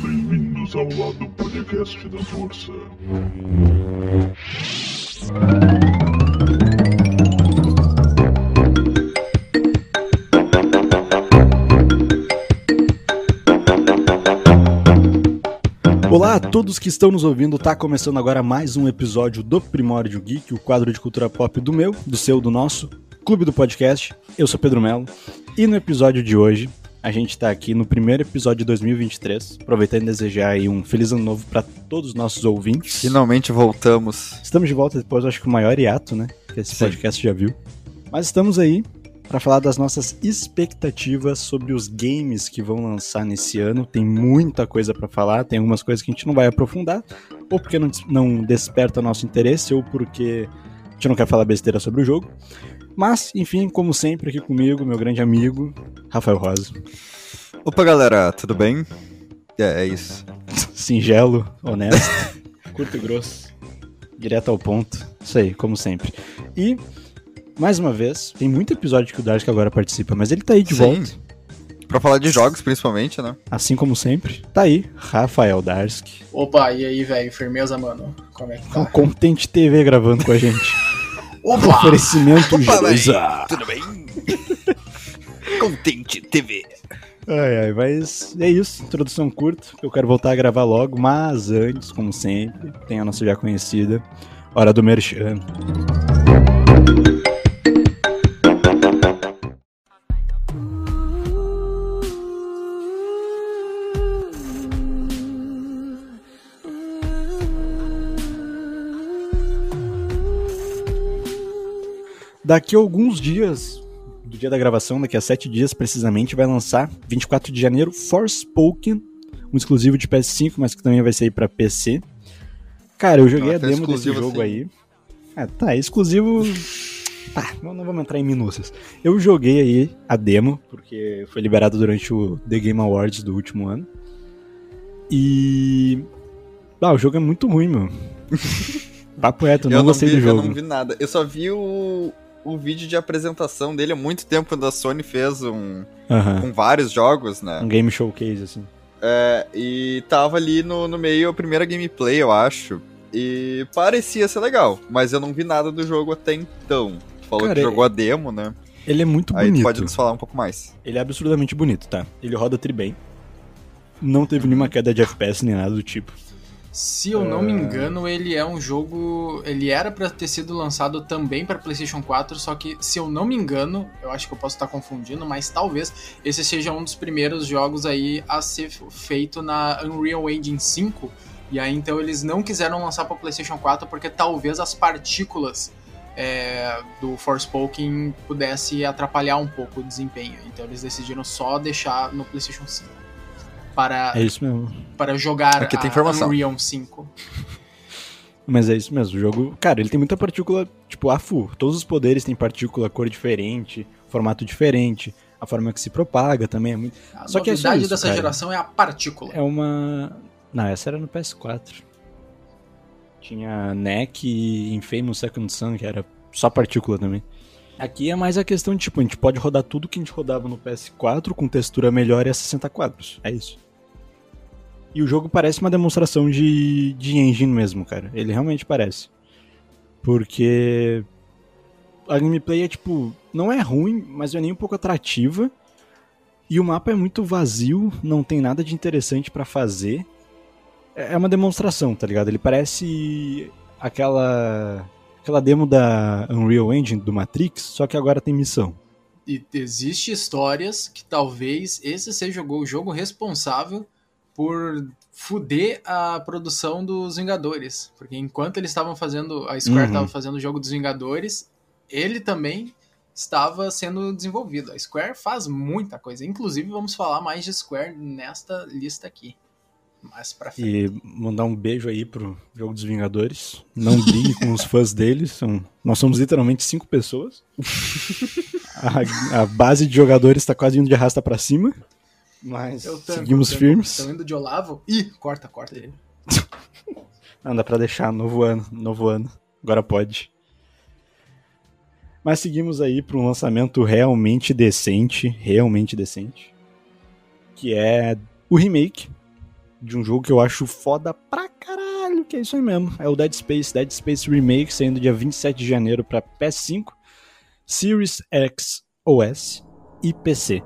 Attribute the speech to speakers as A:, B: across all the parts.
A: Bem-vindos ao lado podcast da força.
B: Olá a todos que estão nos ouvindo, tá começando agora mais um episódio do Primórdio Geek, o quadro de cultura pop do meu, do seu, do nosso, Clube do Podcast. Eu sou Pedro Melo e no episódio de hoje a gente tá aqui no primeiro episódio de 2023, aproveitando e desejar aí um feliz ano novo para todos os nossos ouvintes.
C: Finalmente voltamos.
B: Estamos de volta depois, acho que o maior hiato, né, que esse
C: Sim.
B: podcast já viu. Mas estamos aí para falar das nossas expectativas sobre os games que vão lançar nesse ano. Tem muita coisa para falar, tem algumas coisas que a gente não vai aprofundar, ou porque não, não desperta nosso interesse, ou porque a gente não quer falar besteira sobre o jogo. Mas, enfim, como sempre, aqui comigo, meu grande amigo, Rafael Rosa.
C: Opa, galera, tudo bem? É, é isso.
B: Singelo, honesto, curto e grosso, direto ao ponto. Isso aí, como sempre. E, mais uma vez, tem muito episódio que o Dark agora participa, mas ele tá aí de
C: Sim.
B: volta.
C: Pra falar de jogos, principalmente, né?
B: Assim como sempre, tá aí, Rafael Darski,
D: Opa, e aí, velho? Firmeza, mano? Como é que
B: com
D: tá?
B: Contente TV gravando com a gente.
D: Opa!
B: Oferecimento
C: Opa.
B: José.
C: Tudo bem? Contente TV.
B: Ai, ai, mas é isso, introdução curta, eu quero voltar a gravar logo, mas antes, como sempre, tem a nossa já conhecida, Hora do Merchan. Daqui a alguns dias, do dia da gravação, daqui a sete dias precisamente, vai lançar, 24 de janeiro, Forspoken, um exclusivo de PS5, mas que também vai sair pra PC. Cara, eu joguei
C: Ah,
B: a demo desse jogo
C: assim.
B: aí. Ah, tá, exclusivo. Tá, não, não vamos entrar em minúcias. Eu joguei aí a demo, porque foi liberado durante o The Game Awards do último ano. E. Ah, o jogo é muito ruim, meu. Papo reto, eu não
C: eu
B: gostei
C: vi,
B: do jogo.
C: Eu não vi nada. Eu só vi o, o vídeo de apresentação dele há muito tempo quando a Sony fez um com vários jogos, né?
B: Um game showcase, assim.
C: É, e tava ali no, no meio a primeira gameplay, eu acho. E parecia ser legal, mas eu não vi nada do jogo até então. Tu falou
B: Cara,
C: que jogou a demo, né?
B: Ele é muito
C: Aí
B: bonito.
C: pode nos falar um pouco mais.
B: Ele é absurdamente bonito, tá? Ele roda tri bem. Não teve nenhuma queda de FPS nem nada do tipo.
D: Se eu não me engano, ele é um jogo. Ele era pra ter sido lançado também pra PlayStation 4, só que, se eu não me engano, eu acho que eu posso estar confundindo, mas talvez esse seja um dos primeiros jogos aí a ser feito na Unreal Engine 5. E aí então eles não quiseram lançar pra PlayStation 4 porque talvez as partículas é, do Forspoken pudesse atrapalhar um pouco o desempenho. Então eles decidiram só deixar no PlayStation 5. Para
B: É isso mesmo.
D: para jogar
C: Aqui tem
D: a
C: informação.
D: Unreal 5.
B: Mas é isso mesmo. O jogo, cara, ele tem muita partícula, tipo, a full. Todos os poderes têm partícula, cor diferente, formato diferente. A forma que se propaga também é muito.
D: A
B: Só que é só
D: novidade
B: isso,
D: dessa
B: cara.
D: geração é a partícula.
B: É uma. Não, essa era no PS4. Tinha NEC e Infamous Second Son, que era só partícula também. Aqui é mais a questão de, tipo, a gente pode rodar tudo que a gente rodava no PS4 com textura melhor e a 60 quadros. É isso. E o jogo parece uma demonstração de, de engine mesmo, cara. Ele realmente parece. Porque a gameplay é, tipo, não é ruim, mas não é nem um pouco atrativa. E o mapa é muito vazio, não tem nada de interessante pra fazer. É é uma demonstração, tá ligado? Ele parece aquela aquela demo da Unreal Engine do Matrix, só que agora tem missão.
D: E existe histórias que talvez esse seja o jogo responsável por fuder a produção dos Vingadores. Porque enquanto eles estavam fazendo. A Square
B: Uhum.
D: estava fazendo o jogo dos Vingadores, ele também estava sendo desenvolvido. A Square faz muita coisa. Inclusive, vamos falar mais de Square nesta lista aqui. Mais pra frente.
B: E mandar um beijo aí pro jogo dos Vingadores. Não brigue com os fãs deles. São, nós somos literalmente cinco pessoas. A, a base de jogadores tá quase indo de arrasta pra cima. Mas seguimos firmes.
D: Estão indo de Olavo. Ih, corta, corta.
B: Não, dá pra deixar, novo ano, novo ano. Agora pode. Mas seguimos aí para um lançamento realmente decente, realmente decente. que é o remake de um jogo que eu acho foda pra caralho, que é isso aí mesmo. É o Dead Space, Dead Space Remake, saindo dia 27 de janeiro pra PS5, Series X OS e PC.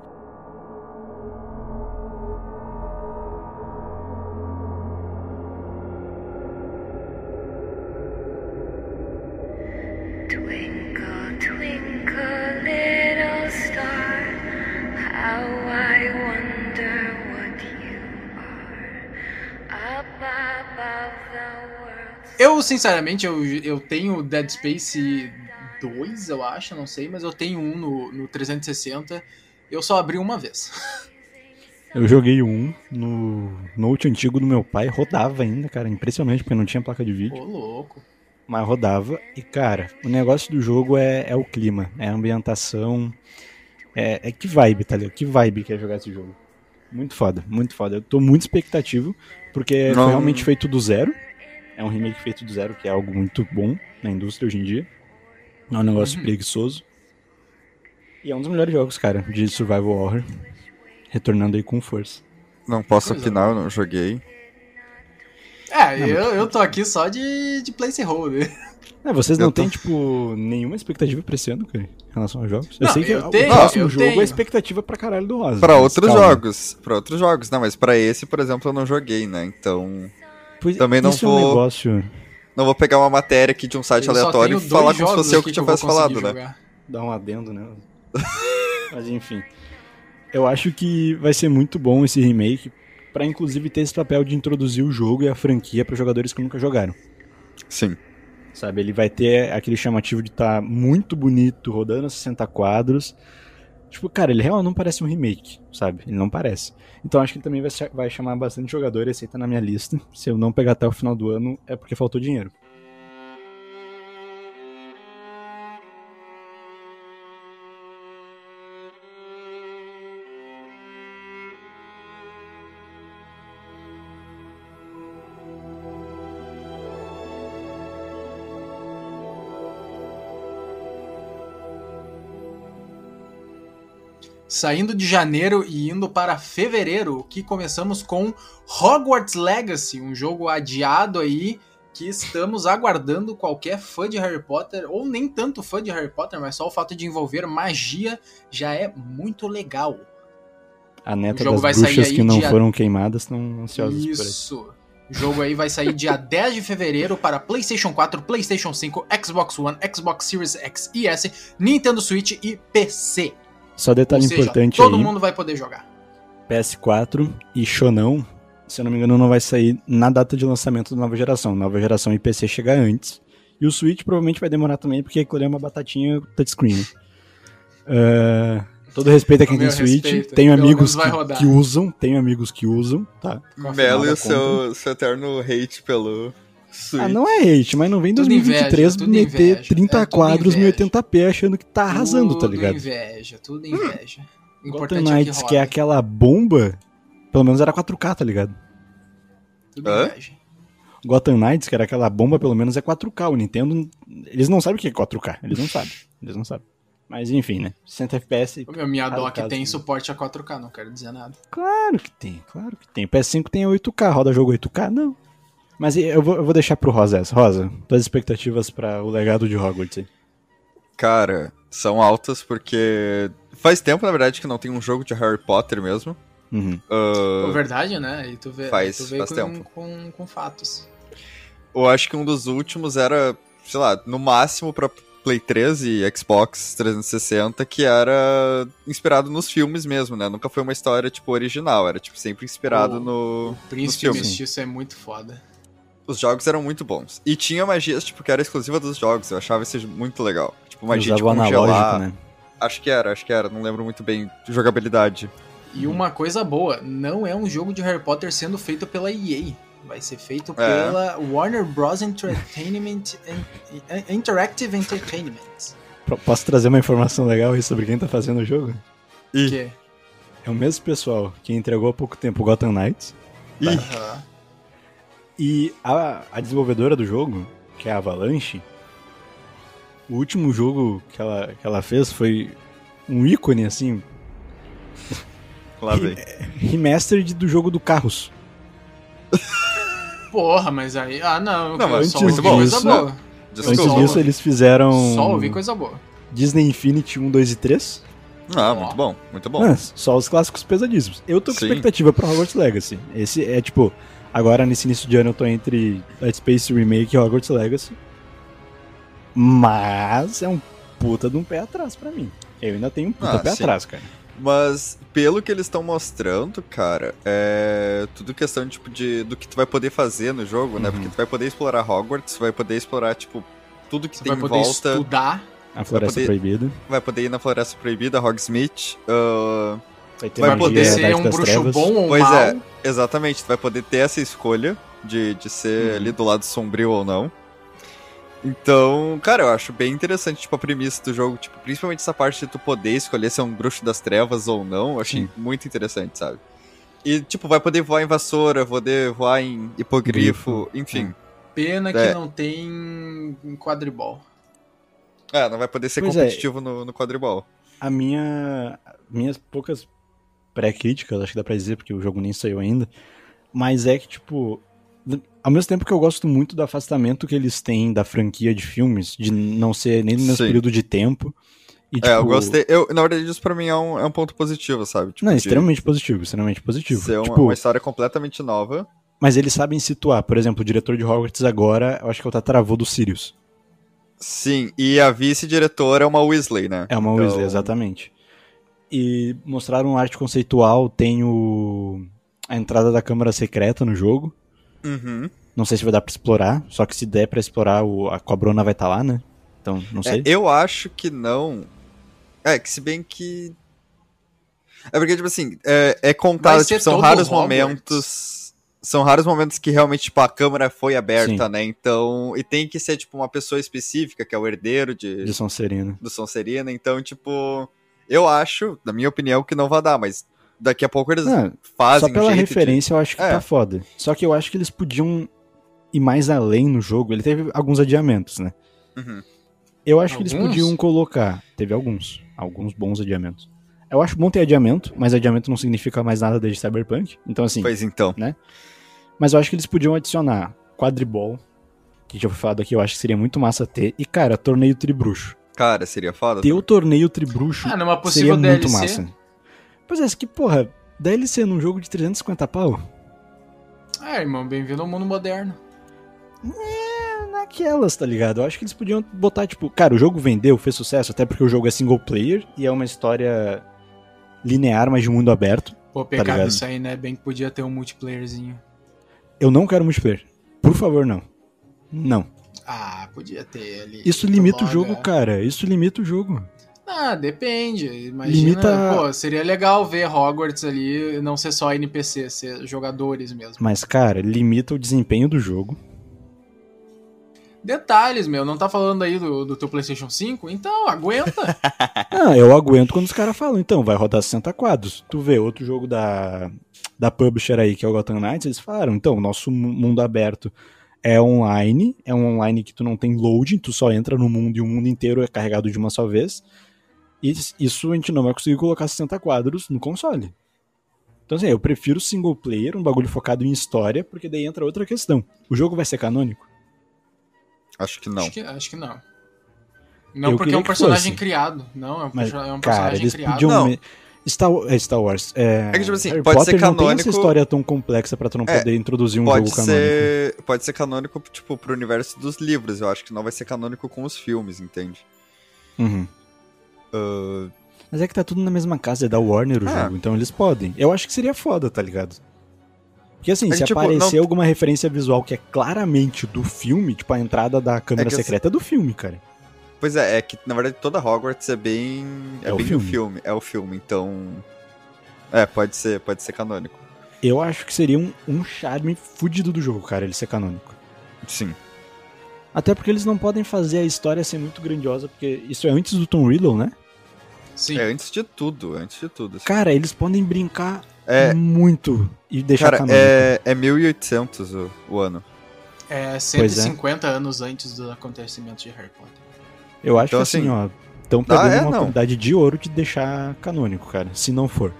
D: Sinceramente, eu, eu tenho Dead Space 2, eu acho, não sei, mas eu tenho um no, no 360. Eu só abri uma vez.
B: Eu joguei um no Note antigo do meu pai, rodava ainda, cara, impressionante, porque não tinha placa de vídeo.
D: Ô, louco.
B: mas rodava. E, cara, o negócio do jogo é, é o clima, é a ambientação. É, é que vibe, tá ligado? Que vibe que é jogar esse jogo. Muito foda, muito foda. Eu tô muito expectativo, porque
C: Não.
B: foi realmente feito do zero. É um remake feito do zero, que é algo muito bom na indústria hoje em dia. Não é um negócio preguiçoso. E é um dos melhores jogos, cara, de survival horror. Retornando aí com força.
C: Não posso
D: Coisa
C: opinar, eu não joguei.
D: É, eu, eu tô aqui só de, de placeholder.
B: É, vocês
C: Eu
B: não
C: tô-
B: têm, tipo, nenhuma expectativa pra esse ano, cara, em relação aos jogos? Eu
D: Não,
B: sei que
D: eu
B: o
D: tenho,
B: próximo
D: eu
B: jogo
D: tenho.
B: é expectativa pra caralho do Rosa.
C: Pra outros
B: calma.
C: jogos. Pra outros jogos. Não, mas pra esse, por exemplo, eu não joguei, né? Então.
B: Pois,
C: Também não
B: isso é um
C: vou-
B: negócio...
C: Não vou pegar uma matéria aqui de um site aleatório e falar como se fosse eu que
D: vou
C: tivesse falado, né?
D: jogar.
B: dar um adendo, né? Mas enfim. Eu acho que vai ser muito bom esse remake pra inclusive ter esse papel de introduzir o jogo e a franquia pra jogadores que nunca jogaram.
C: Sim.
B: Sabe, ele vai ter aquele chamativo de estar muito bonito, rodando a 60 quadros. Tipo, cara, ele realmente não parece um remake, sabe? Ele não parece. Então acho que ele também vai, vai chamar bastante jogador, aí tá na minha lista. Se eu não pegar até o final do ano, é porque faltou dinheiro.
D: Saindo de janeiro e indo para fevereiro, que começamos com Hogwarts Legacy, um jogo adiado aí que estamos aguardando qualquer fã de Harry Potter, ou nem tanto fã de Harry Potter, mas só o fato de envolver magia já é muito legal.
B: A neta das
D: vai sair
B: bruxas que não
D: dia-
B: foram queimadas estão ansiosas por isso.
D: Isso. O jogo aí vai sair dia 10 de fevereiro para PlayStation 4, PlayStation 5, Xbox One, Xbox Series X e S, Nintendo Switch e PC.
B: Só detalhe
D: Ou seja,
B: importante
D: todo
B: aí.
D: mundo vai poder jogar.
B: PS4 e Shonão, se eu não me engano, não vai sair na data de lançamento da nova geração. Nova geração e PC chega antes. E o Switch provavelmente vai demorar também, porque aquilo é uma batatinha touchscreen. Ah, todo respeito a quem tem Switch.
D: respeito,
B: tenho
D: pelo
B: amigos que, que usam, tenho amigos que usam, tá?
C: Melo e o seu, seu eterno hate pelo.
B: Ah, não é hate, mas não vem em
D: Tudo
B: 2023
D: inveja, tudo
B: meter
D: inveja.
B: 30
D: É, tudo
B: quadros
D: inveja.
B: 1080p achando que tá arrasando, tá
D: Tudo
B: ligado?
D: inveja, tudo inveja. O
B: Gotham
D: importante é que
B: Knights, que é
D: roda.
B: aquela bomba, pelo menos era 4K, tá ligado?
D: Tudo
C: Hã?
D: inveja.
B: Gotham Knights, que era aquela bomba, pelo menos é 4K. O Nintendo, eles não sabem o que é 4K. Eles não sabem. Eles não sabem. Mas enfim, né? 60 FPS.
D: O meu minha dock tem
B: né?
D: suporte a 4K, não quero dizer nada.
B: Claro que tem, claro que tem. O PS5 tem 8K. Roda jogo 8K? Não. Mas eu vou, eu vou deixar pro Rosa essa. Rosa, tuas expectativas pra o legado de Hogwarts aí.
C: Cara, são altas porque faz tempo, na verdade, que não tem um jogo de Harry Potter mesmo.
B: Uhum.
D: Pô, verdade, né? E tu, vê,
C: Faz-
D: tu
C: faz
D: com,
C: tempo.
D: Com, com fatos.
C: eu acho que um dos últimos era, sei lá, no máximo pra Play 3 e Xbox 360, que era inspirado nos filmes mesmo, né? Nunca foi uma história, tipo, original, era, tipo, sempre inspirado
D: O-
C: no...
D: O Príncipe
C: filmes.
D: Mestiço é muito foda.
C: Os jogos eram muito bons. E tinha magias, tipo, que era exclusiva dos jogos, eu achava isso muito legal. Tipo, magia de congelar.
B: analógico, né?
C: Acho que era, acho que era, não lembro muito bem de jogabilidade.
D: E uma coisa boa, não é um jogo de Harry Potter sendo feito pela EA. Vai ser feito
C: É.
D: pela Warner Bros. Entertainment en- Interactive Entertainment.
B: Posso trazer uma informação legal aí sobre quem tá fazendo o jogo?
C: Ih.
D: Que?
B: É o mesmo pessoal que entregou há pouco tempo o Gotham Knights.
C: Ih,
D: Aham.
B: E a, a desenvolvedora do jogo, que é a Avalanche, o último jogo que ela, que ela fez foi um ícone, assim.
C: Lá vem.
B: Remastered do jogo do Carros.
E: Porra, mas aí. Ah, não.
C: Não, mas
E: só
B: antes
E: ouvi coisa
B: disso-
E: boa.
C: Desculpa.
B: Antes disso, eles fizeram
E: Só ouvi coisa boa.
B: Disney Infinity 1, 2 e 3.
C: Ah, muito bom, muito bom.
B: Ah, só os clássicos pesadíssimos. Eu tô com
C: Sim.
B: expectativa pra Hogwarts Legacy. Esse é tipo, agora nesse início de ano eu tô entre Dead Space Remake e Hogwarts Legacy. Mas é um puta de um pé atrás pra mim. Eu ainda tenho um puta
C: Ah,
B: pé
C: sim.
B: atrás, cara.
C: Mas pelo que eles estão mostrando, cara, é tudo questão tipo de do que tu vai poder fazer no jogo, né?
B: Uhum.
C: Porque tu vai poder explorar Hogwarts, vai poder explorar tipo tudo que
E: Você
C: tem
E: vai
C: em
E: poder
C: volta,
E: estudar.
B: A Floresta
C: poder-
B: Proibida.
C: vai poder ir na Floresta Proibida, Hogsmeade, ah,
B: Vai ter
C: Vai
E: poder ser um bruxo
B: Trevas.
E: bom ou
C: Pois
E: mal.
C: é. Exatamente, tu vai poder ter essa escolha de, de ser
B: Uhum.
C: ali do lado sombrio ou não. Então, cara, eu acho bem interessante, tipo, a premissa do jogo, tipo, principalmente essa parte de tu poder escolher ser um bruxo das trevas ou não, eu achei
B: Sim.
C: muito interessante, sabe? E, tipo, vai poder voar em vassoura, poder voar em hipogrifo, enfim.
E: Pena que
C: É.
E: não tem quadribol.
C: É, não vai poder ser
B: Pois é.
C: competitivo no, no quadribol.
B: A minha. Minhas poucas pré-críticas, acho que dá pra dizer, porque o jogo nem saiu ainda. Mas é que, tipo. Ao mesmo tempo que eu gosto muito do afastamento que eles têm da franquia de filmes, de não ser nem no mesmo
C: Sim.
B: período de tempo. E,
C: É, eu
B: tipo,
C: gostei. Eu, na verdade, isso pra mim é um, é um ponto positivo, sabe? Tipo,
B: Não, é
C: de
B: extremamente positivo, extremamente positivo.
C: Ser uma,
B: tipo,
C: uma história completamente nova.
B: Mas eles sabem situar. Por exemplo, o diretor de Hogwarts agora, eu acho que é o tataravô do Sirius.
C: Sim, e a vice-diretora é uma Weasley, né?
B: É uma
C: Então,
B: Weasley, exatamente. E mostraram arte conceitual, tem o... a entrada da câmara secreta no jogo.
C: Uhum.
B: Não sei se vai dar pra explorar, só que se der pra explorar, o... a cobrona vai estar lá, né? Então, não sei.
C: É, eu acho que não. É, que se bem que. É porque, tipo assim, é, é contado, tipo, são raros
E: Hogwarts.
C: momentos. São raros momentos que realmente, tipo, a câmera foi aberta,
B: Sim.
C: né? Então. E tem que ser, tipo, uma pessoa específica, que é o herdeiro de,
B: De Sonserina.
C: do Sonserina. Então, tipo. Eu acho, na minha opinião, que não vai dar, mas daqui a pouco eles
B: Não,
C: fazem
B: só pela
C: um jeito de-
B: referência eu acho que
C: É.
B: tá foda. Só que eu acho que eles podiam ir mais além no jogo. Ele teve alguns adiamentos, né?
C: Uhum.
B: Eu acho que eles
E: Alguns?
B: podiam colocar. Teve alguns. Alguns bons adiamentos. Eu acho bom ter adiamento, mas adiamento não significa mais nada desde Cyberpunk. Então, assim.
C: Pois então.
B: Mas eu acho que eles podiam adicionar quadribol, que já foi falado aqui, eu acho que seria muito massa ter. E, cara, torneio tribruxo.
C: Cara, seria foda.
B: Ter o torneio tribruxo
E: Ah, numa
B: seria
E: possível
B: muito
E: DLC.
B: massa. Pois é, isso que, porra, DLC num jogo de 350 pau?
E: É, irmão, bem-vindo ao mundo moderno.
B: É, naquelas, tá ligado? Eu acho que eles podiam botar, tipo, cara, o jogo vendeu, fez sucesso, até porque o jogo é single player e é uma história linear, mas de mundo aberto.
E: Pô, pecado
B: ligado?
E: isso aí, né? Bem que podia ter um multiplayerzinho.
B: Eu não quero multiplayer. Por favor, não. Não.
E: Ah, podia ter ali.
B: Isso limita o jogo, cara. Isso limita o jogo.
E: Ah, depende. Imagina,
B: Limita-
E: pô, seria legal ver Hogwarts ali não ser só NPC, ser jogadores mesmo.
B: Mas, cara, limita o desempenho do jogo.
E: Detalhes, meu, não tá falando aí do, do teu PlayStation 5? Então, aguenta.
B: Ah, eu aguento quando os caras falam, então, vai rodar 60 quadros. Tu vê outro jogo da, da publisher aí, que é o Gotham Knights, eles falaram, então, nosso mu- mundo aberto é online, é um online que tu não tem loading, tu só entra no mundo e o mundo inteiro é carregado de uma só vez. E isso a gente não vai conseguir colocar 60 quadros no console. Então, assim, eu prefiro single player, um bagulho focado em história, porque daí entra outra questão. O jogo vai ser canônico?
C: Acho que não.
E: Acho que, acho que não. Não,
B: Eu
E: porque é um personagem
B: fosse.
E: criado. Não, é um,
B: Mas,
E: é um
B: cara,
E: personagem
B: eles
E: criado.
B: podiam...
C: Não.
B: Star, é Star Wars. É,
C: É que, tipo assim,
B: Harry
C: pode ser
B: Potter não tem essa
C: canônico-
B: história tão complexa pra tu não
C: É,
B: poder introduzir um jogo canônico.
C: ser pode ser canônico tipo pro universo dos livros eu acho que não vai ser canônico com os filmes entende
B: Uhum.
C: Ah,
B: Mas é que tá tudo na mesma casa, é da Warner o
C: Ah.
B: jogo, então eles podem. Eu acho que seria foda, tá ligado? Porque assim,
C: Mas,
B: se
C: tipo,
B: aparecer
C: não-
B: alguma referência visual que é claramente do filme, tipo a entrada da câmera
C: É eu
B: secreta é do filme, cara.
C: Pois é é que na verdade toda Hogwarts é bem é,
B: É o
C: bem
B: filme.
C: filme é o filme então é pode ser pode ser canônico
B: Eu acho que seria um, um charme fudido do jogo, cara, ele ser canônico.
C: sim
B: Até porque eles não podem fazer a história ser muito grandiosa, porque isso é antes do Tom Riddle, né?
E: Sim.
C: é antes de tudo antes de tudo assim.
B: Cara, eles podem brincar
C: é
B: muito e deixar
C: cara
B: canônico.
C: é é 1800 o, o ano
E: É
B: Pois
E: 150 anos antes do acontecimento de Harry Potter.
B: Eu acho
C: Então,
B: que assim,
C: assim,
B: ó, estão
C: ah,
B: perdendo
C: é,
B: uma
C: não.
B: oportunidade de ouro de deixar canônico, cara, se não for.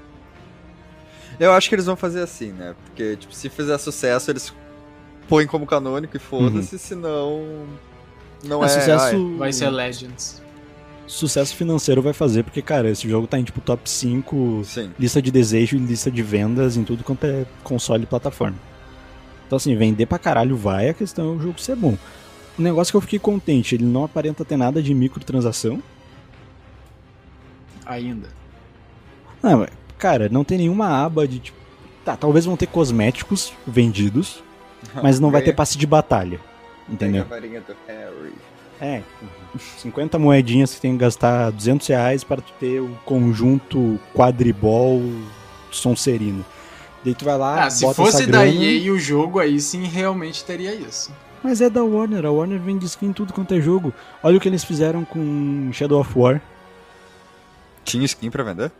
C: Eu acho que eles vão fazer assim, né? Porque, tipo, se fizer sucesso, eles põem como canônico e foda-se, senão. Não
B: Ah,
C: é.
B: sucesso,
C: ai,
D: Vai ser Legends.
B: sucesso financeiro vai fazer, porque, cara, esse jogo tá em tipo top 5
C: Sim.
B: lista de desejo e lista de vendas em tudo quanto é console e plataforma. Então, assim, vender pra caralho vai, a questão é o jogo ser bom. O negócio que eu fiquei contente, ele não aparenta ter nada de microtransação.
D: Ainda.
B: Não, mas, cara, não tem nenhuma aba de tipo. Tá, talvez vão ter cosméticos vendidos, mas não vai ter passe de batalha. Entendeu?
C: Pega a varinha do Harry.
B: É, 50 moedinhas que tem que gastar 200 reais para tu ter o conjunto quadribol Sonserino. Daí tu vai lá,
D: Ah, se
B: bota
D: fosse
B: essa
D: da EA o jogo, aí sim realmente teria isso.
B: Mas é da Warner, a Warner vende skin em tudo quanto é jogo. Olha o que eles fizeram com Shadow of War.
C: Tinha skin pra vender?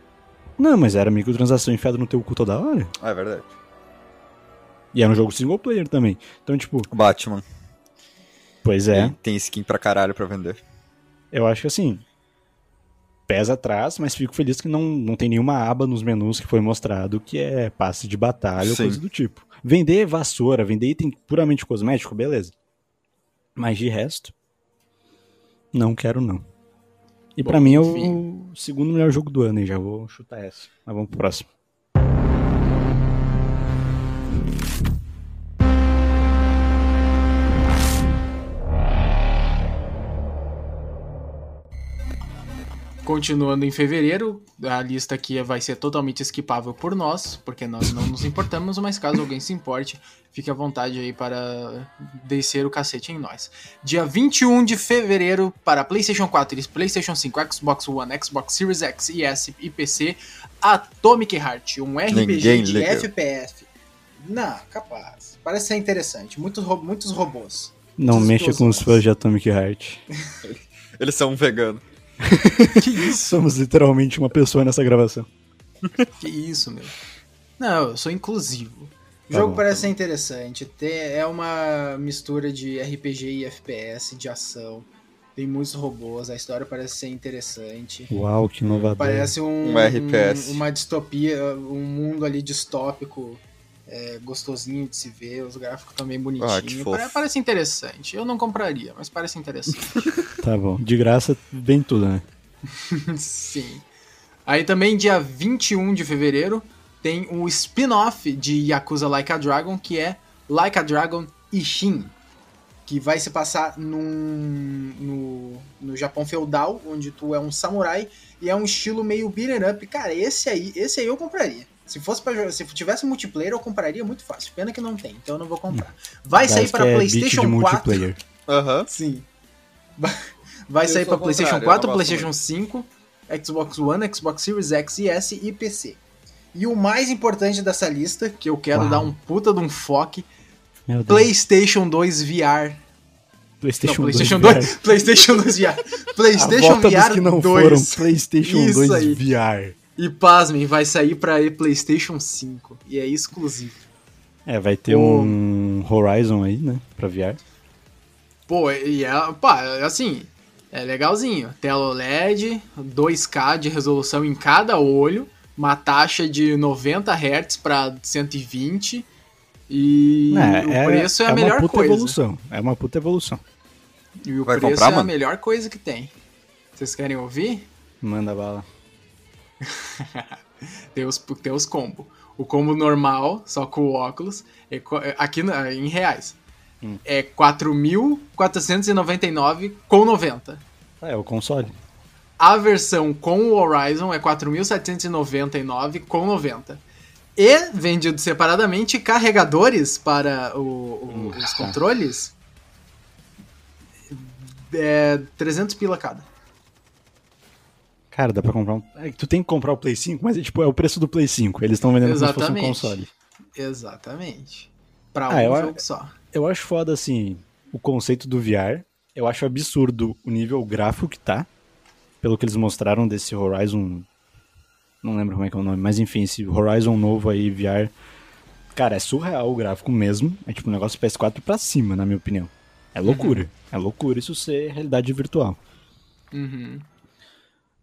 B: Não, mas era microtransação enfiada no teu cu toda hora.
C: Ah, é verdade.
B: E era um jogo single player também. Então, tipo,
C: Batman.
B: pois é.
C: Tem, tem skin pra caralho pra vender.
B: Eu acho que assim. Pesa atrás, mas fico feliz que não, não tem nenhuma aba nos menus que foi mostrado que é passe de batalha ou
C: Sim.
B: coisa do tipo. Vender vassoura, vender item puramente cosmético, beleza. Mas de resto, não quero não. E pra mim é o segundo melhor jogo do ano, e já vou chutar essa. Mas vamos pro próximo.
D: Continuando em fevereiro, a lista aqui vai ser totalmente esquipável por nós, porque nós não nos importamos, mas caso alguém se importe, fique à vontade aí para descer o cacete em nós. Dia 21 de fevereiro para PlayStation 4 e PlayStation 5, Xbox One, Xbox Series X e S e PC, Atomic Heart, um RPG
C: Ninguém
F: de
C: liga.
F: FPS. Não, capaz. Parece ser interessante. Muitos, ro- muitos robôs.
B: Não mexa com os fãs de Atomic Heart.
C: Eles são um vegano.
D: Que isso?
B: Somos literalmente uma pessoa nessa gravação.
D: Que isso, meu? Não, eu sou inclusivo.
F: O
B: Tá
F: jogo
B: bom,
F: parece ser interessante. É uma mistura de RPG e FPS, de ação. Tem muitos robôs, a história parece ser interessante.
B: Uau, que inovador.
F: Parece um,
C: Um
F: um- uma distopia, um mundo ali distópico, é, gostosinho de se ver, os gráficos também
C: Ah,
F: bonitinhos.
D: Pare- Parece interessante. Eu não compraria, mas parece interessante.
B: Tá bom. De graça vem tudo, né?
D: Sim. Aí também, dia 21 de fevereiro, tem o spin-off de Yakuza Like a Dragon, que é Like a Dragon Ishin.
F: que vai se passar num, no, no Japão feudal, onde tu é um samurai e é um estilo meio beat'em up. Cara, esse aí, esse aí eu compraria. Se fosse jogar, se tivesse multiplayer, eu compraria muito fácil. Pena que não tem, então eu não vou comprar. Vai sair para
B: é
F: PlayStation
B: de
F: 4.
B: multiplayer.
C: Aham.
F: Sim. Vai-
C: Eu
F: sair para PlayStation
C: contrário, eu
F: 4,
C: não gosto
F: PlayStation 5, Xbox One, Xbox Series X e S e PC. E o mais importante dessa lista,
D: Que eu quero
B: Uau.
D: dar um puta de um foque. PlayStation 2 VR.
B: PlayStation,
D: não, PlayStation
B: 2.
D: 2. PlayStation 2 VR.
B: A
D: PlayStation
B: volta dos
D: VR
B: que não
D: 2.
B: foram PlayStation
D: Isso
B: 2
D: aí.
B: VR.
D: E pasmem, vai sair pra PlayStation 5. E é exclusivo.
B: É, vai ter
D: O-
B: um Horizon aí, né? Pra VR.
D: Pô, e é, pá, assim, é legalzinho. Tela OLED, 2K de resolução em cada olho, uma taxa de 90 Hz pra 120 e o preço é, a
B: uma
D: melhor
B: puta
D: coisa.
B: evolução. É uma puta evolução.
D: E o
C: Vai
D: preço
C: comprar,
D: é a
C: mano?
D: melhor coisa que tem. Vocês querem ouvir?
B: Manda bala.
D: Tem os, tem os combos. O combo normal, só com o óculos, é é- aqui em reais,
B: Hum.
D: é 4.499 com 90.
B: Ah, é o console.
D: A versão com o Horizon é 4.799 com 90. E, vendido separadamente, carregadores para o- o-
B: Hum,
D: os controles é 300 pila cada.
B: Cara, dá pra comprar um. É, tu tem que comprar o Play 5, mas é, tipo, é o preço do Play 5. Eles estão vendendo como se fosse um
D: Exatamente.
B: console.
D: Exatamente. Pra
B: Ah,
D: um
B: eu-
D: jogo só.
B: Eu acho foda, assim, o conceito do VR. Eu acho absurdo o nível gráfico que tá. Pelo que eles mostraram desse Horizon. Não lembro como é que é o nome, mas enfim, esse Horizon novo aí, VR. Cara, é surreal o gráfico mesmo. É tipo um negócio PS4 pra cima, na minha opinião. É loucura. É loucura isso ser realidade virtual.
D: Uhum.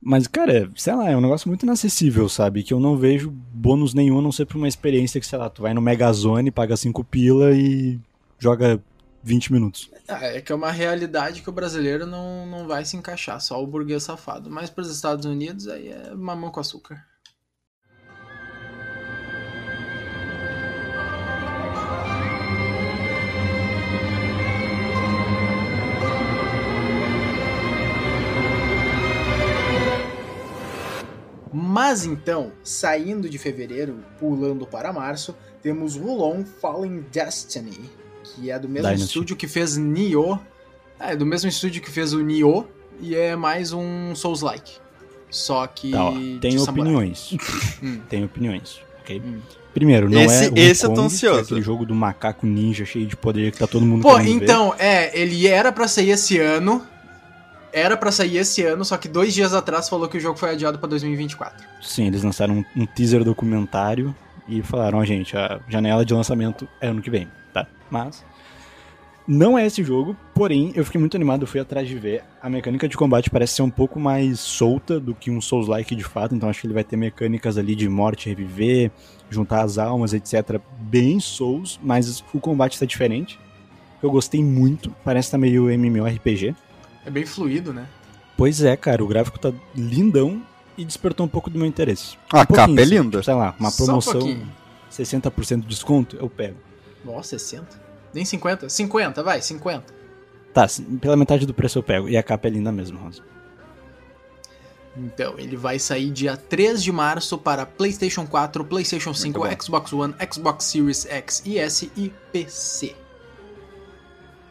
B: Mas, cara, sei lá, é um negócio muito inacessível, sabe? Que eu não vejo bônus nenhum, a não ser pra uma experiência que, sei lá, tu vai no Megazone, paga 5 pila e joga 20 minutos.
D: Ah, É que é uma realidade que o brasileiro não, não vai se encaixar, só o burguês safado. Mas para os Estados Unidos aí é mamão com açúcar.
G: Mas então, saindo de fevereiro, pulando para março, temos Wulong Fallen Destiny, que é do mesmo
B: Dynasty.
G: estúdio
D: que fez Nioh. É, do mesmo estúdio que fez o Nioh. E é mais um Souls-like. Só que.
B: Tá, ó, tem opiniões.
D: Hum.
B: tem opiniões, ok?
D: Hum.
B: Primeiro, não
C: Esse-
B: é o
C: esse eu tô
B: Wukong,
C: ansioso.
B: é aquele jogo do macaco ninja cheio de poder que tá todo mundo
D: Pô,
B: querendo ver.
D: então, é, ele era pra sair esse ano. Era pra sair esse ano, só que dois dias atrás falou que o jogo foi adiado pra 2024.
B: Sim, eles lançaram um, teaser documentário e falaram, ó, gente, a janela de lançamento é ano que vem, tá? Mas não é esse jogo, porém eu fiquei muito animado, eu fui atrás de ver. A mecânica de combate parece ser um pouco mais solta do que um Souls-like de fato, então acho que ele vai ter mecânicas ali de morte, reviver, juntar as almas, etc. Bem Souls, mas o combate está diferente. Eu gostei muito, parece estar meio MMORPG.
D: É bem fluido, né?
B: Pois é, cara, o gráfico tá lindão e despertou um pouco do meu interesse.
C: A
B: Um
C: capa é linda.
B: tipo, sei lá, uma
D: um
B: promoção,
D: pouquinho.
B: 60% de desconto, eu pego.
D: Nossa, 60? Nem 50? 50, vai, 50.
B: Tá, pela metade do preço eu pego. E a capa é linda mesmo, Rosa.
D: Então, ele vai sair dia 3 de março para PlayStation 4, PlayStation 5,
C: bom.
D: Xbox One, Xbox Series X e S e PC.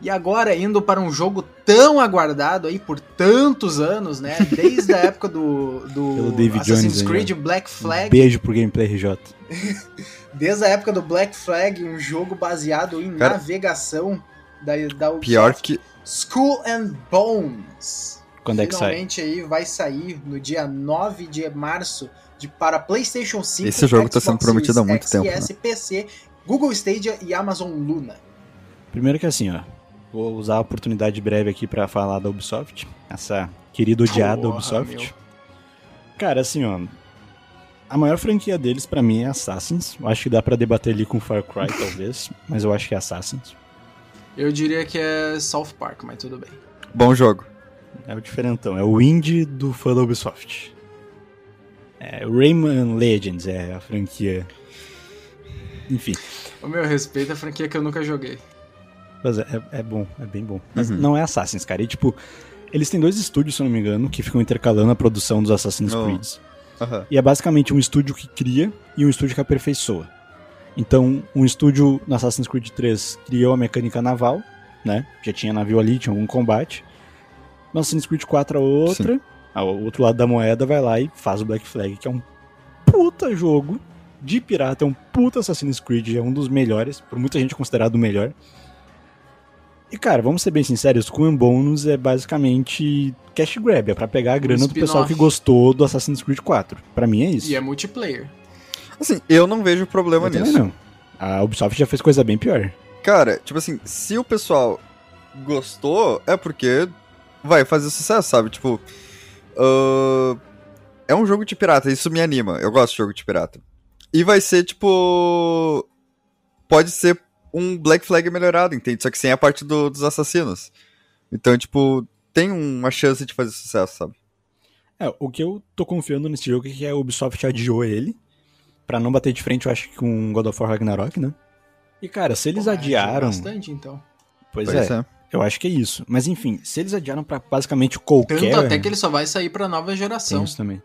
D: E agora, indo para um jogo tão aguardado aí por tantos anos, né? Desde a época do, do
B: Pelo David
D: Assassin's
B: Jones aí,
D: Creed
B: ó.
D: Black Flag.
B: Beijo pro Gameplay RJ.
G: Desde a época do Black Flag, um jogo baseado em
C: Cara,
G: navegação da, da Ubisoft.
C: Pior que.
G: Skull and Bones.
B: Quando é que sai?
G: Finalmente aí vai sair no dia 9 de março de, para PlayStation 5.
C: Esse jogo tá
G: Xbox
C: sendo prometido há muito
G: X,
C: tempo, né?
G: PC, Google Stadia e Amazon Luna.
B: Primeiro que assim, ó. Vou usar a oportunidade breve aqui pra falar da Ubisoft. Essa querida odiada
D: Porra,
B: Ubisoft.
D: meu.
B: Cara, assim, ó. A maior franquia deles pra mim é Assassins. Eu acho que dá pra debater ali com Far Cry, talvez. Mas eu acho que é Assassins.
D: Eu diria que é South Park, mas tudo bem.
C: Bom jogo.
B: É o diferentão. É o indie do fã da Ubisoft. É o Rayman Legends é a franquia. Enfim.
D: O meu respeito é a franquia que eu nunca joguei.
B: Mas é, é- é bom, é bem bom. Mas
C: Uhum.
B: não é Assassins, cara. E tipo, eles têm dois estúdios, se eu não me engano, que ficam intercalando a produção dos Assassin's
C: Oh.
B: Creed.
C: Aham.
B: E é basicamente um estúdio que cria e um estúdio que aperfeiçoa. Então, um estúdio no Assassin's Creed 3 criou a mecânica naval, né? Já tinha navio ali, tinha algum combate. No Assassin's Creed 4 a outra, o outro lado da moeda vai lá e faz o Black Flag, que é um puta jogo de pirata, é um puta Assassin's Creed, é um dos melhores, por muita gente considerado o melhor. E cara, vamos ser bem sinceros, and Bones é basicamente cash grab, é pra pegar a grana do pessoal que gostou do Assassin's Creed 4. Pra mim é isso.
D: E é multiplayer.
C: Assim, eu não vejo problema
B: Eu
C: nisso.
B: não. A Ubisoft já fez coisa bem pior.
C: Cara, tipo assim, se o pessoal gostou, é porque vai fazer sucesso, sabe? Tipo, ah, é um jogo de pirata, isso me anima. Eu gosto de jogo de pirata. E vai ser, tipo. Pode ser um Black Flag melhorado, entende? Só que sem a parte do- dos assassinos. Então, tipo, tem uma chance de fazer sucesso, sabe?
B: É, o que eu tô confiando nesse jogo é que a Ubisoft adiou ele. Pra não bater de frente, eu acho que com God of War Ragnarok, né? E cara, se eles
D: Pô,
B: adiaram.
D: Bastante, então.
B: Pois,
C: Pois
B: é,
C: é.
B: eu acho que é isso. Mas enfim, se eles adiaram pra basicamente qualquer.
D: Tanto até que ele só vai sair pra nova
B: Tem
D: geração.
B: isso também.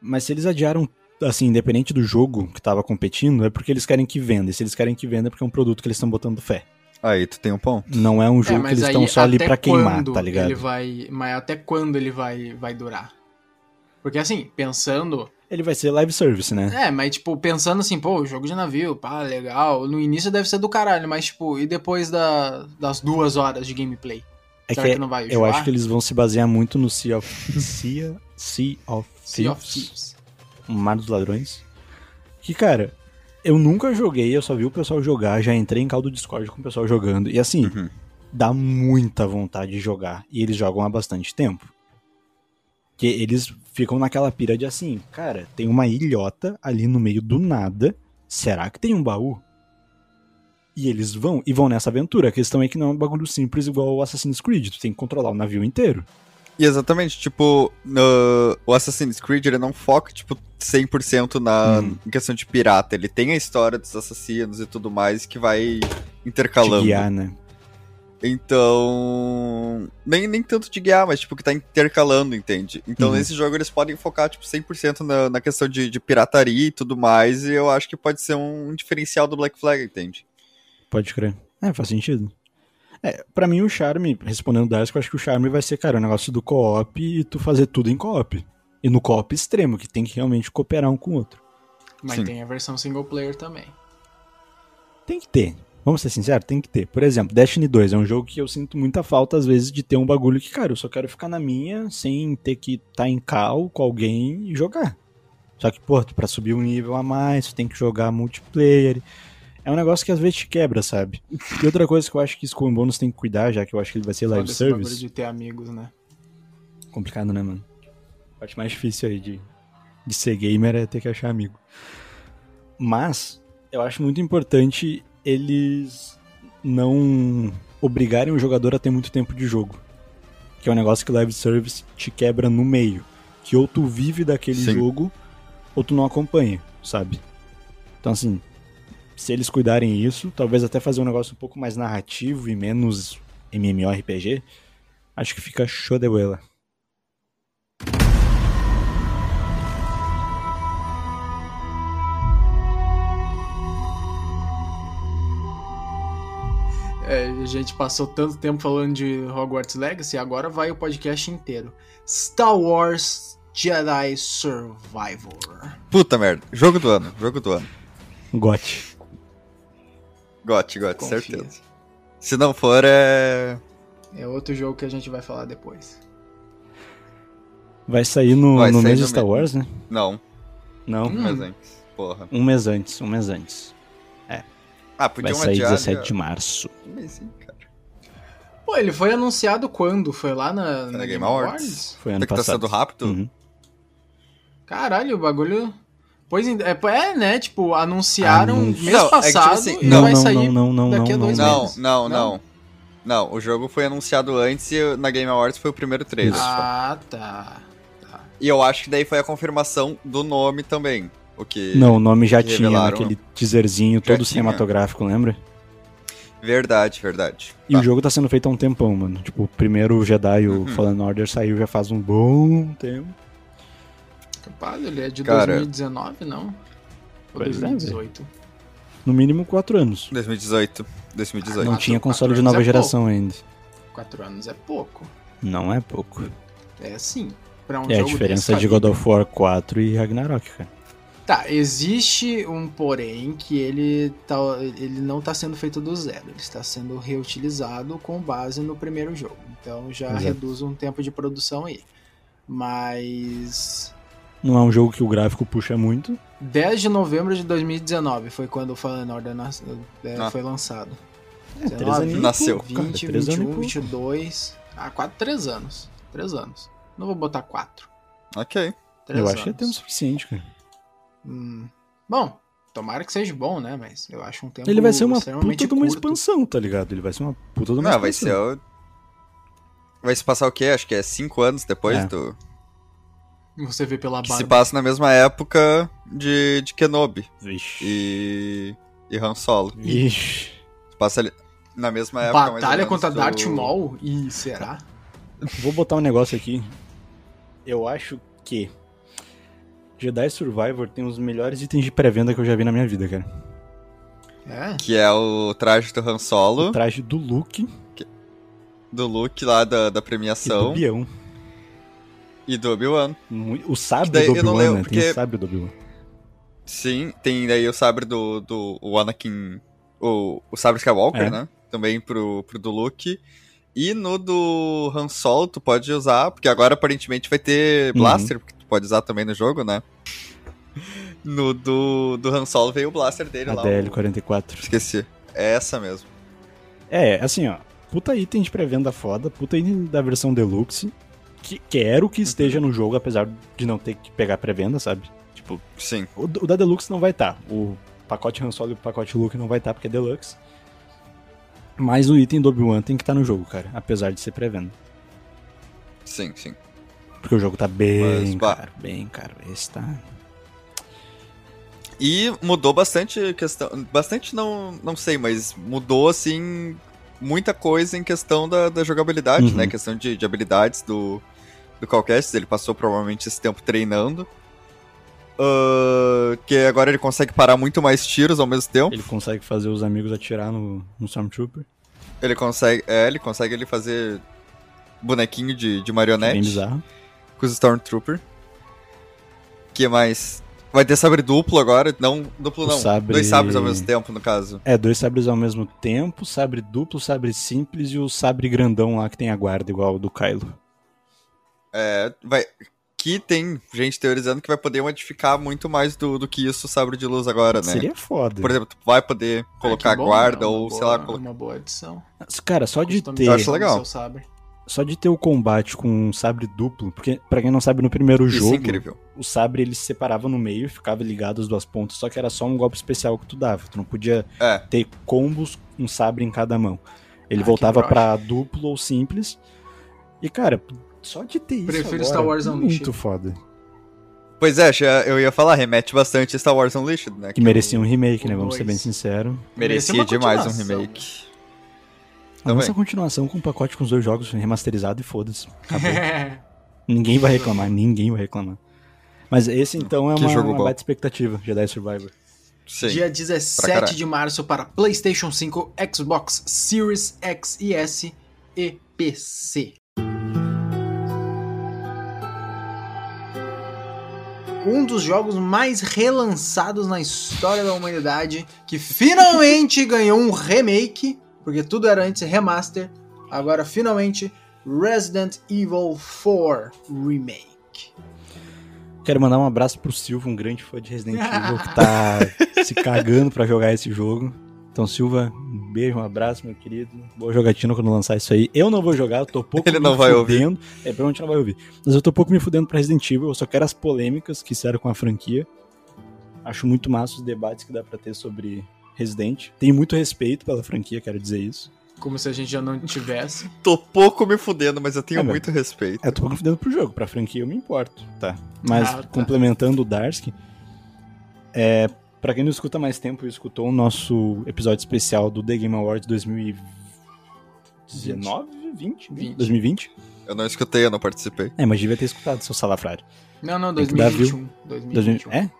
B: Mas se eles adiaram, assim, independente do jogo que tava competindo, é porque eles querem que venda. E se eles querem que venda, é porque é um produto que eles estão botando fé.
C: Aí tu tem um ponto.
B: Não é um
D: É,
B: jogo que
D: mas
B: eles estão só ali pra queimar, tá ligado?
D: Ele vai, mas até quando ele vai, vai durar? Porque assim, pensando.
B: Ele vai ser live service, né?
D: É, mas tipo, pensando assim, pô, jogo de navio, pá, legal. No início deve ser do caralho, mas tipo, e depois da, das duas horas de gameplay?
B: É
D: Será
B: que
D: que não vai
B: eu
D: enjoar?
B: acho que eles vão se basear muito no Sea of, sea, sea of
D: Sea of
B: Thieves,
D: Thieves.
B: Mar dos ladrões. Que, cara, eu nunca joguei, eu só vi o pessoal jogar, já entrei em caldo Discord com o pessoal jogando. E assim,
C: Uhum.
B: dá muita vontade de jogar. E eles jogam há bastante tempo. Que eles ficam naquela pira de assim, cara, tem uma ilhota ali no meio do nada. Será que tem um baú? E eles vão, e vão nessa aventura. A questão é que não é um bagulho simples igual o Assassin's Creed. Tu tem que controlar o navio inteiro.
C: E exatamente, tipo, no, o Assassin's Creed ele não foca, tipo, 100% na
B: Hum.
C: questão de pirata. Ele tem a história dos assassinos e tudo mais que vai
B: Te
C: intercalando.
B: guiar, né?
C: Então. Nem, nem tanto de guiar, mas tipo, que tá intercalando, entende? Então
B: Uhum.
C: nesse jogo eles podem focar, tipo, 100% na, na questão de, de pirataria e tudo mais. E eu acho que pode ser um diferencial do Black Flag, entende?
B: Pode crer. É, faz sentido. É, pra mim o charme, respondendo o eu acho que o charme vai ser, cara, o negócio do co-op e tu fazer tudo em co-op. E no co-op extremo, que tem que realmente cooperar um com o outro.
D: Mas
C: Sim.
D: tem a versão single player também.
B: Tem que ter. Vamos ser sinceros, tem que ter. Por exemplo, Destiny 2 é um jogo que eu sinto muita falta, às vezes, de ter um bagulho que, cara, eu só quero ficar na minha, sem ter que estar em cal com alguém e jogar. Só que, pô, tu pra subir um nível a mais, tu tem que jogar multiplayer. É um negócio que às vezes te quebra, sabe? E outra coisa que eu acho que Skull and Bones tem que cuidar, já que eu acho que ele vai ser live
D: bagulho
B: service.
D: de ter amigos, né?
B: Complicado, né, mano? A parte mais difícil aí de, de ser gamer é ter que achar amigo. Mas, eu acho muito importante eles não obrigarem o jogador a ter muito tempo de jogo. Que é um negócio que o live service te quebra no meio. Que ou tu vive daquele
C: Sim.
B: jogo, ou tu não acompanha, sabe? Então, assim, se eles cuidarem isso, talvez até fazer um negócio um pouco mais narrativo e menos MMORPG, acho que fica show de bola.
D: É, a gente passou tanto tempo falando de Hogwarts Legacy, agora vai o podcast inteiro. Star Wars Jedi Survivor.
C: Puta merda. Jogo do ano, jogo do ano.
B: Gote.
C: Gote, gote,
D: Confia.
C: certeza. Se não for, é.
D: É outro jogo que a gente vai falar depois.
B: Vai sair no,
C: Vai
B: no
C: sair
B: mês de Star
C: mês.
B: Wars, né?
C: Não,
B: Não.
D: Hum.
C: mas antes. Porra.
B: Um mês antes, um mês antes.
C: Ah,
B: Vai
C: podiam
B: sair
C: adiar.
B: 17 de março.
C: Mas sim, cara.
D: Pô, ele foi anunciado quando? Foi lá na,
C: na
D: na
C: Game Awards?
B: Foi ano
C: Até que tá
B: passado.
C: sendo rápido?
B: Uhum.
D: Caralho, o bagulho. Pois é, é, né? Tipo, anunciaram
B: Anúncio.
D: mês
C: Não, é que, tipo
D: passado
C: assim,
D: e
B: Não,
D: vai
B: não,
D: sair
B: não, não, não,
D: daqui a
B: não,
D: dois
C: Não,
D: meses.
C: não,
D: Não?
C: não. Não, o jogo foi anunciado antes e na Game Awards foi o primeiro trailer.
D: Ah, tá. tá.
C: E eu acho que daí foi a confirmação do nome também. O que.
B: Não, o nome já tinha naquele teaserzinho todo
C: tinha.
B: cinematográfico, lembra?
C: Verdade, verdade.
B: E
C: Tá.
B: o jogo tá sendo feito há um tempão, mano. Tipo, o primeiro Jedi, o
C: Uhum.
B: Fallen Order, saiu já faz um bom tempo.
D: Capaz, ele é de
C: Cara.
D: 2019, não? Ou
B: Pois é,
D: 2018?
B: No mínimo 4 anos.
C: 2018. 2018.
B: Não
D: Quatro-
B: tinha console de nova
D: é
B: geração ainda.
D: Quatro anos é pouco.
B: Não é pouco.
D: É sim. Pra um
B: é a
D: jogo
B: diferença de God of War 4 e Ragnarok, cara.
D: Tá, existe um porém que ele, tá, ele não está sendo feito do zero, ele está sendo reutilizado com base no primeiro jogo. Então já
B: Exato.
D: reduz um tempo de produção aí. Mas.
B: Não é um jogo que o gráfico puxa muito.
D: 10 de novembro de 2019 foi quando o Fallen Order nas- é,
C: Ah.
D: foi lançado.
B: É, três anos e
C: Nasceu.
B: pouco, cara,
D: 20,
B: três anos e
D: 21,
B: pouco.
D: 22. Ah, 4, 3 anos. 3 anos. Não vou botar 4.
C: Ok.
B: Eu acho que é tempo suficiente, cara.
D: Hum. Bom, tomara que seja bom, né? Mas eu acho um tempo
B: Ele vai ser uma puta de uma
D: curto.
B: expansão, tá ligado? Ele vai ser uma puta de uma
C: Não, vai
B: expansão.
C: ser o. Vai se passar o quê? Acho que é 5 anos depois
B: É.
C: do.
D: Você vê pela
C: Que
D: barba.
C: se passa na mesma época de, de Kenobi
B: Vixe.
C: e. e Han Solo.
B: Ixi.
C: Se passa ali na mesma época.
D: Batalha contra
C: do-
D: Darth Maul? Ih, será?
B: Vou botar um negócio aqui. Eu acho que Jedi Survivor tem os melhores itens de pré-venda que eu já vi na minha vida, cara.
D: É?
C: Que é o traje do Han
B: O
C: Solo,
B: traje do Luke
C: do Luke lá da, da
B: e do
C: premiação
B: Bião.
C: E do Obi-Wan.
B: O sabre
C: daí
B: do Obi-Wan, né? Tem
C: porque-
B: o sabre do Obi-Wan.
C: Sim, tem daí o sabre do, do o Anakin. O, o sabre Skywalker,
B: É.
C: né? Também pro, pro do Luke. E no do Han Solo tu pode usar, porque agora aparentemente vai ter
B: Uhum.
C: Blaster, porque tu pode usar também no jogo, né? No do, do Han Solo veio o Blaster dele
B: A
C: lá. o-
B: DL44.
C: Esqueci. É essa mesmo.
B: É, assim, ó. Puta item de pré-venda foda, puta item da versão Deluxe. Que quero que esteja no jogo, apesar de não ter que pegar pré-venda, sabe? Tipo,
C: Sim.
B: o, o da Deluxe não vai estar. O pacote Han Solo e o pacote Luke não vai estar porque é Deluxe. Mas o item do Obi-Wan tem que estar no jogo, cara. Apesar de ser pré-venda.
C: Sim, sim.
B: Porque o jogo tá bem
C: Mas,
B: caro, bem caro. Esse tá...
C: E mudou bastante questão. Bastante não, não sei, mas mudou assim muita coisa em questão da, da jogabilidade,
B: Uhum.
C: né? Questão de, de habilidades do, do Cal Kestis. Ele passou provavelmente esse tempo treinando. Ah, que agora ele consegue parar muito mais tiros ao mesmo tempo.
B: Ele consegue fazer os amigos atirar no, no Stormtrooper.
C: Ele consegue. É, ele consegue ele fazer bonequinho de, de
B: que é
C: marionete.
B: bem bizarro.
C: com os Stormtrooper. que mais? Vai ter sabre duplo agora, não duplo
B: O
C: não,
B: sabre-
C: dois sabres ao mesmo tempo no caso.
B: É, dois sabres ao mesmo tempo, sabre duplo, sabre simples e o sabre grandão lá que tem a guarda igual o do Kylo.
C: É, vai que tem gente teorizando que vai poder modificar muito mais do, do que isso o sabre de luz agora, né?
B: Seria foda.
C: Por exemplo, tu vai poder colocar
E: Ah, que bom,
C: guarda
E: é uma
C: ou sei
E: boa-
C: lá, colocar
E: Uma boa adição.
B: Cara, só de ter,
E: Customização
C: acho legal.
B: só de ter o combate com um sabre duplo, porque pra quem não sabe no primeiro
C: isso
B: jogo,
C: é incrível.
B: o sabre ele se separava no meio e ficava ligado às duas pontas, só que era só um golpe especial que tu dava. Tu não podia
C: É,
B: ter combos um sabre em cada mão. Ele
E: Ah,
B: voltava pra duplo ou simples. E cara, só de ter isso
E: Prefiro
B: agora,
E: Star Wars Unleashed.
B: muito foda.
C: pois é, eu ia falar, remete bastante a Star Wars Unleashed, né?
B: Que merecia um remake, né? Vamos ser bem sinceros.
C: merecia demais um remake.
B: A nossa
C: Também.
B: continuação com um pacote com os dois jogos remasterizado e foda-se. Ninguém vai reclamar, ninguém vai reclamar. Mas esse então é
C: Que
B: uma,
C: jogo
B: uma baita expectativa, Jedi Survivor.
C: Sim.
E: Dia
C: pra
E: 17
C: caralho.
E: de março para PlayStation 5, Xbox Series X e S e PC. Um dos jogos mais relançados na história da humanidade, que finalmente ganhou um remake, porque tudo era antes remaster, agora finalmente Resident Evil 4 Remake.
B: Quero mandar um abraço pro Silva, um grande fã de Resident Evil, que tá se cagando pra jogar esse jogo. Então, Silva, beijo, um abraço, meu querido. Boa jogatina quando lançar isso aí. Eu não vou jogar, eu tô pouco
C: Ele
B: me
C: não vai ouvir.
B: fudendo. É, provavelmente não vai ouvir. Mas eu tô pouco me fudendo pra Resident Evil, eu só quero as polêmicas que fizeram com a franquia. Acho muito massa os debates que dá pra ter sobre Resident. Tenho muito respeito pela franquia, quero dizer isso.
E: Como se a gente já não tivesse.
C: Tô pouco me fudendo, mas eu tenho
B: É, meu.
C: muito respeito.
B: É, eu tô pouco me fudendo pro jogo, pra franquia eu me importo, tá? Mas
E: Ah, tá.
B: complementando o Darsky, é, pra quem não escuta mais tempo e escutou o nosso episódio especial do The Game Awards 2019, 20,
E: 20.
B: 2020.
C: Eu não escutei, eu não participei.
B: É, mas devia ter escutado, seu salafrário.
E: Não, não,
B: Tem que dar
E: 2021.
B: 2000,
E: 2021.
B: é?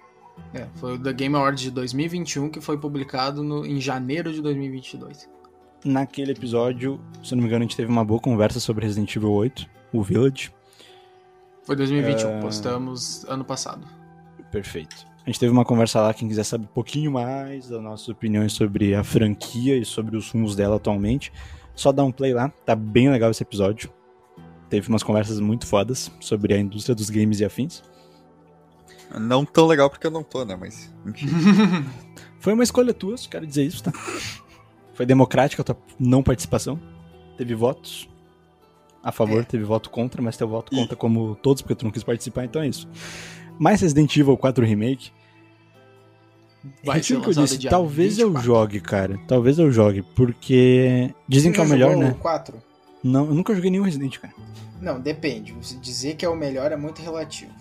E: É, foi o The Game Awards de 2021 que foi publicado no, em janeiro de 2022.
B: Naquele episódio, se eu não me engano, a gente teve uma boa conversa sobre Resident Evil 8, o Village.
E: Foi 2021,
B: É.
E: postamos ano passado.
B: Perfeito. A gente teve uma conversa lá, quem quiser saber um pouquinho mais das nossas opiniões sobre a franquia e sobre os rumos dela atualmente, só dá um play lá, tá bem legal esse episódio. Teve umas conversas muito fodas sobre a indústria dos games e afins.
C: Não tão legal porque eu não tô, né? Mas.
B: Foi uma escolha tua, só quero dizer isso, tá? Foi democrática a tua não participação. Teve votos a favor,
E: É.
B: teve voto contra, mas teu voto conta como todos, porque tu não quis participar, então é isso. Mais Resident Evil 4 Remake.
E: Vai
B: Retiro
E: ser
B: o que eu disse, talvez eu
E: 24.
B: jogue, cara. Talvez eu jogue, porque dizem que é o melhor, né?
D: 4?
B: Não, eu nunca joguei nenhum Resident, cara.
D: Não, depende. Você dizer que é o melhor é muito relativo.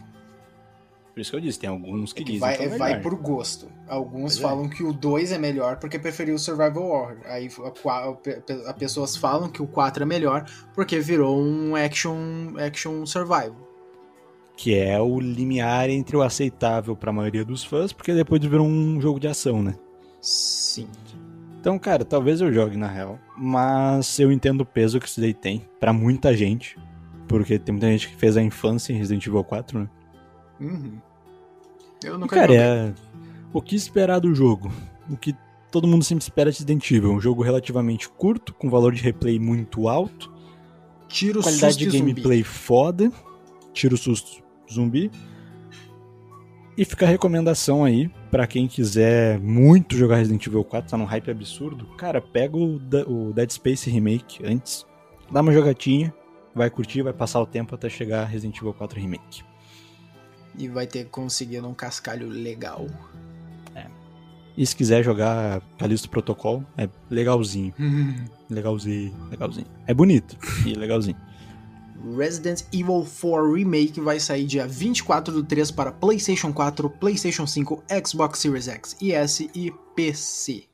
B: Por isso que eu disse, tem alguns que
D: É que
B: dizem
D: vai,
B: que é o melhor.
D: vai por gosto. Alguns
B: Pois é.
D: falam que o 2 é melhor porque preferiu o Survival Horror. Aí a, a pessoas falam que o 4 é melhor porque virou um action, action survival.
B: Que é o limiar entre o aceitável pra maioria dos fãs, porque depois virou um jogo de ação, né?
D: Sim.
B: Então, cara, talvez eu jogue na real, mas eu entendo o peso que isso daí tem pra muita gente, porque tem muita gente que fez a infância em Resident Evil 4, né?
E: Uhum. Eu
B: E,
E: nunca
B: cara,
E: joguei.
B: é... o que esperar do jogo? O que todo mundo sempre espera de Resident Evil, um jogo relativamente curto, com valor de replay muito alto,
E: Tiro
B: qualidade de
E: e zumbi.
B: gameplay foda, tira o susto zumbi. E fica a recomendação aí pra quem quiser muito jogar Resident Evil 4, tá num hype absurdo. Cara, pega o, o Dead Space Remake antes, dá uma jogatinha, vai curtir, vai passar o tempo até chegar Resident Evil 4 Remake.
D: E vai ter conseguido um cascalho legal.
B: E se quiser jogar Callisto Protocol, é legalzinho. Legalzinho, legalzinho. É bonito e legalzinho.
D: Resident Evil 4 Remake vai sair dia 24 do 3 para PlayStation 4, PlayStation 5, Xbox Series X e S e PC.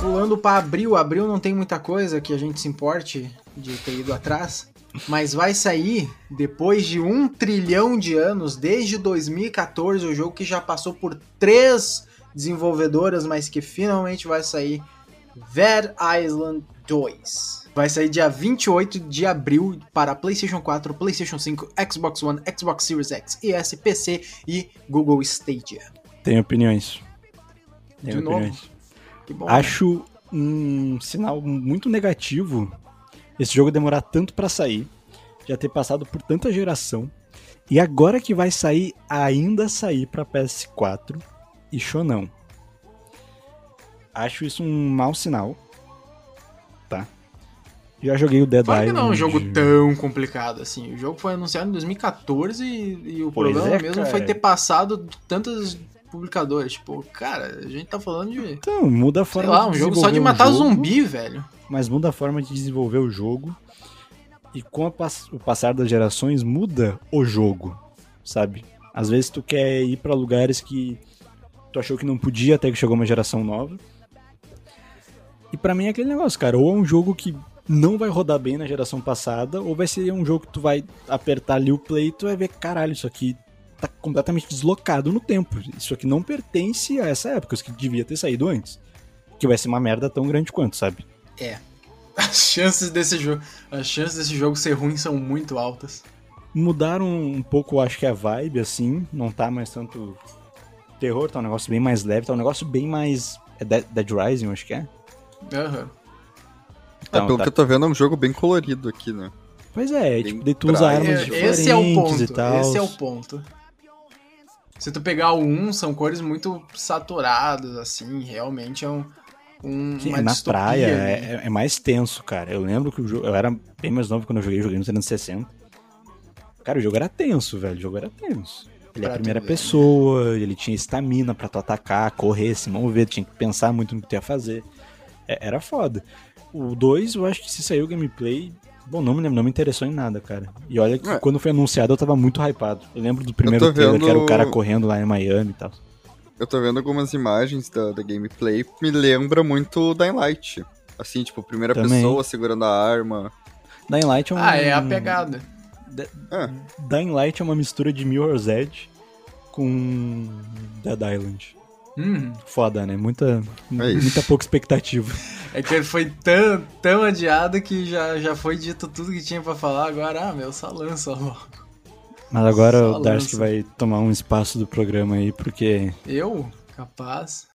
D: Pulando para abril, abril não tem muita coisa que a gente se importe de ter ido atrás, mas vai sair depois de um trilhão de anos, desde 2014, o jogo que já passou por três desenvolvedoras, mas que finalmente vai sair Dead Island 2. Vai sair dia 28 de abril para PlayStation 4, PlayStation 5, Xbox One, Xbox Series X, ES, PC e Google Stadia.
B: Tem opiniões.
D: De
B: Tem
D: novo?
B: opiniões.
D: Bom. né?
B: Acho um sinal muito negativo esse jogo demorar tanto pra sair, já ter passado por tanta geração, e agora que vai sair, ainda sair pra PS4 e Shonão. Acho isso um mau sinal. Tá? Já joguei o Dead
D: Claro
B: Island.
D: não é um jogo tão complicado assim. O jogo foi anunciado em 2014 e, e o
B: Pois
D: problema
B: é,
D: mesmo
B: cara.
D: foi ter passado tantas publicadoras. Tipo, cara, a gente tá falando de.
B: Então, muda a
D: Sei
B: forma
D: lá,
B: de
D: um jogo só de matar
B: jogo.
D: zumbi, velho.
B: mas muda a forma de desenvolver o jogo. E com pass- o passar das gerações, muda o jogo, sabe? Às vezes tu quer ir pra lugares que tu achou que não podia até que chegou uma geração nova. E pra mim é aquele negócio, cara, ou é um jogo que não vai rodar bem na geração passada, ou vai ser um jogo que tu vai apertar ali o play e tu vai ver, caralho, isso aqui tá completamente deslocado no tempo. Isso aqui não pertence a essa época, isso que devia ter saído antes. Que vai ser uma merda tão grande quanto, sabe?
D: As chances desse jogo, as chances desse jogo ser ruim são muito altas.
B: mudaram um pouco, acho que a vibe, assim, não tá mais tanto terror, tá um negócio bem mais leve, tá um negócio bem mais. É Dead, Dead Rising, eu acho que é.
D: Aham.
C: Ah,
B: Então,
C: pelo
B: tá-
C: que eu tô vendo, é um jogo bem colorido aqui, né?
B: Pois é,
C: bem
B: tipo, daí tu usa armas
D: É,
B: diferentes
D: esse é o ponto.
B: e tal.
D: Esse é o ponto. Se tu pegar o 1, são cores muito saturadas, assim, realmente é um, um
B: Sim,
D: uma
B: na
D: distopia,
B: praia
D: né?
B: é, é mais tenso, cara. Eu lembro que o jogo. Eu era bem mais novo quando eu joguei, joguei no 360. Cara, o jogo era tenso, velho. O jogo era tenso. Ele é a primeira pessoa, ele tinha estamina pra tu atacar, correr, se mover, tu tinha que pensar muito no que tu ia fazer. É- era foda. O 2, eu acho que se saiu o gameplay. Bom, não me lembro, não me interessou em nada, cara. E olha que
C: É.
B: quando foi anunciado eu tava muito hypado. Eu lembro do primeiro
C: tô
B: trailer, que era o
C: vendo-
B: cara correndo lá em Miami e tal.
C: Eu tô vendo algumas imagens da, da gameplay, me lembra muito Dying Light. Assim, tipo, primeira
B: Também.
C: pessoa segurando a arma.
B: Dying Light é um.
D: Ah, é a pegada.
C: É,
B: Dying Light é uma mistura de Mirror's Edge com Dead Island.
D: Uhum.
B: Foda, né? Muita,
C: É
B: muita pouca expectativa.
D: É que ele foi tão, tão adiado que já, já foi dito tudo que tinha pra falar. Agora, ah, meu, só lança logo.
B: Mas agora
D: Só
B: o Darcy
D: lança.
B: vai tomar um espaço do programa aí, porque
D: Eu? Capaz.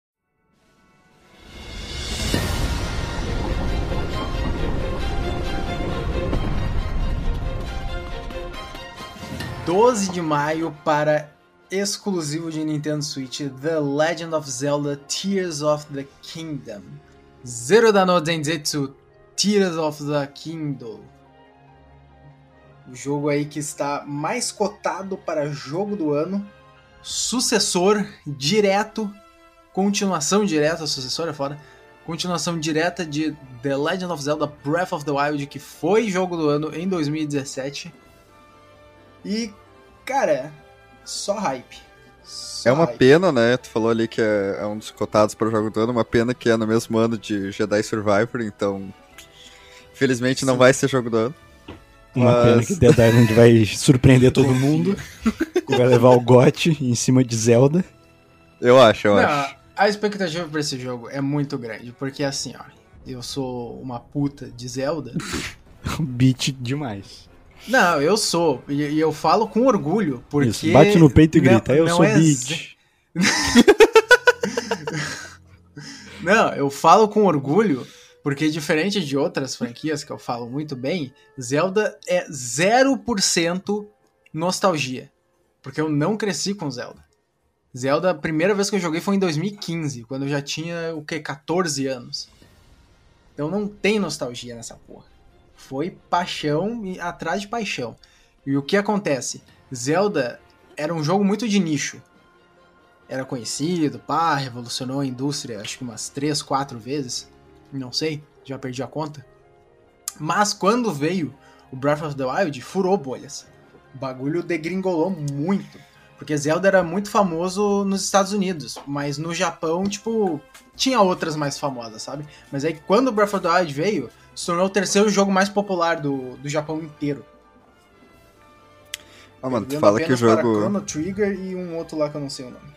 D: ...12 de maio para exclusivo de Nintendo Switch... ...The Legend of Zelda Tears of the Kingdom... ...Zelda no Densetsu Tears of the Kingdom... ...o jogo aí que está mais cotado para jogo do ano... ...sucessor direto... ...continuação direta, sucessor é foda... ...continuação direta de The Legend of Zelda Breath of the Wild... ...que foi jogo do ano em 2017... E, cara, só hype. Só
C: é uma
D: hype.
C: pena, né? Tu falou ali que é, é um dos cotados para o jogo do ano, uma pena que é no mesmo ano de Jedi Survivor, então. Infelizmente não
D: Sim.
C: vai ser jogo do ano.
B: uma
C: Mas-
B: pena que Dead Island vai surpreender todo mundo. vai levar o GOT em cima de Zelda.
C: Eu acho, eu
D: Não,
C: acho.
D: a expectativa pra esse jogo é muito grande, porque assim, ó, eu sou uma puta de Zelda.
B: Beat demais.
D: Não, eu sou, e, e eu falo com orgulho, porque...
B: Isso, bate no peito e
D: não-
B: grita, eu
D: não
B: sou
D: é
B: Beat.
D: Não, eu falo com orgulho, porque diferente de outras franquias que eu falo muito bem, Zelda é 0% nostalgia. Porque eu não cresci com Zelda. Zelda, a primeira vez que eu joguei foi em 2015, quando eu já tinha, o quê? 14 anos. Então não tem nostalgia nessa porra. Foi paixão e atrás de paixão. E o que acontece? Zelda era um jogo muito de nicho. Era conhecido, pá, revolucionou a indústria acho que umas 3, 4 vezes. Não sei, já perdi a conta. Mas quando veio o Breath of the Wild, furou bolhas. O bagulho degringolou muito. Porque Zelda era muito famoso nos Estados Unidos, mas no Japão, tipo, tinha outras mais famosas, sabe? Mas aí quando o Breath of the Wild veio, se tornou o terceiro jogo mais popular do, do Japão inteiro.
C: Ah, mano, tu fala que o jogo.
D: Chrono Trigger e um outro lá que eu não sei o nome.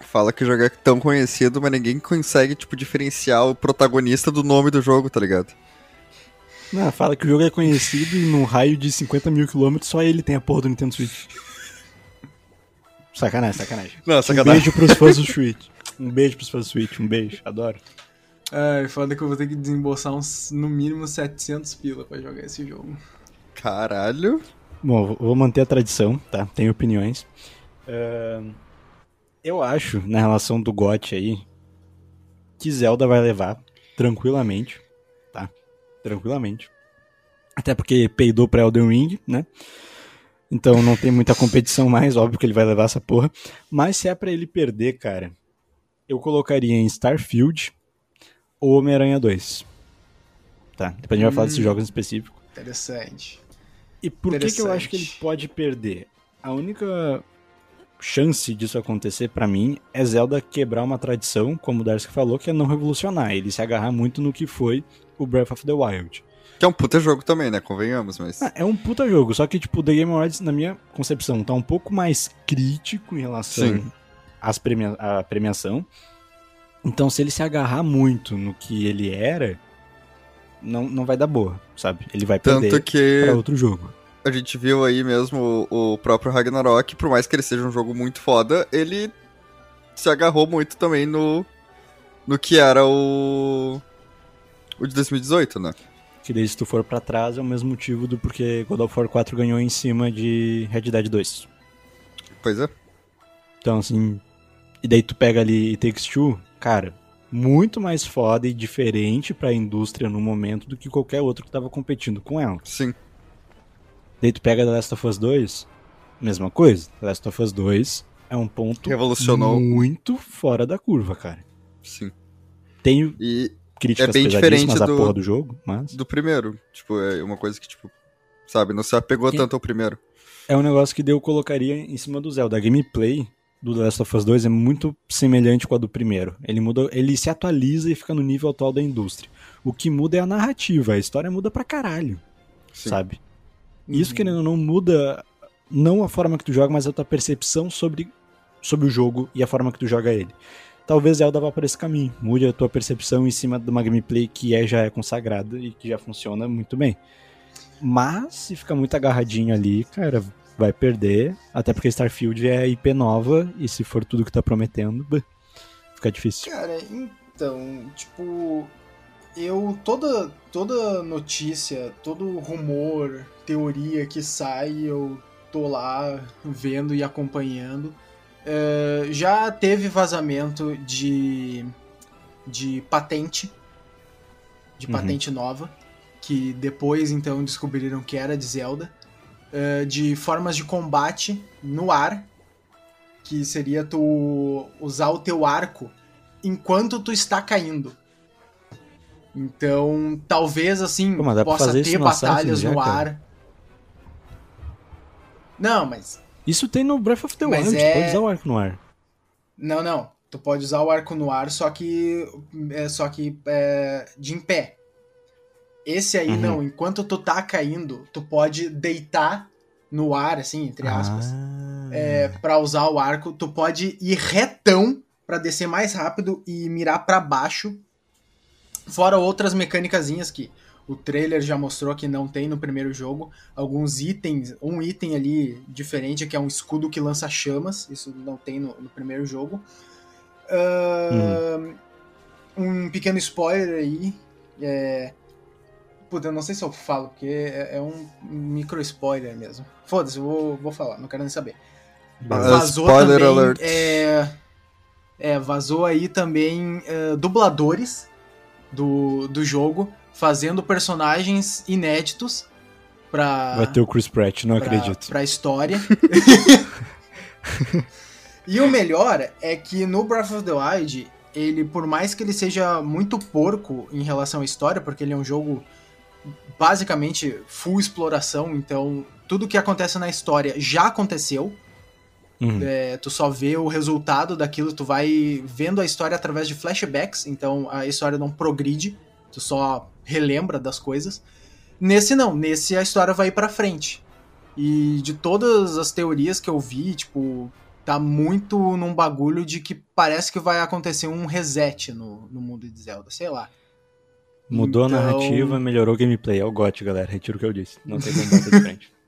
C: Fala que o jogo é tão conhecido, mas ninguém consegue, tipo, diferenciar o protagonista do nome do jogo, tá ligado?
B: Não, fala que o jogo é conhecido e num raio de 50 mil quilômetros só ele tem a porra do Nintendo Switch. Sacanagem, sacanagem.
C: Não,
B: Um beijo pros fãs do Switch. Um beijo pros fãs do Switch, um beijo, adoro.
D: Ai, foda que eu vou ter que desembolsar uns, no mínimo 700 pila pra jogar esse jogo.
C: Caralho.
B: Bom, vou- manter a tradição, tá? Tenho opiniões. Ahn, eu acho, na relação do GOT aí, que Zelda vai levar tranquilamente, tá? Tranquilamente. Até porque peidou pra Elden Ring, né? Então não tem muita competição mais, óbvio que ele vai levar essa porra. Mas se é pra ele perder, cara, eu colocaria em Starfield ou Homem-Aranha 2. Tá? Depois a gente vai falar desses jogos em específico.
D: Interessante.
B: E por que, que eu acho que ele
D: Interessante.
B: pode perder? A única chance disso acontecer pra mim é Zelda quebrar uma tradição, como o Darcy falou, que é não revolucionar. Ele se agarrar muito no que foi o Breath of the Wild.
C: Que é um puta jogo também, né? Convenhamos, mas.
B: Ah, é um puta jogo, só que tipo, o The Game Awards, na minha concepção, tá um pouco mais crítico em relação
C: Sim.
B: às premia à premiação. Então, se ele se agarrar muito no que ele era, não, não vai dar boa, sabe? Ele vai
C: Tanto
B: perder
C: que
B: pra outro jogo.
C: a gente viu aí mesmo o, o próprio Ragnarok, por mais que ele seja um jogo muito foda, ele se agarrou muito também no. no que era o. o de 2018, né?
B: Que daí, se tu for pra trás, é o mesmo motivo do porque God of War 4 ganhou em cima de Red Dead 2.
C: Pois é.
B: Então, assim. E daí tu pega ali It Takes Two, cara, muito mais foda e diferente pra indústria no momento do que qualquer outro que tava competindo com ela.
C: Sim.
B: Daí tu pega The Last of Us 2, mesma coisa. The Last of Us 2 é um ponto
C: Revolucionou.
B: muito fora da curva, cara.
C: Sim.
B: Tenho
C: E
B: críticas
C: É bem diferente do-
B: porra do jogo, mas.
C: do primeiro. Tipo, é uma coisa que, tipo. Sabe, não se apegou tanto ao primeiro.
B: É um negócio que daí eu colocaria em cima do Zelda. A gameplay do The Last of Us 2 é muito semelhante com a do primeiro. Ele muda, ele se atualiza e fica no nível atual da indústria. O que muda é a narrativa, a história muda pra caralho,
C: Sim.
B: sabe? Isso querendo ou não muda não a forma que tu joga, mas a tua percepção sobre, sobre o jogo e a forma que tu joga ele. Talvez Zelda vá por esse caminho, mude a tua percepção em cima de uma gameplay que é, já é consagrada e que já funciona muito bem. Mas se ficar muito agarradinho ali, cara, vai perder. Até porque Starfield é IP nova e se for tudo que tá prometendo, fica difícil.
D: Cara, então, tipo, eu toda toda notícia, todo rumor, teoria que sai, eu tô lá vendo e acompanhando. É, já teve vazamento de de patente de
B: Uhum.
D: patente nova que depois então descobriram que era de Zelda é, de formas de combate no ar que seria tu usar o teu arco enquanto tu está caindo. Então, talvez assim,
B: Pô,
D: possa ter
B: no
D: batalhas
B: Assassin's
D: no
B: já,
D: ar. Não, mas
B: Isso tem no Breath of the
D: Mas
B: Wild,
D: é-
B: pode usar o arco no ar.
D: não, não. Tu pode usar o arco no ar, só que é só que é, de em pé. Esse aí
B: Uhum.
D: não, enquanto tu tá caindo, tu pode deitar no ar assim, entre aspas.
B: Ah.
D: é, para usar o arco, tu pode ir retão pra descer mais rápido e mirar pra baixo. Fora outras mecânicazinhas que o trailer já mostrou que não tem no primeiro jogo. Alguns itens, um item ali diferente que é um escudo que lança chamas. Isso não tem no, no primeiro jogo. Ahn, Um pequeno spoiler aí. É... Puta, eu não sei se eu falo, porque é, é um micro spoiler mesmo. Foda-se, eu vou, vou falar, não quero nem saber. Vazou
C: Spoiler
D: também,
C: alert.
D: É, é, vazou aí também é, dubladores do, do jogo fazendo personagens inéditos pra,
B: Vai ter o Chris Pratt, não
D: pra,
B: acredito.
D: pra história. e o melhor é que no Breath of the Wild, ele, por mais que ele seja muito porco em relação à história, porque ele é um jogo basicamente full exploração, então tudo que acontece na história já aconteceu.
B: Uhum.
D: É, tu só vê o resultado daquilo, tu vai vendo a história através de flashbacks, então a história não progride, tu só relembra das coisas. Nesse não, nesse a história vai pra frente. E de todas as teorias que eu vi, tipo, tá muito num bagulho de que parece que vai acontecer um reset no, no mundo de Zelda, sei lá.
B: Mudou
D: Então-
B: a narrativa, melhorou o gameplay. É o GOT, galera. Retiro o que eu disse. Não tem como bater de frente.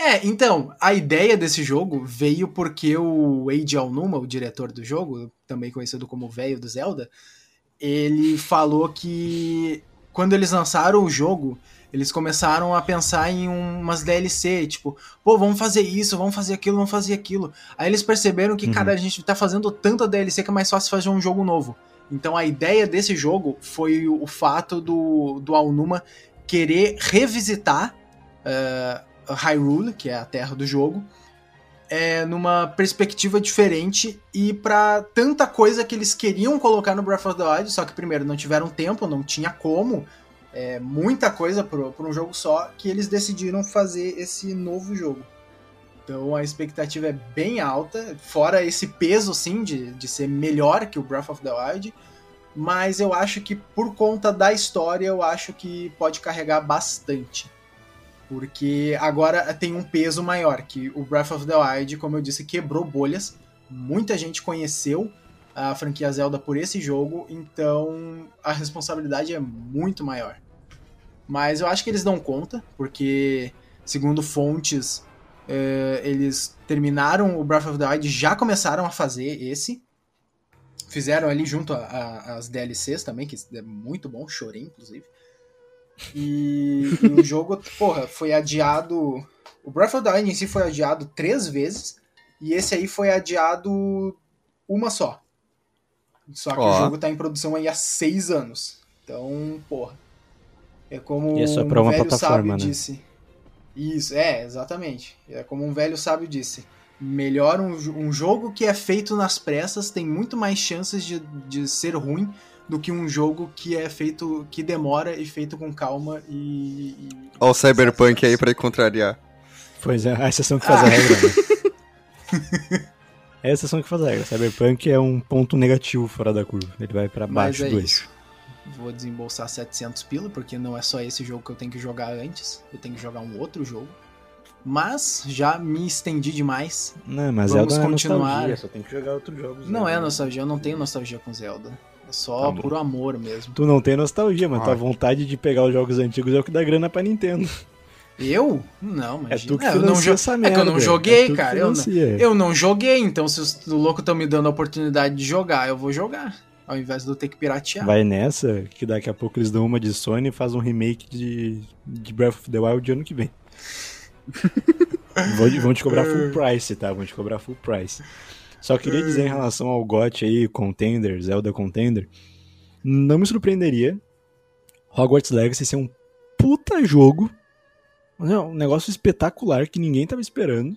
D: É, então, a ideia desse jogo veio porque o Eiji Aonuma, o diretor do jogo, também conhecido como velho do Zelda, ele falou que quando eles lançaram o jogo, eles começaram a pensar em umas DLC, tipo, pô, vamos fazer isso, vamos fazer aquilo, vamos fazer aquilo. Aí eles perceberam que,
B: Uhum.
D: cara, a gente tá fazendo tanta DLC que é mais fácil fazer um jogo novo. Então a ideia desse jogo foi o, fato do, do Aonuma querer revisitar eh, Hyrule, que é a terra do jogo, é, numa perspectiva diferente e pra tanta coisa que eles queriam colocar no Breath of the Wild, só que primeiro não tiveram tempo, não tinha como, é, muita coisa por um jogo só, que eles decidiram fazer esse novo jogo. Então a expectativa é bem alta, fora esse peso sim de, de ser melhor que o Breath of the Wild, mas eu acho que por conta da história eu acho que pode carregar bastante. Porque agora tem um peso maior, que o Breath of the Wild, como eu disse, quebrou bolhas. Muita gente conheceu a franquia Zelda por esse jogo, então a responsabilidade é muito maior. Mas eu acho que eles dão conta, porque, segundo fontes, eh, eles terminaram o Breath of the Wild, já começaram a fazer esse. Fizeram ali junto a- a- as DLCs também, que é muito bom, chorei inclusive. E, e o jogo, porra, foi adiado. O Breath of the Wild em si foi adiado três vezes. E esse aí foi adiado uma só. Só que
C: Ó.
D: o jogo tá em produção aí há seis anos. Então, porra. É como
B: E é só pra
D: um
B: uma
D: velho
B: plataforma, né?
D: disse. Isso, é, exatamente. É como um velho sábio disse. Melhor um, um jogo que é feito nas pressas tem muito mais chances de, de ser ruim do que um jogo que é feito, que demora e feito com calma e. e-
C: Ó o Cyberpunk aí pra contrariar.
B: Pois é, a exceção que faz a regra, né? É a exceção que faz a regra. Cyberpunk é um ponto negativo fora da curva. Ele vai pra baixo
D: é
B: do
D: isso.
B: eixo.
D: Vou desembolsar 700 pila, porque não é só esse jogo que eu tenho que jogar antes. Eu tenho que jogar um outro jogo. Mas já me estendi demais.
B: Não, mas
D: Vamos
B: Zelda não é
D: continuar.
B: nostalgia, só tem que jogar outros jogos.
D: Não
B: né?
D: é nostalgia, eu não tenho nostalgia com Zelda. É só
B: Tá
D: puro amor mesmo.
B: Tu não tem nostalgia, mas tua
C: Ah.
B: vontade de pegar os jogos antigos é o que dá grana pra Nintendo.
D: Eu? Não, imagina.
B: É tu que
D: eu não jo-
B: essa
D: É
B: merda.
D: que eu não
B: é
D: joguei,
B: que
D: cara. Eu não, eu não joguei, então se os loucos estão me dando a oportunidade de jogar, eu vou jogar. Ao invés de eu ter que piratear.
B: Vai nessa, que daqui a pouco eles dão uma de Sony e faz um remake de, de Breath of the Wild ano que vem. vão, vão te cobrar full price, tá? Vão te cobrar full price. Só queria dizer em relação ao GOT aí, Contender, Zelda Contender, não me surpreenderia Hogwarts Legacy ser um puta jogo, um negócio espetacular que ninguém tava esperando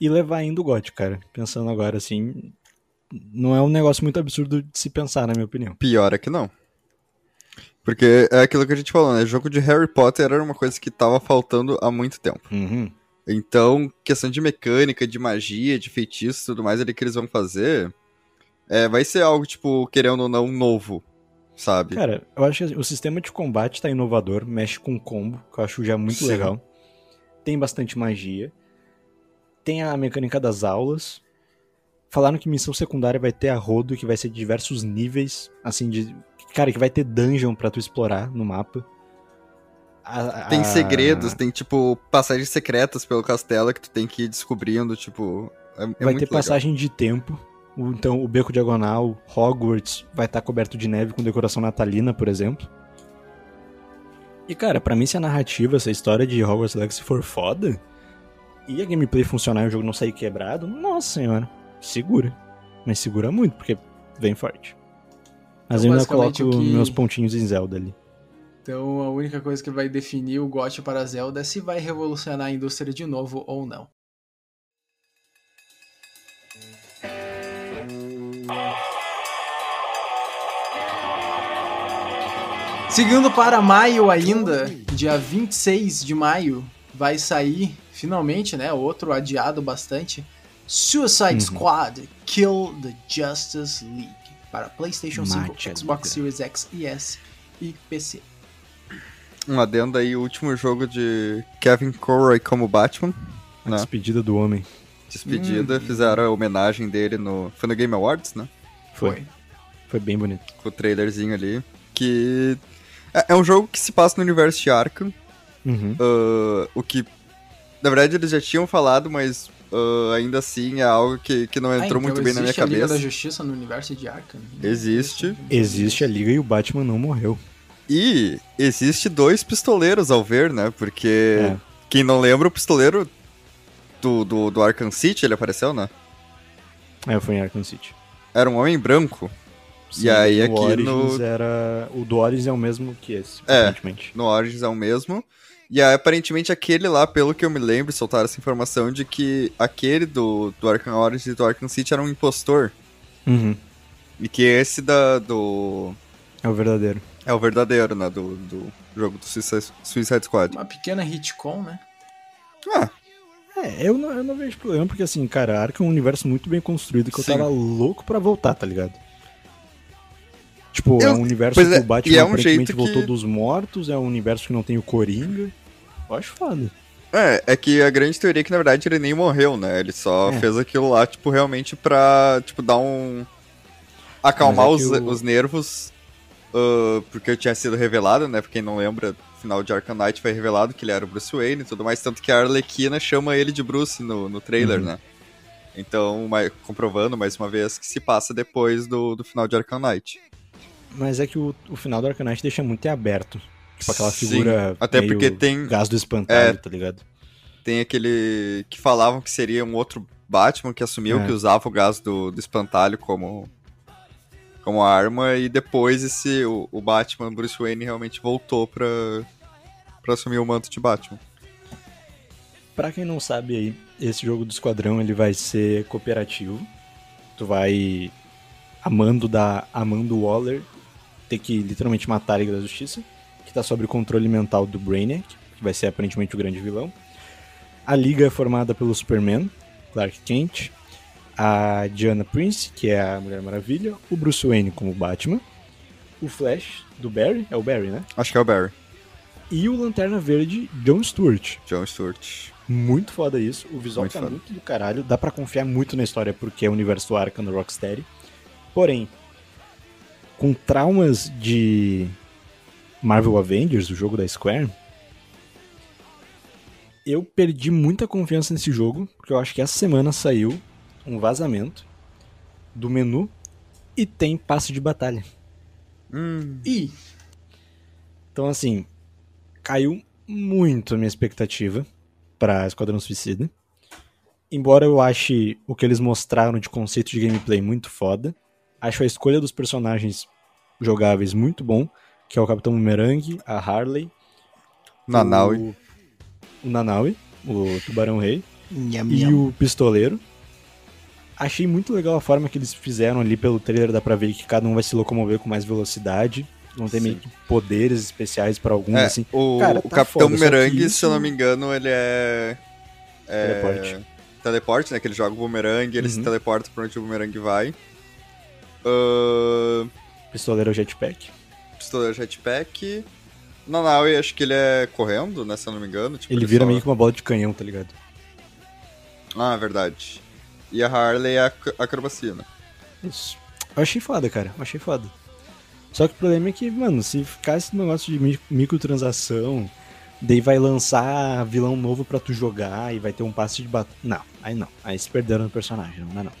B: e levar ainda o GOT, cara. Pensando agora assim, não é um negócio muito absurdo de se pensar, na minha opinião.
C: Pior é que não. Porque é aquilo que a gente falou, né? Jogo de Harry Potter era uma coisa que tava faltando há muito tempo.
B: Uhum.
C: Então, questão de mecânica, de magia, de feitiço e tudo mais ali que eles vão fazer, é, vai ser algo, tipo, querendo ou não, novo, sabe?
B: Cara, eu acho que assim, o sistema de combate tá inovador, mexe com combo, que eu acho já muito
C: Sim.
B: legal. Tem bastante magia. Tem a mecânica das aulas. Falaram que missão secundária vai ter a rodo, que vai ser de diversos níveis, assim, de. Cara, que vai ter dungeon pra tu explorar no mapa. A-
C: Tem
B: a-
C: segredos, tem, tipo, passagens secretas pelo castelo que tu tem que ir descobrindo, tipo... É, é
B: vai ter
C: legal.
B: passagem de tempo. Então, o Beco Diagonal, Hogwarts, vai estar coberto de neve com decoração natalina, por exemplo. E, cara, pra mim, se a narrativa, se a história de Hogwarts Legacy for foda, e a gameplay funcionar e o jogo não sair quebrado, nossa senhora, segura. Mas segura muito, porque vem forte. Mas
E: Então,
B: eu ainda coloco
E: que-
B: meus pontinhos em Zelda ali.
E: Então a única coisa que vai definir o GOT para Zelda é se vai revolucionar a indústria de novo ou não. Seguindo para maio ainda, dia 26 de maio, vai sair finalmente, né? Outro adiado bastante. Suicide
B: Uhum.
E: Squad Kill the Justice League para PlayStation 5,
B: Mate
E: Xbox. Series X e S e PC.
C: Um adendo aí, o último jogo de Kevin Conroy como Batman.
B: A
C: Né?
B: despedida do homem.
C: Despedida,
E: Hum.
C: fizeram a homenagem dele no. Foi no Game Awards, né?
B: Foi. Foi bem bonito.
C: Com o trailerzinho ali. Que. É, é um jogo que se passa no universo de Arkham.
B: Uhum.
C: ah, o que. Na verdade, eles já tinham falado, mas ah, ainda assim é algo que, que não
E: Ah,
C: entrou
E: então
C: muito bem na minha
E: existe a Liga da
C: cabeça.
E: Justiça no universo de Arkham?
C: Existe.
B: Existe a liga e o Batman não morreu.
C: E existe dois pistoleiros ao ver, né? Porque.
B: É.
C: Quem não lembra, o pistoleiro do, do, do Arkham City, ele apareceu, né?
B: É, foi em Arkham City.
C: Era um homem branco.
B: Sim,
C: aí
B: o
C: aqui
B: Origins
C: no-
B: era. O do Origins é o mesmo que esse,
C: É.
B: aparentemente.
C: No Origins é o mesmo. E aí, aparentemente, aquele lá, pelo que eu me lembro, soltaram essa informação de que aquele do, do Arkham Origins e do Arkham City era um impostor.
B: Uhum.
C: E que esse da, do.
B: É o verdadeiro.
C: É o verdadeiro, né? Do, do jogo do Suicide, Suicide Squad.
E: Uma pequena hitcom, né?
C: Ah,
B: É, eu não, eu não vejo problema, porque assim, cara, Arkham é um universo muito bem construído que eu
C: Sim.
B: tava louco pra voltar, tá ligado? Tipo, é
C: Eu-
B: um universo
C: pois
B: que
C: é,
B: o Batman
C: é um
B: aparentemente voltou
C: que-
B: dos mortos, é um universo que não tem o Coringa. Eu acho foda.
C: É, é que a grande teoria é que, na verdade, ele nem morreu, né? Ele só
B: É.
C: fez aquilo lá, tipo, realmente pra, tipo, dar um... Acalmar
B: é
C: os, os nervos, ah, porque tinha sido revelado, né? Pra quem não lembra, final de Arkham Knight foi revelado que ele era o Bruce Wayne e tudo mais, tanto que a Arlequina chama ele de Bruce no, no trailer,
B: Uhum.
C: né? Então, mai- comprovando mais uma vez que se passa depois do, do final de Arkham Knight.
B: Mas é que o, o final do Arcanite deixa muito em aberto. Tipo aquela
C: Sim,
B: figura.
C: até
B: meio
C: porque tem-
B: Gás do espantalho,
C: É.
B: tá ligado?
C: Tem aquele que falavam que seria um outro Batman que assumiu
B: É.
C: que usava o gás do, do espantalho como como arma e depois esse o, o Batman Bruce Wayne realmente voltou pra para assumir o manto de Batman.
B: Pra quem não sabe aí, esse jogo do Esquadrão ele vai ser cooperativo. Tu vai amando da Amanda Waller ter que literalmente matar a Liga da Justiça, que tá sob o controle mental do Brainiac, que vai ser aparentemente o grande vilão. A liga é formada pelo Superman, Clark Kent, a Diana Prince, que é a Mulher Maravilha, o Bruce Wayne como Batman, o Flash do Barry, é o Barry, né?
C: Acho que é o Barry,
B: E o Lanterna Verde John Stewart.
C: John Stewart.
B: Muito foda isso. O visual
C: Muito
B: tá
C: foda.
B: muito do caralho. Dá pra confiar muito na história porque é o universo do Arkham do Rocksteady. Porém, com traumas de Marvel Avengers, o jogo da Square, eu perdi muita confiança nesse jogo, porque eu acho que essa semana saiu um vazamento do menu e tem passe de batalha.
C: Hum,
E: Ih,
B: Então, assim, caiu muito a minha expectativa pra Esquadrão Suicida. Embora eu ache o que eles mostraram de conceito de gameplay muito foda, acho a escolha dos personagens jogáveis muito bom, que é o Capitão Boomerang, a Harley,
C: Nanaui.
B: o, o Nanaui, o Tubarão Rei
E: nham,
B: e
E: nham.
B: o Pistoleiro. Achei muito legal a forma que eles fizeram ali pelo trailer, dá pra ver que cada um vai se locomover com mais velocidade. Vão ter
C: Sim.
B: meio que poderes especiais pra alguns,
C: É,
B: assim.
C: o,
B: Cara,
C: o
B: tá
C: Capitão
B: foda, só que
C: Boomerang,
B: isso-
C: se eu não me engano, ele é. é
B: Teleporte.
C: Teleporte, né? Que ele joga o boomerang, ele se
B: Uhum.
C: teleporta pra onde o boomerang vai. Ahn,
B: Pistoleiro é jetpack.
C: pistoleiro jetpack. Nanaui, acho que ele é correndo, né? Se eu não me engano. Tipo,
B: Ele vira
C: só-
B: meio que uma bola de canhão, tá ligado?
C: Ah, verdade. E a Harley é a ac- acrobacia, né?
B: Isso. Eu achei foda, cara. Eu achei foda. Só que o problema é que, mano, se ficar esse negócio de mi- microtransação, daí vai lançar vilão novo pra tu jogar e vai ter um passe de batalha. Não, aí não. Aí se perderam no personagem, não dá não.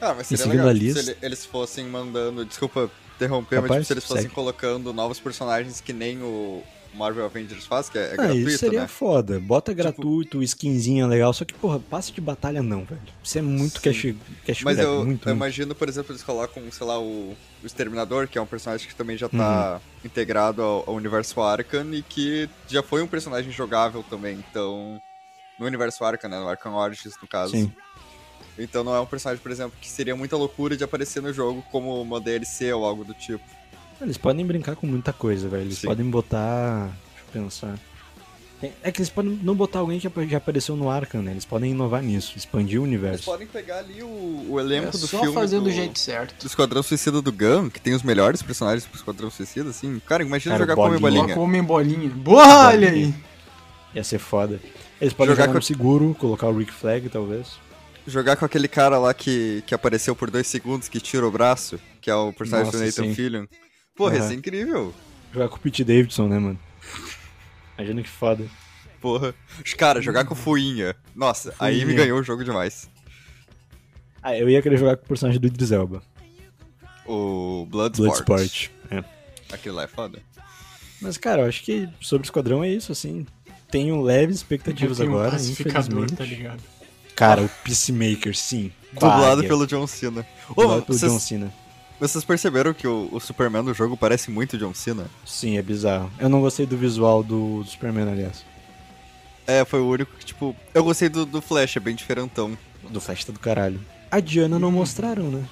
C: Ah, mas seria legal tipo,
B: lista-
C: se ele- eles fossem mandando. Desculpa interromper, mas tipo, se eles fossem
B: segue.
C: colocando novos personagens que nem o, Marvel Avengers faz, que é, é
B: Ah,
C: gratuito,
B: isso seria
C: né?
B: foda. Bota gratuito, skinzinha legal. Só que, porra, passe de batalha não, velho. Isso é muito
C: Sim.
B: cash, cash
C: Mas
B: grab,
C: eu,
B: muito,
C: eu
B: muito.
C: imagino, por exemplo, eles colocam, sei lá, o, o Exterminador, que é um personagem que também já tá integrado ao, ao universo Arkham e que já foi um personagem jogável também, então... No universo Arkham, né? No Arkham Origins, no caso.
B: Sim.
C: Então não é um personagem, por exemplo, que seria muita loucura de aparecer no jogo como uma DLC ou algo do tipo.
B: Eles podem brincar com muita coisa, velho. Eles
C: Sim.
B: podem botar. Deixa eu pensar. É que eles podem não botar alguém que já apareceu no Arkham, né? Eles podem inovar nisso, expandir o
C: Eles
B: universo.
C: podem pegar ali o, o elenco
D: É
C: do
D: só
C: filme
D: fazer do...
C: do,
D: jeito certo.
C: do Esquadrão Suicida do Gun, que tem os melhores personagens pro Esquadrão Suicida, assim. Cara, imagina
B: Cara,
C: jogar
B: bolinha.
C: como bolinha.
D: Coloca homem bolinha. Boa, olha aí.
B: Ia ser foda. Eles podem
C: Jogar
B: jogar,
C: com-
B: no seguro, colocar o Rick Flag, talvez.
C: Jogar com aquele cara lá que, que apareceu por dois segundos, que tira o braço, que é o personagem
B: Nossa,
C: do Nathan
B: sim.
C: Fillion. Porra,
B: Aham.
C: isso é incrível.
B: Jogar com o Pete Davidson, né, mano? Imagina que foda.
C: Porra. Cara, jogar com o Fuinha. Nossa, aí me
B: Fuinha.
C: ganhou o jogo demais.
B: Ah, eu ia querer jogar com o personagem do Idris Elba.
C: O Bloodsport.
B: Bloodsport. É.
C: Aquele lá é foda.
B: Mas, cara, eu acho que sobre o Esquadrão é isso, assim. Tenho leves expectativas
D: Tem um
B: agora,
D: pacificador,
B: infelizmente.
D: tá ligado?
B: Cara, o Peacemaker, sim.
C: Dublado pelo John Cena.
B: Dublado pelo
C: vocês,
B: John Cena.
C: vocês perceberam que o, o Superman do jogo parece muito John Cena?
B: Sim, é bizarro. Eu não gostei do visual do, do Superman, aliás.
C: É, foi o único que, tipo... Eu gostei do, do Flash, é bem diferentão.
B: Do Flash tá do caralho. A Diana não mostraram, né?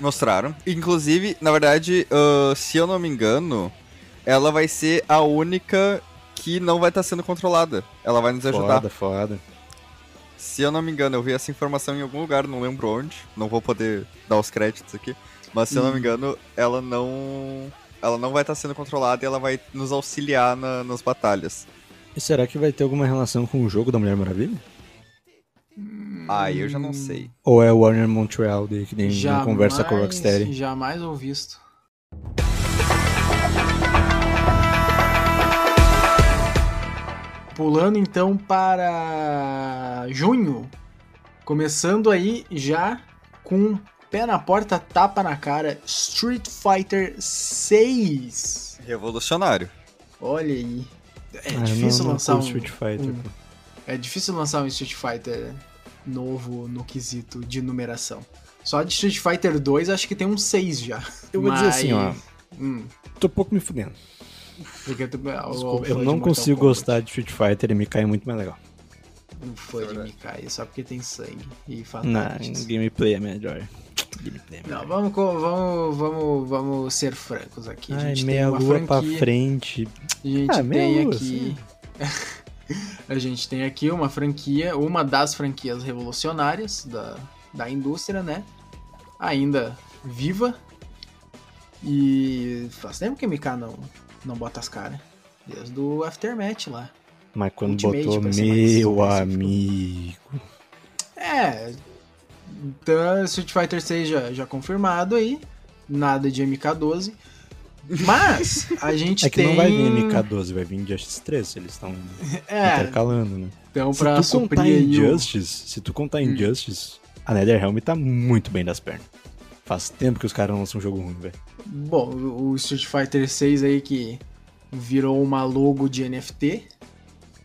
C: Mostraram. Inclusive, na verdade, ah, se eu não me engano, ela vai ser a única que não vai estar sendo controlada. Ela vai nos ajudar.
B: Foda, foda.
C: Se eu não me engano, eu vi essa informação em algum lugar, não lembro onde. Não vou poder dar os créditos aqui. Mas se eu não me engano, ela não. Ela não vai estar sendo controlada e ela vai nos auxiliar na- nas batalhas.
B: E será que vai ter alguma relação com o jogo da Mulher Maravilha?
C: Aí eu já não sei.
B: Ou é o Warner Montreal daí que nem não
D: Jamais,
B: conversa com o Rocksteady?
D: Jamais ou visto. Pulando então para junho. Começando aí já com pé na porta, tapa na cara, Street Fighter 6.
C: Revolucionário.
D: Olha aí. É
B: Ah,
D: difícil
B: não, não
D: lançar um,
B: curto Street Fighter.
D: um-. É difícil lançar um Street Fighter novo no quesito de numeração. Só de Street Fighter 2 acho que tem um 6 já.
B: Eu vou dizer assim, ó.
D: Hum,
B: Tô pouco me fudendo.
D: Porque tu, ah, o-
B: Desculpa,
D: o
B: eu não consigo
D: Kombat,
B: gostar de Street Fighter e me cai muito mais legal.
D: Um fã
C: Isso é
D: de. Mikai, só porque tem sangue e
B: Não,
D: fatalities.
B: gameplay é melhor. Gameplay é melhor.
D: Não, vamos, vamos, vamos, vamos ser francos aqui. A
B: Ai,
D: gente tem
B: meia
D: uma
B: lua pra
D: franquia.
B: frente.
D: A gente
B: Ah,
D: tem
B: lua,
D: aqui. a gente tem aqui uma franquia, uma das franquias revolucionárias da, da indústria, né? Ainda viva. E faz tempo que a MK não, não bota as caras. Desde o Aftermath lá.
B: Mas quando
D: Ultimate,
B: botou
D: mais
B: meu amigo.
D: É. Então, Street Fighter 6 já, já confirmado aí. Nada de MK12. Mas a gente
B: É que
D: tem.
B: não vai vir MK12, vai vir Justice 3, eles estão
D: É,
B: intercalando, né?
D: então
B: Se
D: pra
B: tu
D: suprir
B: contar
D: o-
B: Injustice, se tu contar
D: Hum.
B: Injustice, a NetherRealm tá muito bem das pernas. Faz tempo que os caras lançam um jogo ruim, velho.
D: Bom, o Street Fighter 6 aí que virou uma logo de NFT.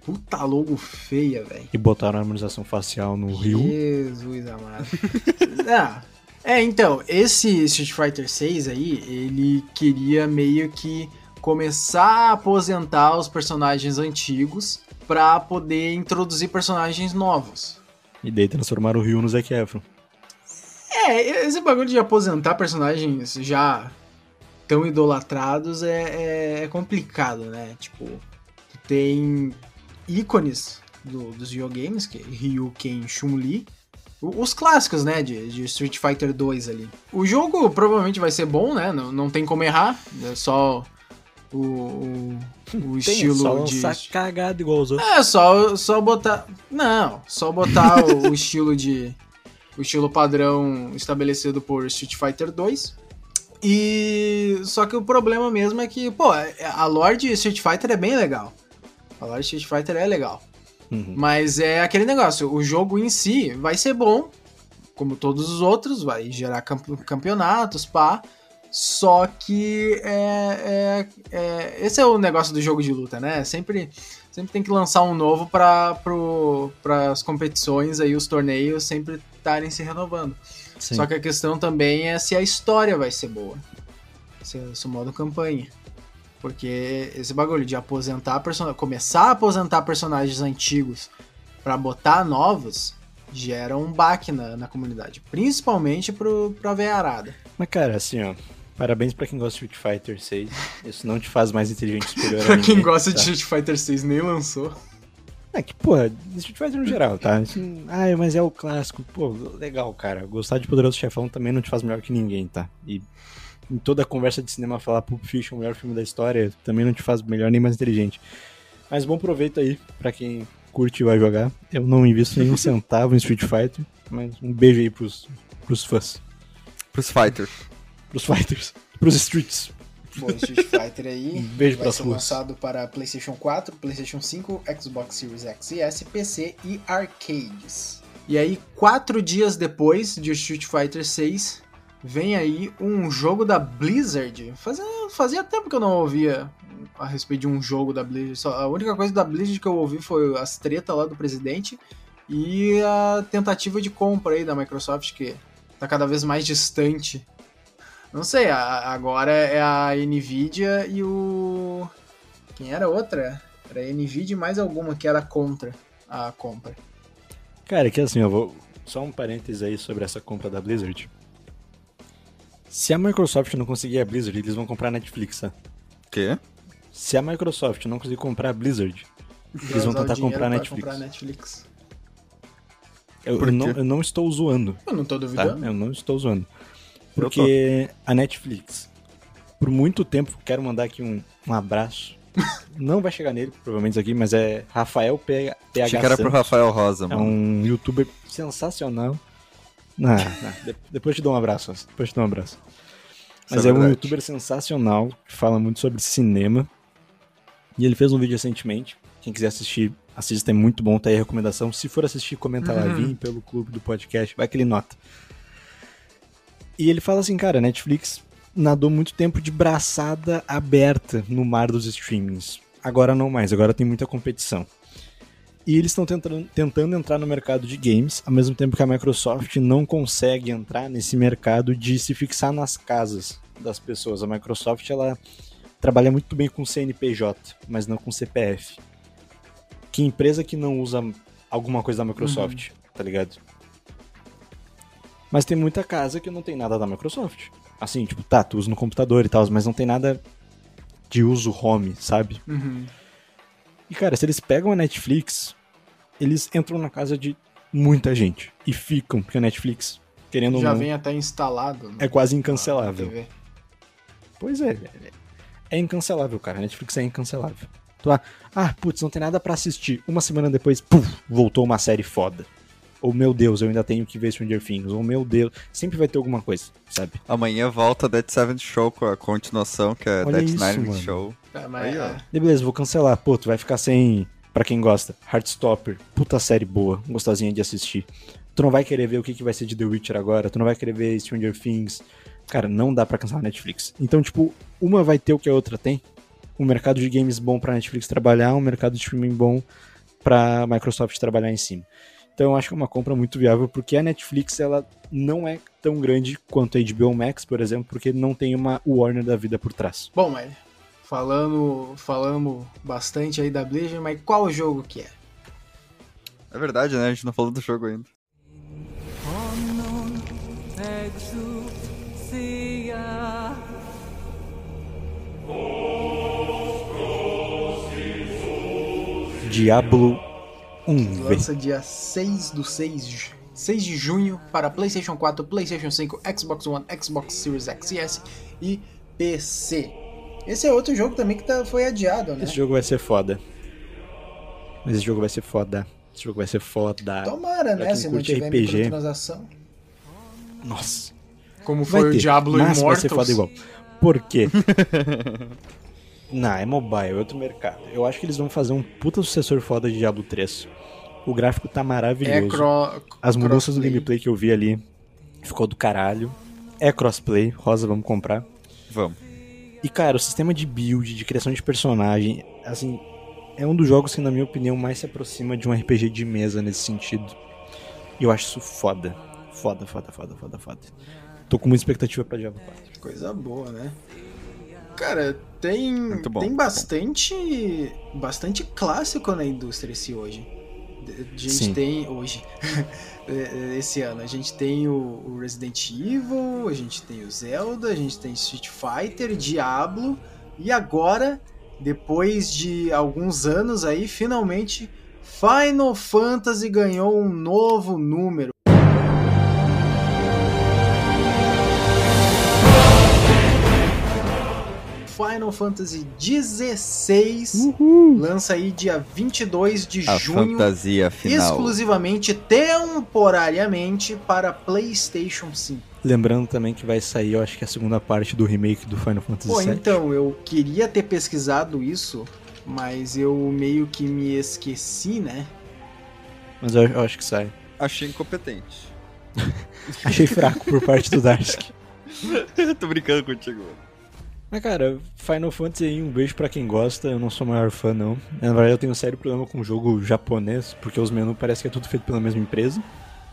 D: Puta logo feia, velho.
B: E botaram a harmonização facial no Rio.
D: Jesus amado. ah, é, então, esse Street Fighter 6 aí, ele queria meio que começar a aposentar os personagens antigos pra poder introduzir personagens novos.
B: E daí transformaram o Rio no Zac Efron.
D: É, esse bagulho de aposentar personagens já tão idolatrados é, é- é complicado, né? Tipo, tem ícones do- dos videogames, que é Ryu, Ken, Chun-Li. Os clássicos, né, de, de Street Fighter 2 ali. O jogo provavelmente vai ser bom, né? Não, não tem como errar. É só o, o, o estilo
B: Tem, só
D: de...
B: cagado igual os outros.
D: É, só, só botar. Não, só botar o, o estilo de. O estilo padrão estabelecido por Street Fighter 2. E. Só que o problema mesmo é que, pô, a lore de Street Fighter é bem legal. A lore de Street Fighter é legal.
B: Uhum.
D: Mas é aquele negócio, o jogo em si vai ser bom, como todos os outros, vai gerar camp- campeonatos, pá. Só que é, é, é- esse é o negócio do jogo de luta, né? Sempre, sempre tem que lançar um novo para as competições aí, os torneios sempre estarem se renovando.
B: Sim.
D: Só que a questão também é se a história vai ser boa. Se, se o modo campanha. Porque esse bagulho de aposentar começar a aposentar personagens antigos pra botar novos gera um baque na, na comunidade. Principalmente pro, pra veiarada.
B: Mas, cara, assim, ó. Parabéns pra quem gosta de Street Fighter 6. Isso não te faz mais inteligente superior
D: pra quem
B: ninguém,
D: gosta de
B: tá?
D: Street Fighter 6 nem lançou.
B: É que, porra, Street Fighter no geral, tá? Assim, ah, mas é o clássico. Pô, legal, cara. Gostar de Poderoso Chefão também não te faz melhor que ninguém, tá? E em toda a conversa de cinema falar Pulp Fiction, o melhor filme da história, também não te faz melhor nem mais inteligente. Mas bom proveito aí pra quem curte e vai jogar. Eu não invisto nenhum centavo em Street Fighter, mas um beijo aí pros, pros fãs,
C: Pros Fighter.
B: pros fighters, pros streets.
D: Bom, Street Fighter aí
B: Um beijo
D: vai ser
B: ruas.
D: lançado para PlayStation 4, PlayStation 5, Xbox Series X e S, PC e arcades. E aí, quatro dias depois de Street Fighter 6, vem aí um jogo da Blizzard. Fazia, fazia tempo que eu não ouvia a respeito de um jogo da Blizzard. Só- a única coisa da Blizzard que eu ouvi foi as tretas lá do presidente e a tentativa de compra aí da Microsoft, que tá cada vez mais distante não sei, a- agora é a Nvidia e o. Quem era a outra? Era a Nvidia e mais alguma que era contra a compra.
B: Cara, que assim, eu vou. Só um parênteses aí sobre essa compra da Blizzard. Se a Microsoft não conseguir a Blizzard, eles vão comprar a Netflix, tá?
C: Quê?
B: Se a Microsoft não conseguir comprar a Blizzard, eles vão tentar comprar a Netflix.
D: comprar a Netflix.
B: Eu, eu não, eu não estou zoando,
D: Eu não tô
B: tá?
D: duvidando.
B: Eu não estou zoando. Porque a Netflix, por muito tempo, quero mandar aqui um, um abraço. não vai chegar nele, provavelmente isso aqui, mas é Rafael PH
C: Achei que era pro. Rafael Rosa,
B: É
C: mano.
B: um youtuber sensacional. Não, não, de- depois te dou um abraço, depois te dou um abraço. Mas
C: é
B: é, um
C: verdade.
B: youtuber sensacional, que fala muito sobre cinema. E ele fez um vídeo recentemente. Quem quiser assistir, assista, é muito bom, tá aí a recomendação. Se for assistir, comenta lá,
D: Uhum.
B: vim pelo clube do podcast, vai que ele nota. E ele fala assim, cara, Netflix nadou muito tempo de braçada aberta no mar dos streamings. Agora não mais, agora tem muita competição. E eles estão tentando, tentando entrar no mercado de games, ao mesmo tempo que a Microsoft não consegue entrar nesse mercado de se fixar nas casas das pessoas. A Microsoft ela trabalha muito bem com CNPJ, mas não com CPF. Que empresa que não usa alguma coisa da Microsoft, tá ligado? Mas tem muita casa que não tem nada da Microsoft. Assim, tipo, tá, tu usa no computador e tal, mas não tem nada de uso home, sabe?
D: Uhum.
B: E cara, se eles pegam a Netflix, eles entram na casa de muita gente e ficam, porque a Netflix, querendo ou
D: Já
B: não,
D: vem até instalado.
B: é quase incancelável.
D: TV.
B: Pois é, é- incancelável, cara. A Netflix é incancelável. Tu, ah, ah, putz, não tem nada pra assistir. Uma semana depois, puf, voltou uma série foda. Ou, meu Deus, eu ainda tenho que ver Stranger Things. Ou, meu Deus, sempre vai ter alguma coisa, sabe?
C: Amanhã volta Dead Seventh Show com a continuação, que é
B: Olha
C: Dead
B: mano.
C: Show.
D: É, mas,
C: Aí, ó.
D: é,
B: E beleza, vou cancelar. Pô, tu vai ficar sem, pra quem gosta, Heartstopper. Puta série boa, gostosinha de assistir. Tu não vai querer ver o que, que vai ser de The Witcher agora. Tu não vai querer ver Stranger Things. Cara, não dá pra cancelar a Netflix. Então, tipo, uma vai ter o que a outra tem. Um mercado de games bom pra Netflix trabalhar, um mercado de streaming bom pra Microsoft trabalhar em cima. Então eu acho que é uma compra muito viável, porque a Netflix ela não é tão grande quanto a HBO Max, por exemplo, porque não tem uma Warner da vida por trás.
D: Bom, mas falando, falamos bastante aí da Blizzard, mas qual jogo que é?
C: É verdade, né? A gente não falou do jogo ainda.
B: Diablo 1, velho.
D: Lança dia 6 do 6, de- 6 de junho para PlayStation 4, PlayStation 5, Xbox One, Xbox Series X e S e PC. Esse é outro jogo também que tá, foi adiado, né?
B: Esse jogo vai ser foda. Esse jogo vai ser foda. Esse jogo vai ser foda.
D: Tomara,
B: Pra
D: né? Se não tiver
B: RPG.
D: microtransação.
B: Nossa.
D: Como
B: Vai
D: foi o
B: ter,
D: Diablo
B: mas vai
D: Immortals.
B: ser foda igual. Por quê? Não, é mobile, é outro mercado. Eu acho que eles vão fazer um puta sucessor foda de Diablo 3. O gráfico tá
D: É
B: maravilhoso.
D: cro...
B: As mudanças do gameplay que eu vi ali ficou do caralho. É crossplay, Rosa, vamos comprar.
C: Vamos.
B: E, cara, o sistema de build, de criação de personagem, assim, é um dos jogos que, na minha opinião, mais se aproxima de um RPG de mesa nesse sentido. E eu acho isso foda. Foda, foda, foda, foda, foda. Tô com muita expectativa pra Diablo 4.
D: Coisa boa, né? Cara, tem, tem bastante, bastante clássico na indústria esse hoje. A gente
B: Sim.
D: tem hoje, eh, esse ano, a gente tem o Resident Evil, a gente tem o Zelda, a gente tem Street Fighter, Diablo e agora, depois de alguns anos aí, finalmente Final Fantasy ganhou um novo número. Final Fantasy XVI lança aí dia 22 de
C: A
D: junho,
C: fantasia final.
D: exclusivamente temporariamente para PlayStation 5.
B: Lembrando também que vai sair, eu acho que é a segunda parte do remake do Final Fantasy
D: Pô,
B: VII.
D: então, eu queria ter pesquisado isso, mas eu meio que me esqueci, né?
B: Mas eu, eu acho que sai.
C: Achei incompetente.
B: Achei fraco por parte do Darsk.
C: Tô brincando contigo. mano.
B: Mas, cara, Final Fantasy aí, um beijo pra quem gosta. Eu não sou o maior fã, não. Na verdade, eu tenho um sério problema com o jogo japonês, porque os menus parece que é tudo feito pela mesma empresa.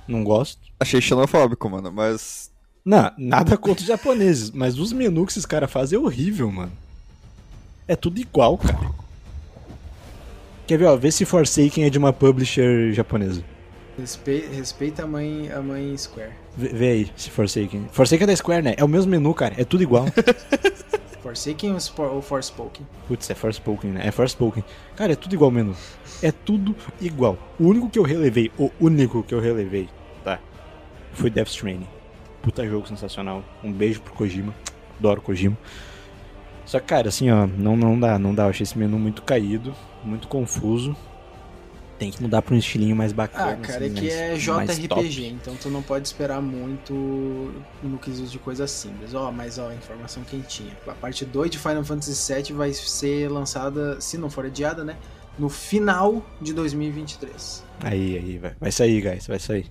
B: Não gosto.
C: Achei xenofóbico, mano, mas.
B: Não, nada contra os japoneses, mas os menus que esses caras fazem é horrível, mano. É tudo igual, cara. Quer ver, ó, vê se Forsaken é de uma publisher japonesa.
D: Respe- respeita a mãe, a mãe Square.
B: Vê, vê aí, se Forsaken. Forsaken é da Square, né? É o mesmo menu, cara. É tudo igual.
D: Forsaken ou Spor- ou Forspoken?
B: Putz, é Forspoken, né? É Forspoken. Cara, é tudo igual o menu. É tudo igual. O único que eu relevei, o único que eu relevei, tá? Foi Death Stranding. Puta jogo sensacional. Um beijo pro Kojima. Adoro Kojima. Só que, cara, assim, ó, não, não dá, não dá. Eu achei esse menu muito caído, muito confuso. Tem que mudar pra um estilinho mais bacana.
D: Ah, cara, é
B: assim,
D: que
B: mais-
D: é
B: mais top.
D: JRPG, então tu não pode esperar muito no quesito de coisas simples. Ó, mas ó, informação quentinha. A parte 2 de Final Fantasy VII vai ser lançada, se não for adiada, né? No final de 2023.
B: Aí, aí, vai. Vai sair, guys, vai sair.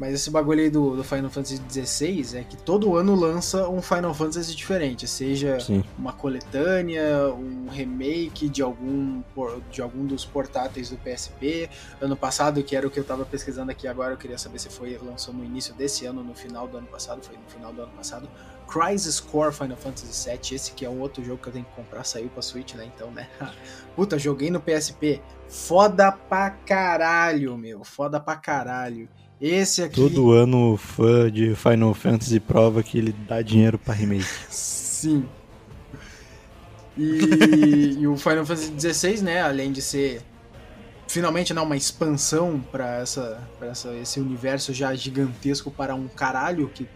D: Mas esse bagulho aí do, do Final Fantasy XVI é que todo ano lança um Final Fantasy diferente, seja
B: Sim.
D: uma coletânea, um remake de algum, de algum dos portáteis do PSP. Ano passado, que era o que eu tava pesquisando aqui agora, eu queria saber se foi lançou no início desse ano, no final do ano passado, foi no final do ano passado. Crisis Core Final Fantasy VII, esse que é um outro jogo que eu tenho que comprar, saiu pra Switch, né? Então, né? Puta, joguei no PSP. Foda pra caralho, meu. Foda pra caralho. Esse aqui.
B: Todo ano o fã de Final Fantasy prova que ele dá dinheiro pra remake.
D: Sim. E, e o Final Fantasy XVI, né, além de ser finalmente né, uma expansão para essa, pra essa esse universo já gigantesco para um caralho que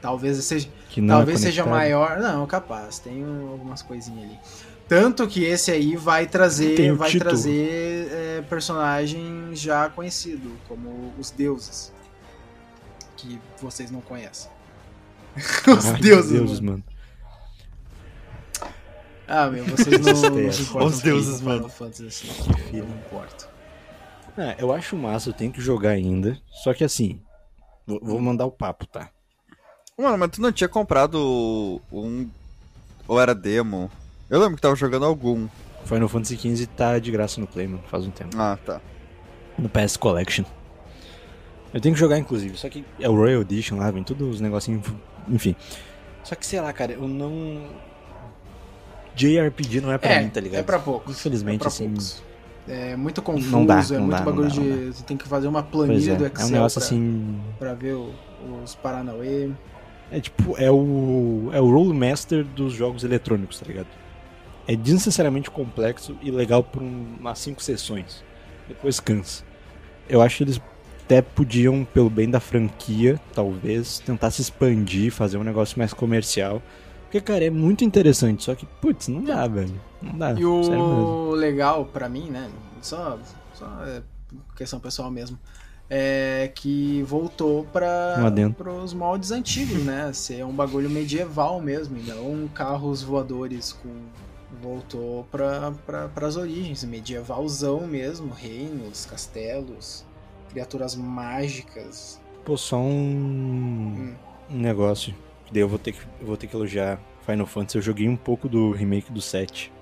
D: talvez seja
B: Que não
D: talvez
B: é
D: seja maior, não, capaz, tem algumas coisinhas ali. Tanto que esse aí vai trazer vai
B: título.
D: trazer é, personagem já conhecido, como os deuses que vocês não conhecem. os
B: Ai,
D: deuses,
B: deuses
D: mano.
B: mano.
D: Ah, meu, vocês não, não se importam
C: Os deuses, mano.
D: Fantasy, assim.
B: Que filho.
D: Eu não importo.
B: É, eu acho massa, eu tenho que jogar ainda. Só que assim, vou, vou mandar o papo, tá?
C: Mano, mas tu não tinha comprado um. Ou era demo? Eu lembro que tava jogando algum.
B: Final Fantasy XV tá de graça no Play, mano, faz um tempo.
C: Ah, tá.
B: No PS Collection. Eu tenho que jogar, inclusive, só que é o Royal Edition lá, vem todos os negocinhos, enfim. Só que, sei lá, cara, eu não... JRPG não é pra
D: é,
B: mim, tá ligado?
D: é pra poucos.
B: Infelizmente,
D: é pra
B: assim...
D: poucos. É muito confuso,
B: Não dá,
D: é
B: não
D: muito
B: dá, não
D: bagulho
B: dá, não
D: de. Você tem que fazer uma planilha
B: é,
D: do
B: é
D: Excel
B: um negócio
D: pra,
B: assim...
D: pra ver o- os Paranauê.
B: É tipo, é o. É o role master dos jogos eletrônicos, tá ligado? É desnecessariamente complexo e legal por um- umas 5 sessões. Depois cansa. Eu acho que eles até podiam, pelo bem da franquia, talvez, tentar se expandir, fazer um negócio mais comercial. Porque, cara, é muito interessante, só que, putz, não dá, velho. Não dá.
D: E o legal pra mim, né? Só, só é questão pessoal mesmo. É que voltou para os moldes antigos, né? Ser um bagulho medieval mesmo, não carros voadores com. Voltou para pra, as origens, medievalzão mesmo, reinos, castelos, criaturas mágicas.
B: Pô, só um,
D: Hum.
B: um negócio. Daí eu vou ter que, vou ter que elogiar Final Fantasy, eu joguei um pouco do remake do 7.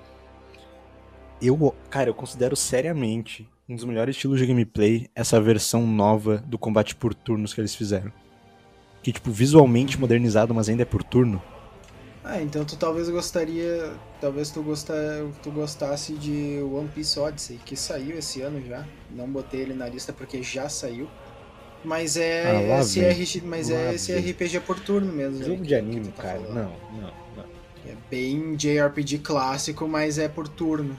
B: Eu, cara, eu considero seriamente um dos melhores estilos de gameplay essa versão nova do combate por turnos que eles fizeram. Que, tipo, visualmente modernizado, mas ainda é por turno.
D: Ah, então tu talvez gostaria. Talvez tu, gostar, tu gostasse de One Piece Odyssey, que saiu esse ano já. Não botei ele na lista porque já saiu. Mas é,
B: Ah, lá
D: esse, mas
B: Lá
D: é esse. RPG por turno mesmo. né,
B: Jogo de
D: que
B: anime,
D: tá
B: cara.
D: falando.
B: Não, não, não.
D: É bem JRPG clássico, mas é por turno.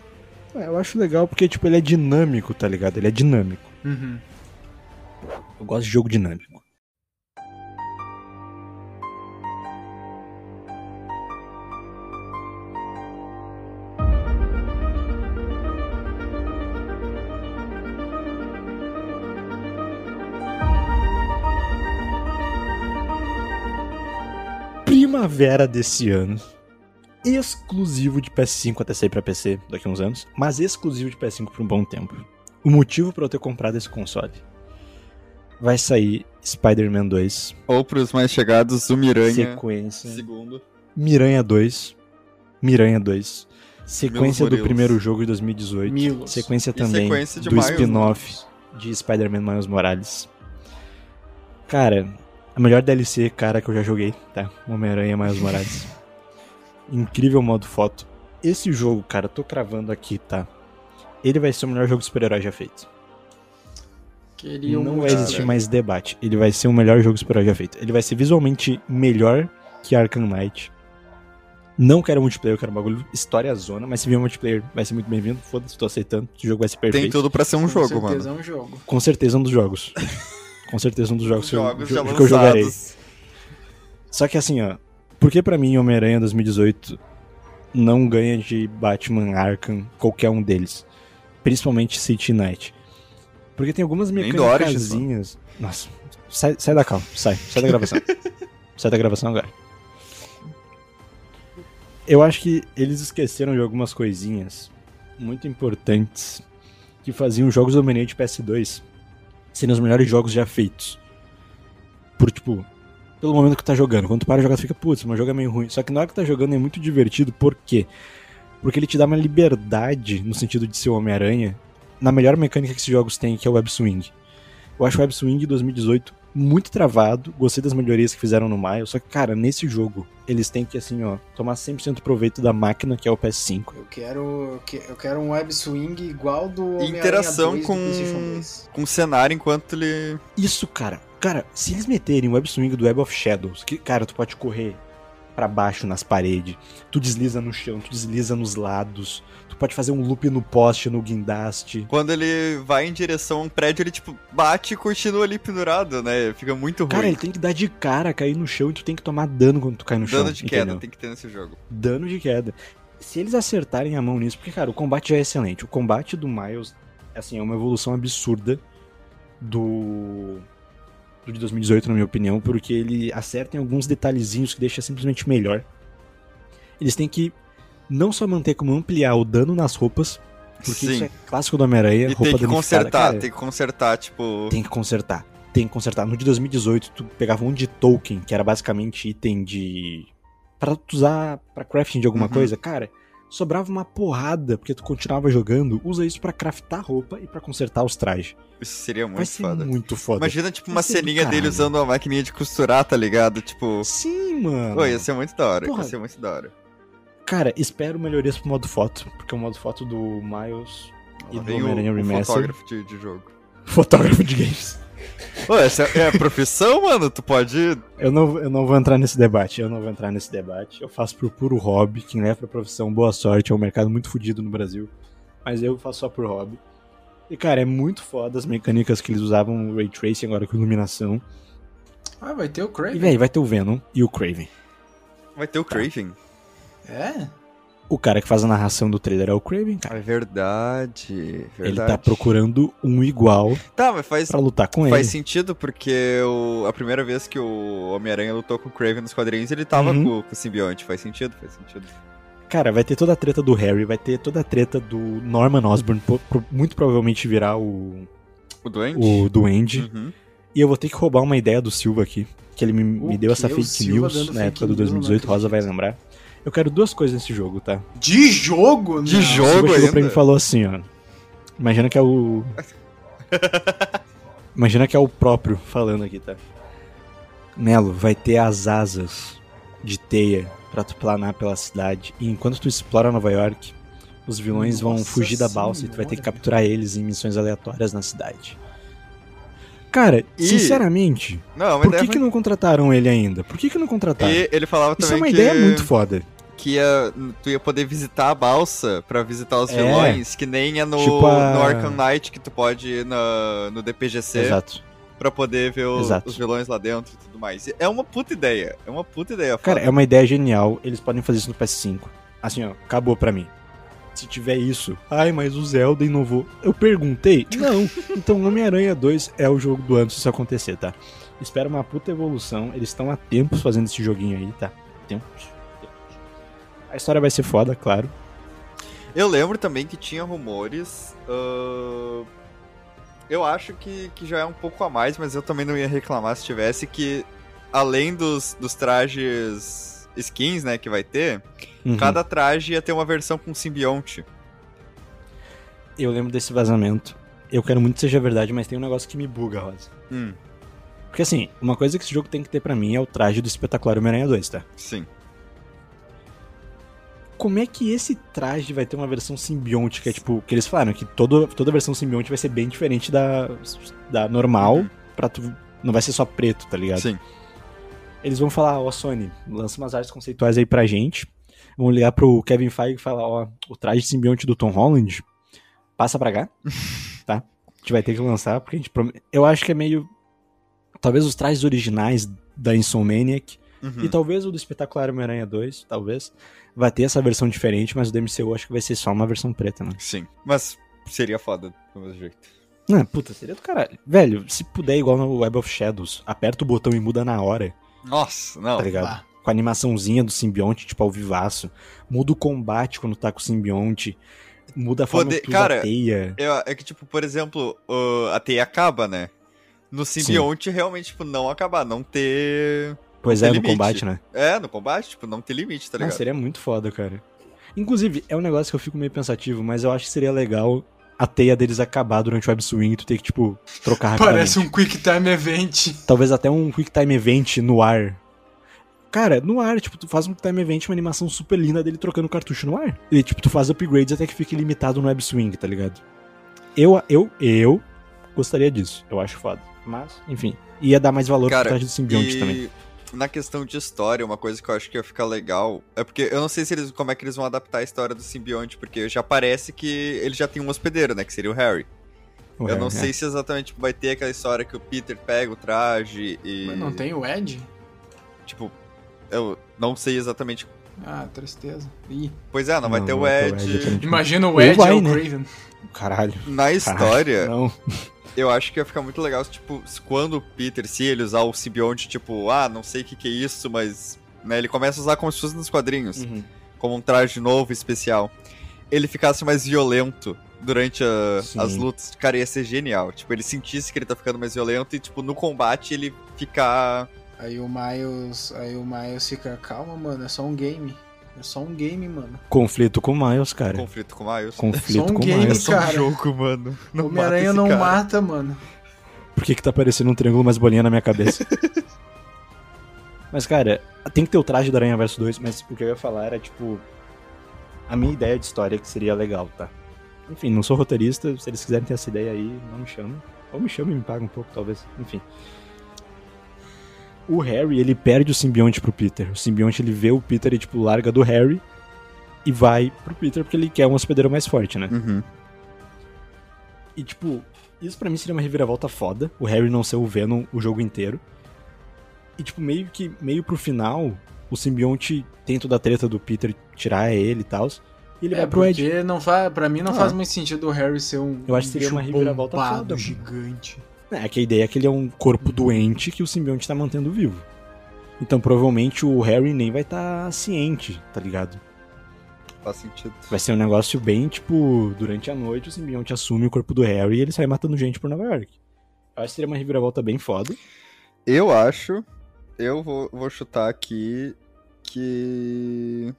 B: É, Eu acho legal porque, tipo, ele é dinâmico, tá ligado? Ele é dinâmico.
D: Uhum.
B: Eu gosto de jogo dinâmico. Primavera desse ano. Exclusivo de PS5 até sair pra PC daqui a uns anos, mas exclusivo de PS5 por um bom tempo. O motivo pra eu ter comprado esse console vai sair Spider-Man 2,
C: Ou pros mais chegados, o Miranha.
B: sequência.
C: Segundo.
B: Miranha 2. Miranha 2. Sequência do primeiro jogo de 2018.
D: Milos.
B: Sequência também
C: sequência
B: do spin-off de Spider-Man Miles Morales. Cara, a melhor DLC, cara, que eu já joguei, tá? Homem-Aranha Miles Morales. Incrível modo foto. Esse jogo, cara, tô cravando aqui, tá? Ele vai ser o melhor jogo de super-herói já feito.
D: Queria um
B: Não vai existir mais debate. Ele vai ser o melhor jogo de super-herói já feito. Ele vai ser visualmente melhor que Arkham Knight. Não quero multiplayer, eu quero um bagulho história zona, mas se vier multiplayer vai ser muito bem-vindo. Foda-se, tô aceitando. O jogo vai ser perfeito.
C: Tem tudo pra ser um
D: Com
C: jogo,
D: certeza
C: mano.
D: é um jogo.
B: Com certeza um dos jogos. Com certeza um dos jogos, que, eu,
C: Jogos
B: que eu- que eu jogarei. Só que assim, ó. Por que pra mim Homem-Aranha 2018 não ganha de Batman Arkham qualquer um deles? Principalmente City Knight. Porque tem algumas mecânicazinhas. Nossa, sai, sai da calma, sai, sai da gravação. sai da gravação agora. Eu acho que eles esqueceram de algumas coisinhas muito importantes que faziam os jogos do Homem-Aranha de PS2 serem os melhores jogos já feitos. Por, tipo, pelo momento que tá jogando. Quando tu para de jogar, tu fica, putz, mas o jogo é meio ruim. Só que na hora que tá jogando é muito divertido, por quê? Porque ele te dá uma liberdade no sentido de ser o Homem-Aranha na melhor mecânica que esses jogos têm, que é o Web Swing. Eu acho o Web Swing 2018 muito travado, gostei das melhorias que fizeram no Miles, só que, cara, nesse jogo, eles têm que, assim, ó, tomar 100% proveito da máquina, que é o PS5.
D: Eu quero, eu que- eu quero um web swing igual do
C: Interação
D: 2 do
C: com-
D: PlayStation 2.
C: Com o cenário enquanto ele.
B: Isso, cara. Cara, se eles meterem o Web Swing do Web of Shadows, que, cara, tu pode correr pra baixo nas paredes, tu desliza no chão, tu desliza nos lados, tu pode fazer um loop no poste, no guindaste.
C: Quando ele vai em direção a um prédio, ele, tipo, bate e continua ali pendurado, né? Fica muito ruim.
B: Cara, ele tem que dar de cara, cair no chão e tu tem que tomar dano quando tu cai no chão.
C: Dano de queda
B: entendeu?
C: tem que ter nesse jogo.
B: Dano de queda. Se eles acertarem a mão nisso, porque, cara, o combate já é excelente. O combate do Miles, assim, é uma evolução absurda do. Do de 2018, na minha opinião, porque ele acerta em alguns detalhezinhos que deixa simplesmente melhor. Eles têm que não só manter, como ampliar o dano nas roupas, porque
C: Sim.
B: isso é clássico do Homem-Aranha, roupa
C: tem que consertar,
B: Cara,
C: tem que consertar, tipo.
B: tem que consertar. Tem que consertar. No de 2018, tu pegava um de token, que era basicamente item de. Pra tu usar pra crafting de alguma
C: Uhum.
B: coisa, cara, sobrava uma porrada, porque tu continuava jogando. Usa isso pra craftar roupa e pra consertar os trajes.
C: Isso seria
B: Vai
C: muito
B: ser
C: foda.
B: muito foda.
C: Imagina, tipo, uma
B: Vai
C: ceninha dele usando uma maquininha de costurar, tá ligado? Tipo.
B: Sim, mano.
C: Pô, ia ser muito da hora.
B: Porra.
C: Ia ser muito da hora.
B: Cara, espero melhorias pro modo foto, porque o modo foto do Miles e
C: Lá
B: do Homem-Aranha Remastered.
C: fotógrafo de, de jogo.
B: Fotógrafo de games.
C: Pô, essa é a profissão, mano. Tu pode.
B: Eu não, eu não vou entrar nesse debate, eu não vou entrar nesse debate. Eu faço por puro hobby. Quem leva pra profissão, boa sorte. É um mercado muito fodido no Brasil. Mas eu faço só por hobby. E, cara, é muito foda as mecânicas que eles usavam no Ray Tracing agora com iluminação.
D: Ah, vai ter o
B: E,
D: Craven.
B: véi, vai ter o Venom e o Craven.
C: Vai ter o Craven.
D: É?
B: O cara que faz a narração do trailer é o Craven, cara.
C: É verdade. verdade.
B: Ele tá procurando um igual
C: Tá, mas faz,
B: pra lutar com
C: faz
B: ele.
C: sentido porque o, a primeira vez que o Homem-Aranha lutou com o Craven nos quadrinhos, ele tava
B: Uhum.
C: com, com o simbionte. Faz sentido, faz sentido.
B: Cara, vai ter toda a treta do Harry, vai ter toda a treta do Norman Osborn, po- pro- muito provavelmente virar o,
C: O Duende?
B: o Duende.
C: Uhum.
B: E eu vou ter que roubar uma ideia do Silva aqui. Que ele me, me deu essa fake news na época do
D: news, não
B: 2018, Rosa vai lembrar. Eu quero duas coisas nesse jogo, tá?
D: De jogo?
C: De
D: Não.
C: jogo?
B: O Silva chegou pra
C: ainda?
B: mim e falou assim, ó. Imagina que é o. Imagina que é o próprio falando aqui, tá? Nelo, vai ter as asas de teia pra tu planar pela cidade. E enquanto tu explora Nova York, os vilões vão
D: Nossa
B: fugir da balsa e tu vai ter que capturar eles em missões aleatórias na cidade. Cara,
C: E-
B: sinceramente,
C: Não, mas
B: por que, que não contrataram ele ainda? Por que, que não contrataram?
C: E ele falava
B: Isso
C: também
B: é uma
C: que,
B: ideia muito foda.
C: Que ia, tu ia poder visitar a balsa pra visitar os
B: É.
C: vilões, que nem é no,
B: Tipo a-
C: no Arkham Knight, que tu pode ir na, no DPGC
B: Exato.
C: pra poder ver o- os vilões lá dentro e tudo mais. É uma puta ideia, é uma puta ideia.
B: Cara,
C: foda.
B: é uma ideia genial. Eles podem fazer isso no PS5. Assim, ó, acabou pra mim. Se tiver isso, ai, mas o Zelda inovou. Eu perguntei? Não. Então, Homem-Aranha 2 é o jogo do ano se isso acontecer, tá? Espera uma puta evolução. Eles estão há tempos fazendo esse joguinho aí, tá? Tempos. A história vai ser foda, claro.
C: Eu lembro também que tinha rumores. ahn, eu acho que, que já é um pouco a mais, mas eu também não ia reclamar se tivesse que, além dos, dos trajes skins, né, que vai ter,
B: Uhum.
C: cada traje ia ter uma versão com simbionte.
B: Eu lembro desse vazamento. Eu quero muito que seja verdade, mas tem um negócio que me buga, Rosa.
C: Hum,
B: Porque assim, uma coisa que esse jogo tem que ter pra mim é o traje do espetacular Homem-Aranha 2, tá?
C: sim.
B: Como é que esse traje vai ter uma versão simbiótica? Tipo, que eles falaram que todo, toda versão simbionte vai ser bem diferente da, da normal, pra tu. Não vai ser só preto, tá ligado?
C: Sim.
B: Eles vão falar, ó, Sony, lança umas artes conceituais aí pra gente. Vão ligar pro Kevin Feige e falar, ó, o traje simbionte do Tom Holland passa pra cá, tá? A gente vai ter que lançar, porque a gente promete. Eu acho que é meio. Talvez os trajes originais da Insomniac
C: Uhum.
B: e talvez o do Espetacular Homem-Aranha 2, talvez, vai ter essa versão diferente, mas o do MCU acho que vai ser só uma versão preta, né?
C: Sim. Mas seria foda, do mesmo jeito.
B: Ah, puta, seria do caralho. Velho, se puder igual no Web of Shadows, aperta o botão e muda na hora,
C: Nossa, não.
B: tá ligado?
D: bah.
B: Com a animaçãozinha do simbionte, tipo, ao vivaço. Muda o combate quando tá com o simbionte. Muda a forma
C: Poder-
B: que
C: cara,
B: teia.
C: Eu- é que, tipo, por exemplo, a teia acaba, né? No simbionte, realmente, tipo, não acabar, não ter.
B: Pois
C: tem
B: é, no
C: limite.
B: combate, né?
C: É, no combate, tipo, não ter limite, tá
B: Não,
C: ligado?
B: seria muito foda, cara. Inclusive, é um negócio que eu fico meio pensativo, mas eu acho que seria legal a teia deles acabar durante o web swing e tu ter que, tipo, trocar rapidamente.
D: Parece um Quick Time Event.
B: Talvez até um Quick Time Event no ar. Cara, no ar, tipo, tu faz um Quick Time Event, uma animação super linda dele trocando cartucho no ar. E, tipo, tu faz upgrades até que fique limitado no web swing, tá ligado? Eu, eu, eu gostaria disso. Eu acho foda. Mas, enfim. Ia dar mais valor
C: Cara,
B: pro traje do simbionte
C: e
B: também.
C: Na questão de história, uma coisa que eu acho que ia ficar legal é porque eu não sei se eles, como é que eles vão adaptar a história do simbionte, porque já parece que ele já tem um hospedeiro, né? Que seria o Harry.
B: O
C: eu
B: Harry,
C: não
B: é.
C: sei se exatamente vai ter aquela história que o Peter pega o traje e.
E: Mas não tem o Ed?
C: Tipo, eu não sei exatamente.
E: Ah, tristeza. Ih.
C: Pois é, não, vai ter o
B: vai ter
C: Ed.
E: Imagina o Ed
B: vai,
E: é o
B: né?
E: Craven.
B: Caralho.
C: Na história,
B: Não.
C: Eu acho que ia ficar muito legal, se, tipo, quando o Peter, se ele usar o simbionte, tipo, ah, não sei o que, que é isso, mas. Né, ele começa a usar como se fosse nos quadrinhos,
B: Uhum.
C: como um traje novo, especial. Ele ficasse mais violento durante a- as lutas, cara, ia ser genial. Tipo, ele sentisse que ele tá ficando mais violento e, tipo, no combate ele ficar.
D: Aí o Miles. Aí o Miles fica, calma, mano, é só um game. É só um game, mano.
B: Conflito com o Miles, cara.
C: conflito com o Miles.
B: Conflito
D: Só um
B: com o
D: game,
B: Miles.
C: É só um
D: cara.
C: jogo, mano. Não
D: Homem-Aranha
C: mata
D: não
C: cara.
D: mata, mano.
B: Por que que tá parecendo um triângulo mais bolinha na minha cabeça? mas, cara, tem que ter o traje do Aranha Verso 2, mas o que eu ia falar era, tipo... A minha ideia de história que seria legal, tá? Enfim, não sou roteirista, se eles quiserem ter essa ideia aí, não me chamem. Ou me chamem e me pagam um pouco, talvez. Enfim. O Harry, ele perde o simbionte pro Peter. O simbionte, ele vê o Peter e, tipo, larga do Harry e vai pro Peter porque ele quer um hospedeiro mais forte, né?
C: Uhum.
B: E, tipo, isso pra mim seria uma reviravolta foda. O Harry não ser o Venom o jogo inteiro. E, tipo, meio que, meio pro final, o simbionte tem toda a treta do Peter tirar ele e tal. E ele
E: É,
B: vai pro Ed.
E: porque não faz, pra mim não
C: Ah.
E: faz muito sentido o Harry ser um
B: Eu acho que seria uma reviravolta
E: bombado,
B: foda, mano. É, que a ideia é que ele é um corpo doente que o simbionte tá mantendo vivo. Então, provavelmente, o Harry nem vai estar tá ciente, tá ligado?
C: Faz sentido.
B: Vai ser um negócio bem, tipo, durante a noite o simbionte assume o corpo do Harry e ele sai matando gente por Nova York. Eu acho que seria uma reviravolta bem foda.
C: Eu acho. Eu vou, vou chutar aqui que.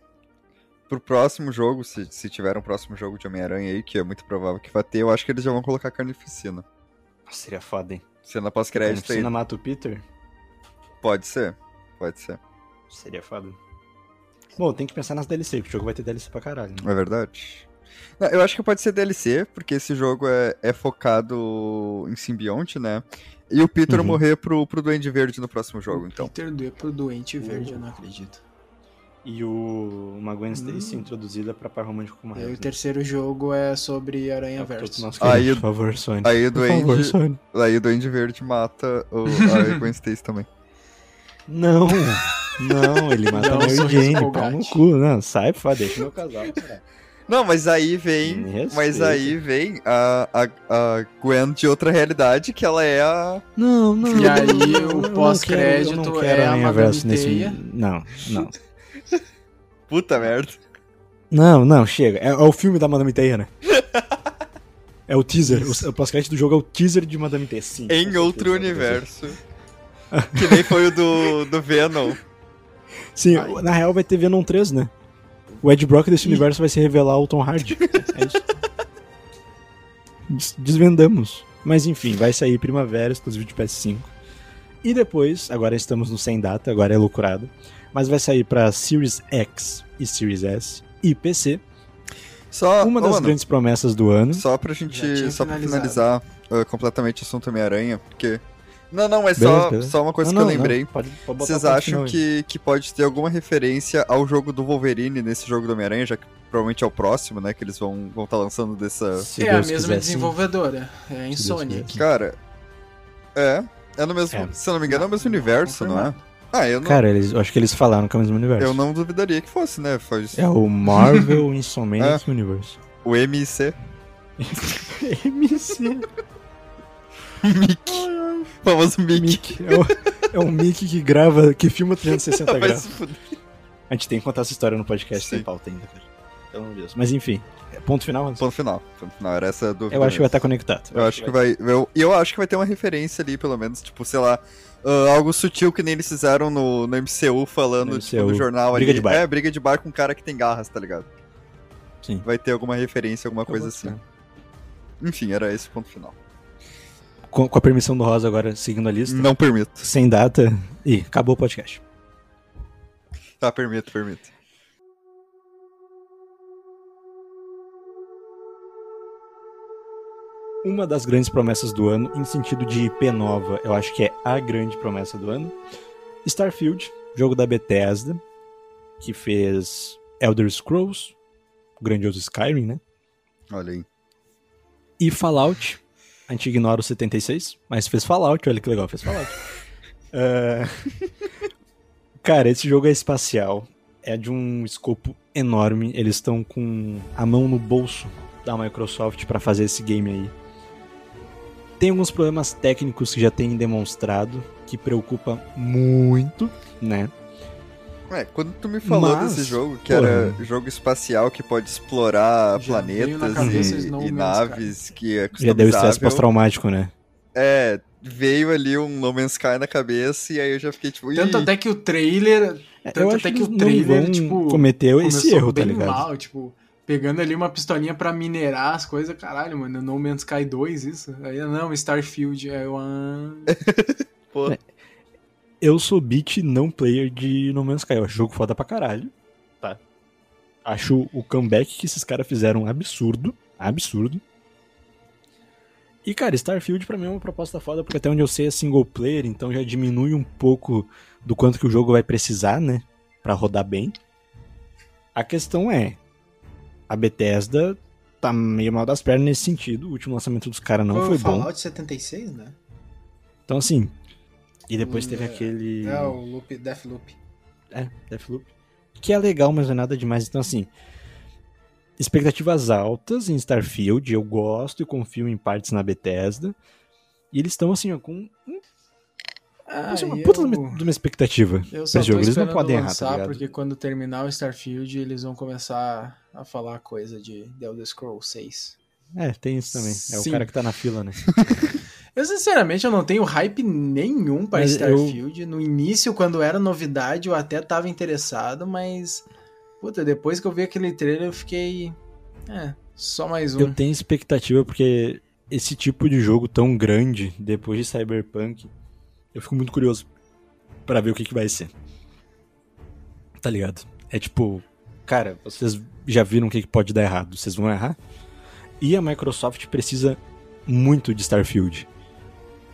C: pro próximo jogo, se, se tiver um próximo jogo de Homem-Aranha aí, que é muito provável que vai ter, eu acho que eles já vão colocar carnificina.
B: Seria foda, hein?
C: Cena pós-crédito aí.
B: Cena mata o Peter?
C: Pode ser, pode ser.
B: Seria foda. Bom, tem que pensar nas DLC, porque o jogo vai ter DLC pra caralho. Né?
C: É verdade. Não, eu acho que pode ser DLC, porque esse jogo é, é focado em simbionte, né? E o Peter
B: Uhum.
C: morrer pro, pro Duende Verde no próximo jogo, então.
E: Peter do pro doente verde, eu não acredito.
B: E o uma Gwen Stacy introduzida pra par romântico com
E: E
B: mais.
E: aí o terceiro jogo é sobre Aranha
B: É o
E: Verso.
C: Aí o-
B: por favor, Sony.
C: Aí o
B: Por favor,
C: Duende,
B: Sony.
C: aí o Duende Verde mata o, a Gwen Stacy também.
B: Não, não, ele mata
E: Dá
B: a
E: um
B: Mary Jane, pau no cu. Não, sai, foda, deixa meu casal.
C: Não, mas aí vem. Mas aí vem a, a, a Gwen de outra realidade, que ela é a.
B: Não, não.
E: E aí o pós-crédito é a
B: Aranha
E: Madame
B: Verso nesse-. Não, não.
C: Puta merda.
B: Não, não, chega. É, é o filme da Madame Teia, né? É o teaser. O, o pós-crédito do jogo é o teaser de Madame Teia, sim.
C: Em outro universo. que nem foi o do, do Venom.
B: Sim, na real vai ter Venom 3, né? O Ed Brock desse universo vai se revelar o Tom Hardy. É isso. Des- Desvendamos. Mas enfim, vai sair primavera, exclusivo de PS5. E depois, agora estamos no sem data, agora é lucrado. Mas vai sair pra Series X e Series S e PC.
C: Só,
B: Uma das
C: mano,
B: grandes promessas do ano.
C: só pra gente. Só pra finalizar uh, completamente o assunto Homem-Aranha, porque. Não, não, é só,
B: beleza.
C: só uma coisa
B: Não,
C: que eu
B: não, não,
C: lembrei.
B: pode- pode
C: Vocês acham que, que pode ter alguma referência ao jogo do Wolverine nesse jogo do Homem-Aranha, já que provavelmente é o próximo, né? Que eles vão estar vão tá lançando dessa.
B: Se
E: é a mesma
B: quiser, sim.
E: desenvolvedora. É a Insomniac.
C: Cara. É. É no mesmo.
B: É.
C: Se eu não me engano, é o mesmo universo, não é? Ah, eu não,
B: Cara, eles, eu acho que eles falaram que é o mesmo universo.
C: eu não duvidaria que fosse, né? Faz
B: É o Marvel Insomniac Universe.
C: o MIC.
B: MC.
C: Mickey. famoso Mickey.
B: É, o, é um Mickey que grava, que filma 360
C: Vai
B: graus. A gente tem que contar essa história no podcast sem
C: Sim.
B: pauta ainda, cara. Pelo amor de Deus. Mas enfim, é ponto final. Hans?
C: Ponto final. Ponto final. Era essa dúvida.
B: Eu acho que vai
C: mesmo.
B: estar conectado.
C: Eu acho que vai. Eu, eu acho que vai ter uma referência ali, pelo menos, tipo, sei lá, ah, algo sutil que nem eles fizeram no, no MCU falando,
B: No
C: tipo, no
B: MCU.
C: jornal
B: Briga
C: ali.
B: de bar.
C: É, briga de bar com um cara que tem garras, tá ligado?
B: Sim.
C: Vai ter alguma referência, alguma
B: Eu
C: coisa assim. Enfim, era esse o ponto final.
B: Com, com a permissão do Rosa agora, seguindo a lista.
C: Não permito.
B: Sem data. Ih, acabou o podcast.
C: Tá, permito, permito.
B: Uma das grandes promessas do ano, em sentido de IP nova, eu acho que é a grande promessa do ano. Starfield, jogo da Bethesda, que fez Elder Scrolls, o grandioso Skyrim, né?
C: Olha aí.
B: E Fallout. A gente ignora o 76, mas fez Fallout, olha que legal, fez Fallout. É, Cara, esse jogo é espacial. É de um escopo enorme. Eles estão com a mão no bolso da Microsoft pra fazer esse game aí. Tem alguns problemas técnicos que já tem demonstrado, que preocupa muito, né?
C: É, quando tu me falou
B: Mas,
C: desse jogo, que
B: porra.
C: era jogo espacial que pode explorar
E: Já
C: planetas e, e naves, que é
B: Já deu estresse pós-traumático, né?
C: É, veio ali um No Man's Sky na cabeça e aí eu já fiquei tipo,
E: Tanto
C: "Ih,
E: até que o trailer. Tanto
B: Eu acho
E: até
B: que
E: que o trailer, tipo.
B: cometer esse erro, tá ligado?
E: mal, tipo, pegando ali uma pistolinha pra minerar as coisas, caralho, mano, No Man's Sky 2, isso? Aí, não, Starfield, eu, ah,
C: pô,
B: É. Eu sou beat não player de No Man's Sky. Eu acho jogo foda pra caralho. Tá. Acho o comeback que esses caras fizeram absurdo. Absurdo. E, cara, Starfield pra mim é uma proposta foda, porque até onde eu sei é single player, então já diminui um pouco do quanto que o jogo vai precisar, né? Pra rodar bem. A questão é, a Bethesda tá meio mal das pernas nesse sentido. O último lançamento dos caras não
D: Foi
B: foi
D: o
B: bom.
D: Fallout 76, né?
B: Então, assim. E depois
D: Hum,
B: teve
D: é.
B: aquele.
D: É, o loop, Deathloop.
B: É, Deathloop. Que é legal, mas não é nada demais. Então, assim. Expectativas altas em Starfield. Eu gosto e confio em partes na Bethesda. E eles estão, assim, ó, com
E: ah,
B: assim, uma
E: eu-
B: puta de uma, expectativa.
E: Eu só
B: jogo. Eles não podem errar, tá ligado?
E: porque quando terminar o Starfield, eles vão começar a falar coisa de The Elder Scrolls 6.
B: É, tem isso também. É
E: Sim.
B: o cara que tá na fila, né?
E: Eu, sinceramente, eu não tenho hype nenhum para
B: Mas eu-
E: Starfield. No início, quando era novidade, eu até tava interessado, mas
D: Puta, depois que eu vi aquele trailer, eu fiquei. É, só mais um.
B: Eu tenho expectativa porque esse tipo de jogo tão grande, depois de Cyberpunk, eu fico muito curioso pra ver o que, que vai ser. Tá ligado? É tipo, cara, vocês já viram o que, pode dar errado, vocês vão errar? E a Microsoft precisa muito de Starfield.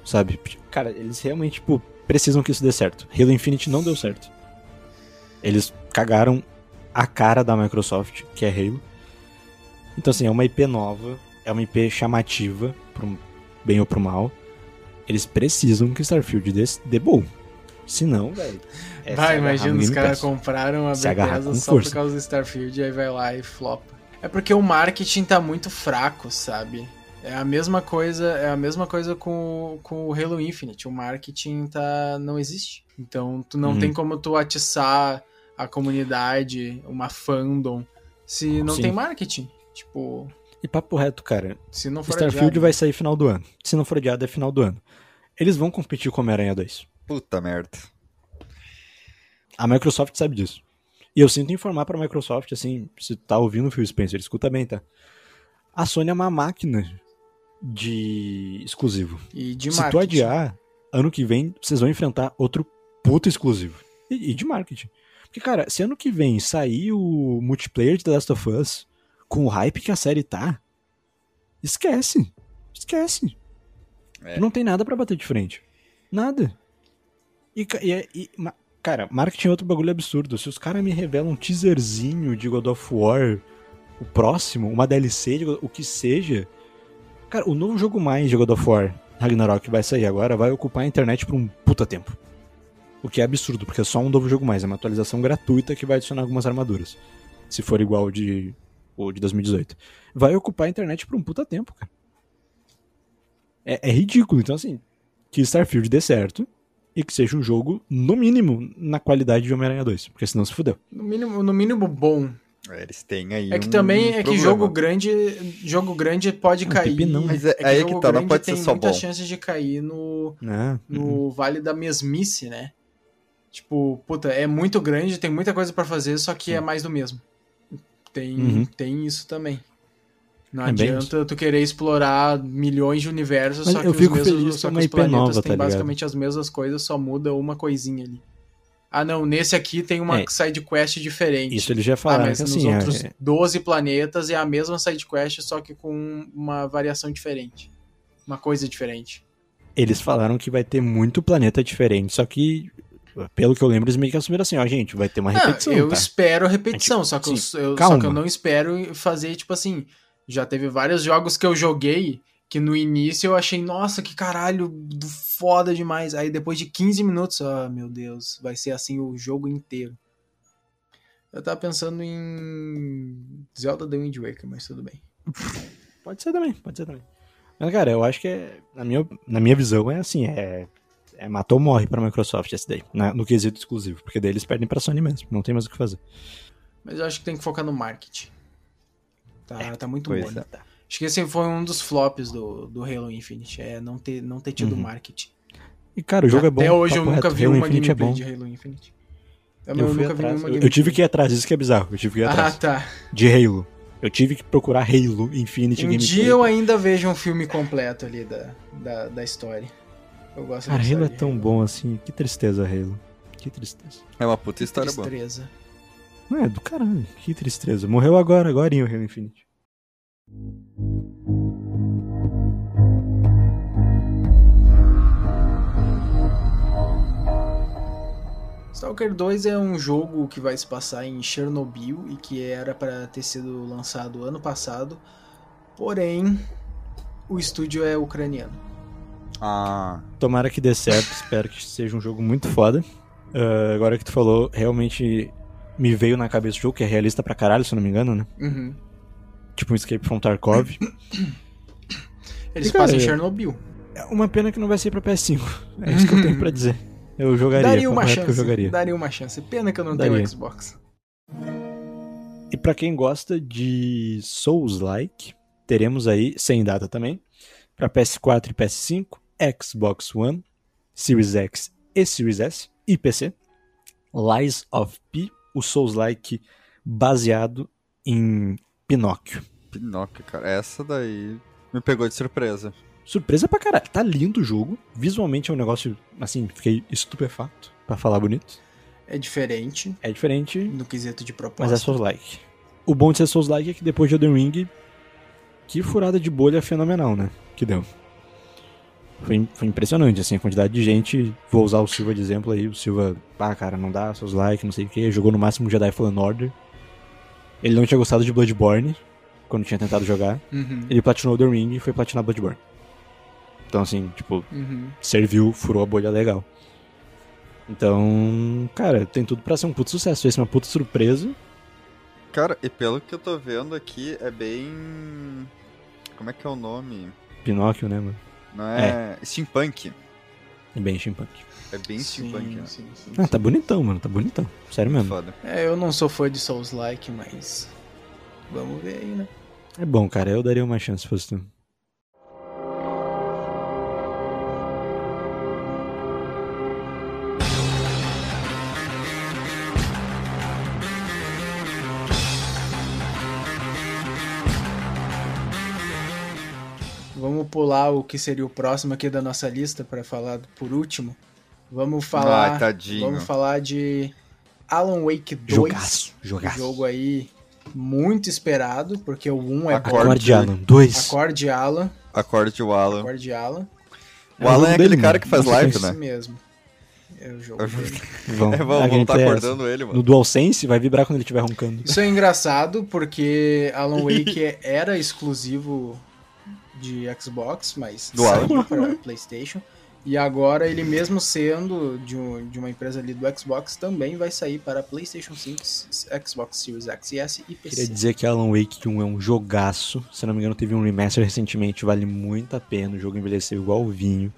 B: Sabe? Cara, eles realmente, tipo, precisam que isso dê certo. Halo Infinite não deu certo. Eles cagaram a cara da Microsoft, que é Halo. Então, assim, é uma IP nova, é uma IP chamativa, pro bem ou pro mal. Eles precisam que Starfield dê, dê bom. Se não, velho. é
D: Vai, imagina, os caras compraram a Bethesda só
B: força.
D: por causa do Starfield e aí vai lá e flopa. É porque o marketing tá muito fraco, sabe? É a mesma coisa, é a mesma coisa com, com o Halo Infinite. O marketing tá não existe. Então, tu não
B: Uhum.
D: tem como tu atiçar a comunidade, uma fandom, se não
B: Sim.
D: tem marketing. Tipo,
B: E papo reto, cara.
D: se não for
B: Starfield
D: adiado.
B: vai sair final do ano. Se não for adiado, é final do ano. Eles vão competir com Homem-Aranha 2.
C: Puta merda.
B: A Microsoft sabe disso. E eu sinto informar pra Microsoft, assim, se tá ouvindo o Phil Spencer, escuta bem, tá? A Sony é uma máquina de exclusivo.
D: E de
B: se
D: marketing.
B: tu adiar, ano que vem, vocês vão enfrentar outro puto exclusivo. E, e de marketing. Porque, cara, se ano que vem sair o multiplayer de The Last of Us com o hype que a série tá, esquece. Esquece.
C: É.
B: Tu não tem nada pra bater de frente. Nada. E, e, e- cara, marketing é outro bagulho absurdo. Se os caras me revelam um teaserzinho de God of War, o próximo, uma DLC, de o que seja. Cara, o novo jogo mais de God of War, Ragnarok, que vai sair agora, vai ocupar a internet por um puta tempo. O que é absurdo, porque é só um novo jogo mais, é uma atualização gratuita que vai adicionar algumas armaduras. Se for igual de, o de 2018. Vai ocupar a internet por um puta tempo, cara. É, é ridículo. Então, assim, que Starfield dê certo e que seja um jogo, no mínimo, na qualidade de Homem-Aranha 2, porque senão se fudeu.
D: No mínimo, no mínimo bom.
C: É, Eles têm aí
D: É que
C: um
D: também é que jogo grande, jogo grande pode
B: Não,
D: cair.
B: pepinão.
C: Mas é- aí é que tá, não
D: grande
C: pode ser
D: tem
C: só
D: muitas
C: bom.
D: chances de cair no,
B: Né?
D: no vale da mesmice, né? Tipo, puta, é muito grande, tem muita coisa pra fazer, só que é mais do mesmo. Tem,
B: Uhum.
D: tem isso também. Não
B: É bem
D: adianta tu querer explorar milhões de universos,
B: Mas
D: só que
B: eu
D: os
B: fico
D: mesmos,
B: feliz
D: só
B: que é
D: os
B: IP
D: planetas
B: nova,
D: têm
B: tá
D: basicamente as mesmas coisas, só muda uma coisinha ali. Ah, não, nesse aqui tem uma
B: É.
D: side quest diferente.
B: Isso eles já
D: Ah,
B: falaram
D: mas
B: que
D: nos
B: assim, é-
D: outros
B: é-
D: 12 planetas é a mesma side quest, só que com uma variação diferente. Uma coisa diferente.
B: eles falaram que vai ter muito planeta diferente, só que, pelo que eu lembro, eles meio que assumiram assim, ó, gente, vai ter uma
D: Não,
B: repetição,
D: eu
B: tá?
D: espero repetição, só, que eu, eu- só que eu não espero fazer, tipo assim. Já teve vários jogos que eu joguei que no início eu achei, nossa, que caralho, foda demais. Aí depois de 15 minutos, ah, meu Deus, vai ser assim o jogo inteiro. Eu tava pensando em Zelda The Wind Waker, mas tudo bem.
B: Pode ser também, pode ser também. Mas, cara, eu acho que é, na minha, na minha visão é assim, é, é matou ou morre pra Microsoft esse daí, na- no quesito exclusivo, porque daí eles perdem pra Sony mesmo, não tem mais o que fazer.
D: Mas eu acho que tem que focar no marketing. Tá, tá muito
C: pois
D: bom.
C: é.
D: Acho que esse foi um dos flops do, do Halo Infinite, é não ter, não ter tido
B: Uhum.
D: marketing.
B: E, cara, o jogo é bom.
D: Até hoje eu nunca
B: reto,
D: vi
B: Halo
D: uma
B: Infinite
D: gameplay
B: é bom.
D: de Halo Infinite. Eu,
B: Eu,
D: eu
B: fui
D: nunca vi
B: atrás,
D: nenhuma
B: eu,
D: gameplay.
B: eu tive que ir atrás, isso que é bizarro, eu tive que ir
D: Ah,
B: atrás
D: tá.
B: de Halo. Eu tive que procurar Halo Infinite
D: Um
B: Gameplay.
D: dia eu ainda vejo um filme completo ali da, da, da história. Eu gosto
B: Cara, Halo é tão bom assim, que tristeza, Halo. Que tristeza.
C: É uma puta história boa.
D: Tristeza.
B: Não é do caralho, que tristeza. Morreu agora, agora em o Halo Infinite.
D: Stalker 2 é um jogo que vai se passar em Chernobyl e que era para ter sido lançado ano passado. Porém, o estúdio é ucraniano.
C: Ah,
B: Tomara que dê certo, espero que seja um jogo muito foda. Ah, agora que tu falou, realmente me veio na cabeça o jogo, que é realista pra caralho, se eu não me engano, né?
D: Uhum.
B: Tipo um Escape from Tarkov.
D: Eles
B: E, cara,
D: passam em
B: é-
D: Chernobyl.
B: É uma pena que não vai ser pra PS5. É isso que eu tenho pra dizer. Eu jogaria,
D: Daria uma chance.
B: eu jogaria.
D: Daria uma chance. Pena que eu não tenho
B: Daria.
D: Xbox.
B: E pra quem gosta de Souls-like, teremos aí, sem data também, pra PS4 e PS5, Xbox One, Series X e Series S e PC, Lies of P, o Souls-like baseado em Pinóquio.
C: Pinóquio, cara. Essa daí me pegou de surpresa.
B: Surpresa pra caralho. Tá lindo o jogo. Visualmente é um negócio, assim, fiquei estupefato, pra falar bonito.
D: É diferente
B: É diferente,
D: no quesito de proposta.
B: mas é Souls-like. O bom de ser Souls-like é que depois de Elden Ring, que furada de bolha fenomenal, né? Que deu. Foi, foi impressionante, assim, a quantidade de gente. Vou usar o Silva de exemplo aí. O Silva, ah, cara, não dá, Souls-like, não sei o que. Jogou no máximo Jedi Fallen Order. Ele não tinha gostado de Bloodborne, quando tinha tentado jogar.
D: Uhum,
B: Ele platinou Elden Ring e foi platinar Bloodborne. Então, assim, tipo,
D: uhum.
B: serviu, furou a bolha legal. Então, cara, tem tudo pra ser um puto sucesso. Esse é uma puta surpresa.
C: Cara, e pelo que eu tô vendo aqui, é bem. Como é que é o nome?
B: Pinóquio, né, mano?
C: Não é. Steampunk.
B: É bem steampunk.
C: É bem steampunk,
D: Sim,
C: né?
D: sim, sim,
B: Ah,
D: sim.
B: tá bonitão, mano. Tá bonitão. Sério mesmo.
C: Foda.
D: É, eu não sou fã de Souls-like, mas. Vamos ver aí, né?
B: É bom, cara. Eu daria uma chance se fosse tu.
D: Vamos pular o que seria o próximo aqui da nossa lista para falar por último. Vamos falar.
C: Ai.
D: Vamos falar de Alan Wake 2.
B: Jogaço.
D: Um
B: Jogaço.
D: jogo aí muito esperado, porque o 1 é
C: Acorde.
B: Acorde, Alan. Dois.
D: Acorde Alan.
C: Acorde o Alan.
D: Acorde Alan.
C: O Alan é aquele
B: dele,
C: cara que faz live,
B: tem
D: Isso
C: né?
D: mesmo. É o jogo
C: É o jogo-
D: dele.
B: Vamos,
C: É, tá
B: é
C: acordando ele, mano.
B: No DualSense vai vibrar quando ele estiver roncando.
D: Isso é engraçado porque Alan Wake era exclusivo de Xbox, mas
C: Do
D: saiu para PlayStation. E agora ele mesmo sendo de, um- de uma empresa ali do Xbox também vai sair para PlayStation 5, Xbox Series X e S e
B: Queria
D: PC.
B: dizer que Alan Wake 1 é um jogaço. Se não me engano, teve um remaster recentemente, vale muito a pena. O jogo envelheceu igual o vinho.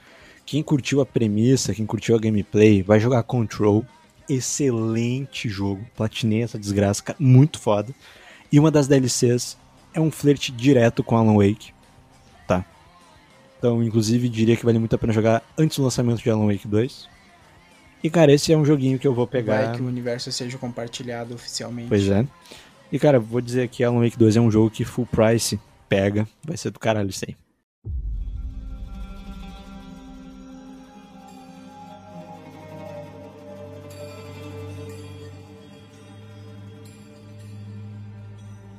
B: Quem curtiu a premissa, quem curtiu a gameplay, vai jogar Control. Excelente jogo. Platinei essa desgraça, cara, muito foda. E uma das DLCs é um flerte direto com Alan Wake. Então, inclusive, diria que vale muito a pena jogar antes do lançamento de Alan Wake 2. E, cara, esse é um joguinho que eu vou pegar.
D: Vai que o universo seja compartilhado oficialmente.
B: Pois é. E cara, vou dizer que Alan Wake 2 é um jogo que full price pega. Vai ser do caralho isso aí.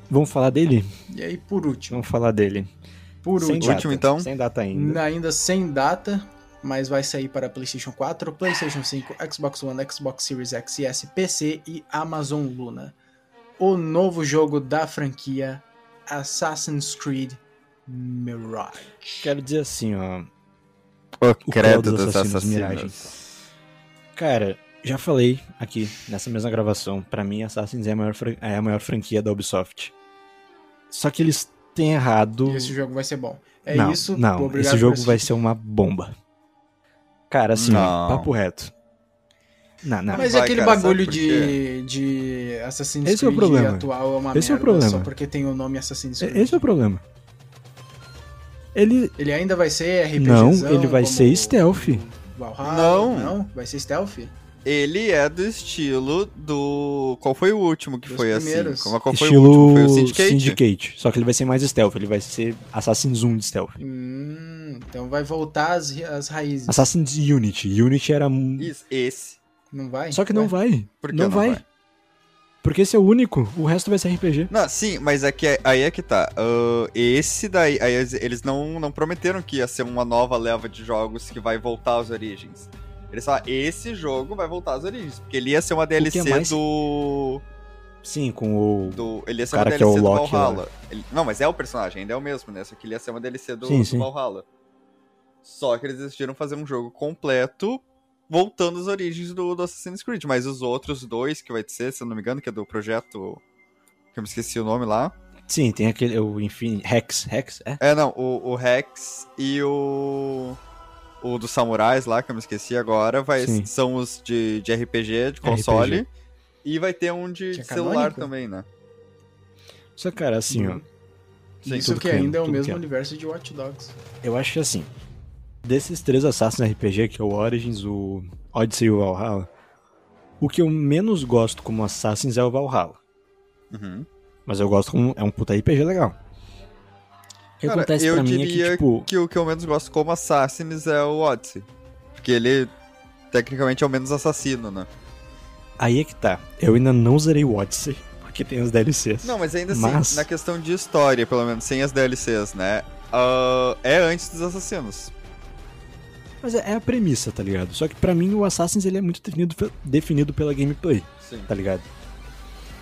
B: Vamos falar dele?
D: E aí, por último,
B: Vamos falar dele.
D: Por
B: Sem
D: último,
B: data.
C: então?
B: Sem data ainda.
D: ainda sem data, mas vai sair para PlayStation 4, PlayStation 5, Xbox One, Xbox Series X e S, PC e Amazon Luna. O novo jogo da franquia Assassin's Creed Mirage.
B: Quero dizer assim, ó.
C: O
B: O
C: credo
B: dos
C: dos
B: Assassinos. Miragem. Cara, já falei aqui nessa mesma gravação. Pra mim, Assassin's é a maior, é a maior franquia da Ubisoft. Só que eles têm errado.
D: E esse jogo vai ser bom. É
B: não,
D: isso.
B: Não,
D: obrigado
B: esse jogo vai ser uma bomba. Cara, assim,
C: Não.
B: papo reto. Não, não.
D: Mas
C: Vai,
D: aquele
C: cara,
D: bagulho de, de Assassin's
B: Esse é o
D: Creed
B: problema.
D: atual é uma
B: Esse é o
D: merda
B: problema.
D: só porque tem o nome Assassin's Creed.
B: Esse é o problema. Ele.
D: Ele ainda vai ser RPG?
B: Não, ele vai ser stealth.
D: Valhalla?
C: Não.
D: Não, vai ser stealth?
C: Ele é do estilo do. Qual foi o último que
D: Dos
C: foi
D: primeiros.
C: assim? Qual foi o
B: estilo
C: último? Foi o Syndicate?
B: Syndicate. Só que ele vai ser mais stealth. Ele vai ser Assassin's 1 de stealth.
D: Hum, então vai voltar às, às raízes.
B: Assassin's Unity. Unity era.
C: Isso, esse.
D: Não vai?
B: Só que não vai.
C: Por que
B: não, vai. Porque esse é o único. O resto vai ser RPG.
C: Não, sim, mas é que aí é que tá. Ah, esse daí, aí eles- eles não, não prometeram que ia ser uma nova leva de jogos que vai voltar às origens. Eles falaram, esse jogo vai voltar às origens. Porque ele ia ser uma DLC
B: é mais-
C: do.
B: Sim, com o.
C: do. Ele ia ser
B: Cara
C: uma
B: que é
C: DLC do
B: Loki.
C: Valhalla. Ele- não, mas é o personagem, ainda é o mesmo, né? Só que ele ia ser uma DLC do,
B: Sim,
C: do
B: sim.
C: Valhalla. Só que eles decidiram fazer um jogo completo voltando às origens do, do Assassin's Creed. Mas os outros dois que vai ser, se eu não me engano, que é do projeto. Que eu me esqueci o nome lá.
B: Sim, tem aquele. O Infinity. Rex. Rex? É?
C: É, não, o, o Rex e o. O dos samurais lá, que eu me esqueci agora, vai,
B: Sim.
C: são os de, de RPG, de console. E vai ter um de,
D: é
C: de celular também, né?
B: Só, cara, assim, ó.
C: Sim,
D: Isso
B: tudo
D: que ainda é o
B: tudo
D: mesmo
B: canon.
D: universo de Watch Dogs.
B: Eu acho que assim. Desses três Assassin's RPG, que é o Origins, o Odyssey e o Valhalla, o que eu menos gosto como Assassin's é o Valhalla.
C: Uhum.
B: Mas eu gosto como é um puta RPG legal. Que
C: Cara,
B: acontece
C: eu
B: pra mim
C: diria
B: é que, tipo,
C: que o que eu menos gosto como Assassins é o Odyssey. Porque ele, tecnicamente, é o menos assassino, né?
B: aí é que tá. Eu ainda não zerei o Odyssey, porque tem as DLCs.
C: Não, mas ainda assim,
B: Mas-
C: na questão de história, pelo menos, sem as DLCs, né? ah, é antes dos assassinos.
B: Mas é, é a premissa, tá ligado? Só que pra mim o Assassin's ele é muito definido, definido pela gameplay,
C: Sim.
B: tá ligado?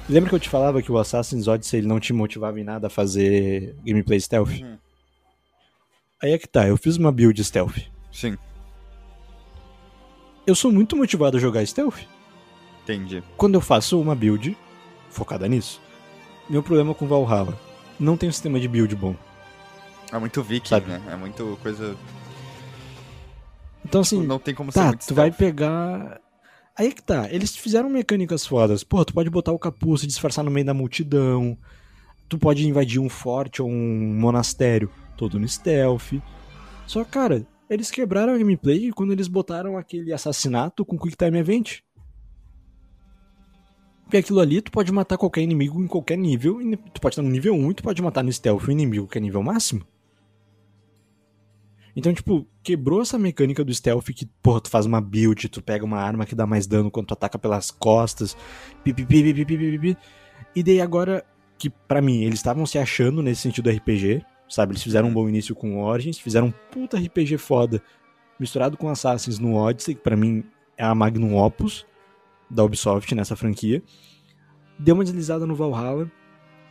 B: Lembra que eu te falava que o Assassin's Odyssey ele não te motivava em nada a fazer gameplay stealth?
C: Uhum.
B: Aí é que tá, eu fiz uma build stealth.
C: Sim,
B: Eu sou muito motivado a jogar stealth.
C: entendi.
B: Quando eu faço uma build focada nisso, meu problema com Valhalla, não tem um sistema de build bom.
C: É muito viking,
B: Sabe?
C: né? É muito coisa...
B: Então assim,
C: não tem como
B: Tá, tu vai pegar. Aí é que tá, eles fizeram mecânicas fodas. Pô, tu pode botar o capuz e disfarçar no meio da multidão. Tu pode invadir um forte ou um monastério, todo no stealth. Só, cara, eles quebraram a gameplay quando eles botaram aquele assassinato com Quick Time Event. Porque aquilo ali, tu pode matar qualquer inimigo em qualquer nível. Tu pode estar no nível 1 e tu pode matar no stealth o inimigo que é nível máximo. Então, tipo, quebrou essa mecânica do stealth que, porra, tu faz uma build, tu pega uma arma que dá mais dano quando tu ataca pelas costas. E daí agora, que pra mim, eles estavam se achando nesse sentido RPG, sabe? Eles fizeram um bom início com Origins, fizeram um puta RPG foda, misturado com Assassins no Odyssey, que pra mim é a magnum opus da Ubisoft nessa franquia. Deu uma deslizada no Valhalla,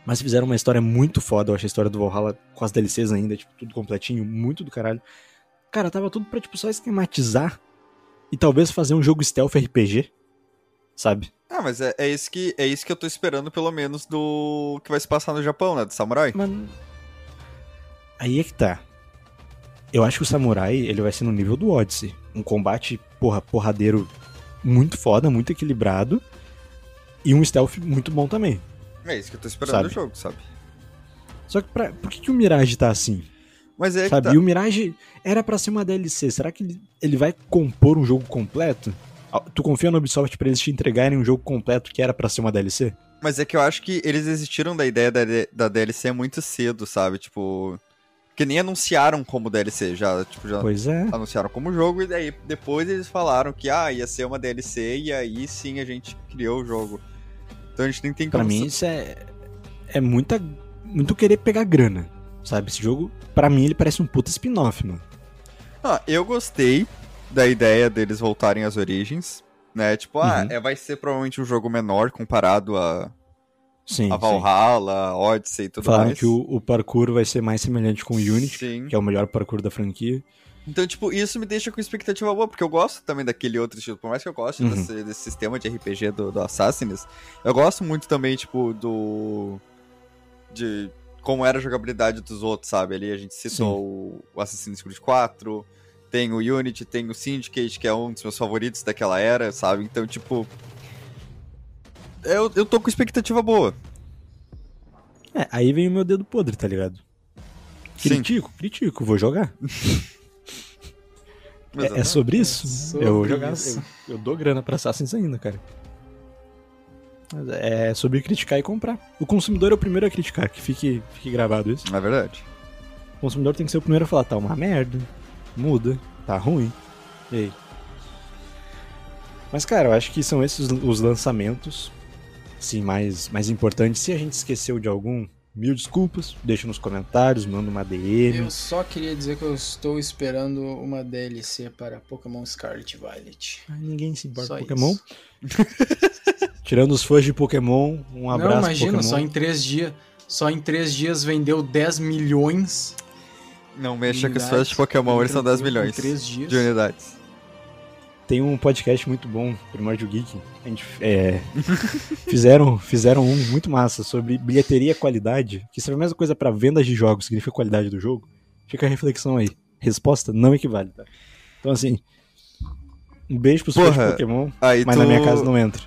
B: mas fizeram uma história muito foda. Eu achei a história do Valhalla com as DLCs ainda, tipo, tudo completinho, muito do caralho. Cara, tava tudo pra, tipo, só esquematizar e talvez fazer um jogo stealth RPG, sabe?
C: Ah, mas é, é, isso que, é isso que eu tô esperando, pelo menos, do que vai se passar no Japão, né? Do Samurai.
B: Mas... Aí é que tá. Eu acho que o Samurai, ele vai ser no nível do Odyssey. Um combate, porra, porradeiro muito foda, muito equilibrado. E um stealth muito bom também.
C: É isso que eu tô esperando
B: Sabe?
C: do jogo, sabe?
B: Só que pra... por que, que o Mirage tá assim?
C: Mas é que
B: Sabe?
C: tá.
B: E o Mirage era pra ser uma DLC. Será que ele, ele vai compor um jogo completo? Tu confia no Ubisoft pra eles te entregarem um jogo completo que era pra ser uma DLC?
C: Mas é que eu acho que eles desistiram da ideia da, da DLC muito cedo, sabe? Tipo. Que nem anunciaram como DLC, já, tipo, já
B: Pois é.
C: anunciaram como jogo, e daí depois eles falaram que ah, ia ser uma DLC, e aí sim a gente criou o jogo. Então a gente nem tem
B: Pra mim isso é é muita muito querer pegar grana, sabe? Esse jogo, pra mim ele parece um puta spin-off, mano.
C: Ah, eu gostei da ideia deles voltarem às origens, né? Tipo, ah,
B: Uhum.
C: é, vai ser provavelmente um jogo menor comparado a,
B: Sim.
C: a
B: sim.
C: Valhalla, Odyssey e tudo
B: Falaram
C: mais.
B: que o, o parkour vai ser mais semelhante com o Unity,
C: Sim.
B: que é o melhor parkour da franquia.
C: Então, tipo, isso me deixa com expectativa boa, porque eu gosto também daquele outro estilo. Por mais que eu goste
B: Uhum.
C: desse, desse sistema de RPG do, do Assassins, eu gosto muito também, tipo, do. de como era a jogabilidade dos outros, sabe? Ali a gente citou o, o Assassin's Creed 4, tem o Unity, tem o Syndicate, que é um dos meus favoritos daquela era, sabe? Então, tipo. Eu, eu tô com expectativa boa.
B: É, aí vem o meu dedo podre, tá ligado?
C: Sim.
B: Critico, critico, vou jogar. É, é sobre isso?
D: sobre
B: eu jogar,
D: isso.
B: Eu, eu dou grana pra Assassins ainda, cara. Mas é sobre criticar e comprar. O consumidor é o primeiro a criticar, que fique, fique gravado isso.
C: É verdade.
B: O consumidor tem que ser o primeiro a falar, tá uma merda, muda, tá ruim. E aí? Mas, cara, eu acho que são esses os lançamentos, sim, mais, mais importantes. Se a gente esqueceu de algum, mil desculpas, deixa nos comentários, manda uma DM.
D: Eu só queria dizer que eu estou esperando uma DLC para Pokémon Scarlet e Violet.
B: Ai, ninguém se importa com Pokémon. Tirando os fãs de Pokémon, um abraço
D: Não, imagina,
B: Pokémon.
D: só em três dias. Só em três dias vendeu 10 milhões.
C: Não mexa com os fãs de Pokémon, eles são 10
D: Tranquilo,
C: milhões
D: Em três dias.
C: de unidades.
B: Tem um podcast muito bom, Primórdio Geek. A gente, é, fizeram, fizeram um muito massa sobre bilheteria e qualidade, que se é a mesma coisa pra vendas de jogos, significa qualidade do jogo. Fica a reflexão aí. Resposta não equivale, tá? Então assim, um beijo pros fãs de Pokémon,
C: Aí
B: mas
C: tu,
B: na minha casa não entra.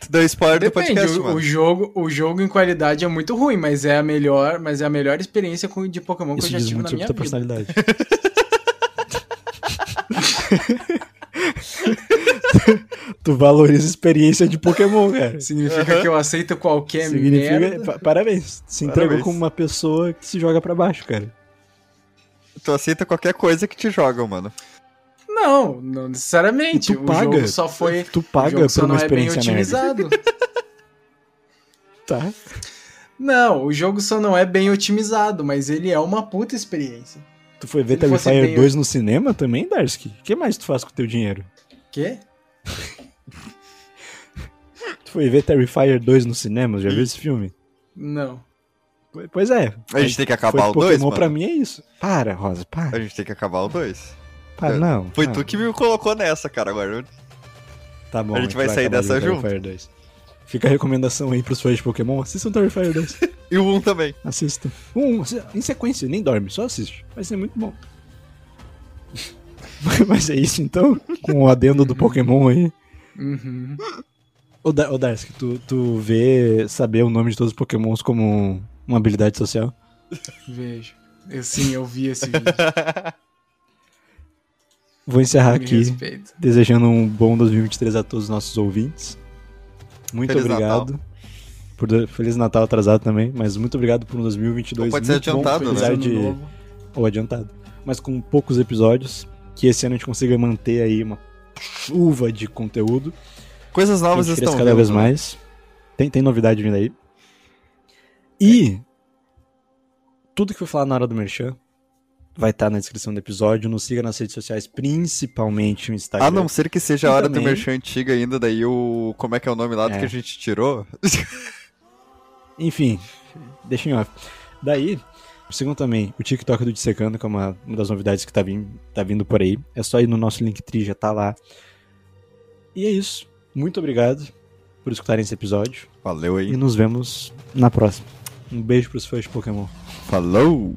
C: tu deu spoiler do
D: Depende,
C: podcast,
D: o,
C: mano.
D: o jogo, o jogo em qualidade é muito ruim, mas é a melhor, mas é a melhor experiência com, de Pokémon que
B: Isso
D: eu já
B: diz
D: tive
B: muito
D: na
B: sobre
D: minha vida.
B: personalidade. Tu valoriza a experiência de Pokémon, cara.
E: Significa que eu aceito qualquer
B: Significa.
E: merda.
B: pa- Parabéns. Se entregou como uma pessoa que se joga pra baixo, cara.
C: Tu aceita qualquer coisa que te jogam, mano.
E: Não, não necessariamente.
B: E tu
E: o
B: paga.
E: jogo só foi.
B: Tu paga por uma
E: é bem
B: experiência merda.
E: otimizado.
B: Tá.
E: Não, o jogo só não é bem otimizado, mas ele é uma puta experiência.
B: Tu foi ver Terrifier
E: bem-
B: 2 no cinema também, Darsky? O que mais tu faz com o teu dinheiro?
E: Quê?
B: Tu foi ver Terrifier 2 no cinema? Já viu esse filme?
E: Não.
B: Po- Pois é.
C: A gente tem que acabar o 2,
B: Pokémon
C: mano.
B: pra mim é isso. Para, Rosa,
C: A
B: para.
C: gente tem que acabar o 2.
B: para não.
C: Foi
B: não.
C: tu que me colocou nessa, cara, agora.
B: Tá bom,
C: A gente vai sair
B: acabar de
C: dessa junto.
B: Terrifier 2. Fica a recomendação aí pros fãs de Pokémon. Assistam Terrifier 2.
C: E o 1 também.
B: Assistam. Um, em sequência, nem dorme, só assiste. Vai ser muito bom. Mas é isso então? Com o adendo do Pokémon aí.
E: Uhum.
B: Ô, da tu, tu vê saber o nome de todos os Pokémons como uma habilidade social?
E: Vejo. Eu, sim, eu vi esse vídeo.
B: Vou encerrar
E: Me
B: aqui
E: respeito.
B: desejando um bom 2023 a todos os nossos ouvintes. Muito
C: Feliz
B: obrigado. Por do- Feliz Natal atrasado também, mas muito obrigado por um 2022
C: Pode ser
B: muito
C: adiantado,
B: bom,
C: né?
B: de ou adiantado, mas com poucos episódios, que esse ano a gente consiga manter aí uma chuva de conteúdo.
C: Coisas
B: a
C: novas estão
B: cada vez
C: vindo, né?
B: mais. Tem, tem novidade vindo aí. E tudo que foi falado na hora do Merchan vai estar na descrição do episódio. Nos siga nas redes sociais, principalmente o Instagram.
C: A não ser que seja a
B: E
C: hora do
B: também-
C: merchan antiga ainda, daí o. Como é que é o nome lá do
B: É.
C: que a gente tirou?
B: Enfim, deixa em off. Daí, sigam também o TikTok do Dissecando, que é uma, uma das novidades que tá, vim, tá vindo por aí. É só ir no nosso Linktree, já tá lá. E é isso. Muito obrigado por escutarem esse episódio.
C: Valeu
B: E
C: aí.
B: nos vemos na próxima. Um beijo pros fãs de Pokémon.
C: Falou!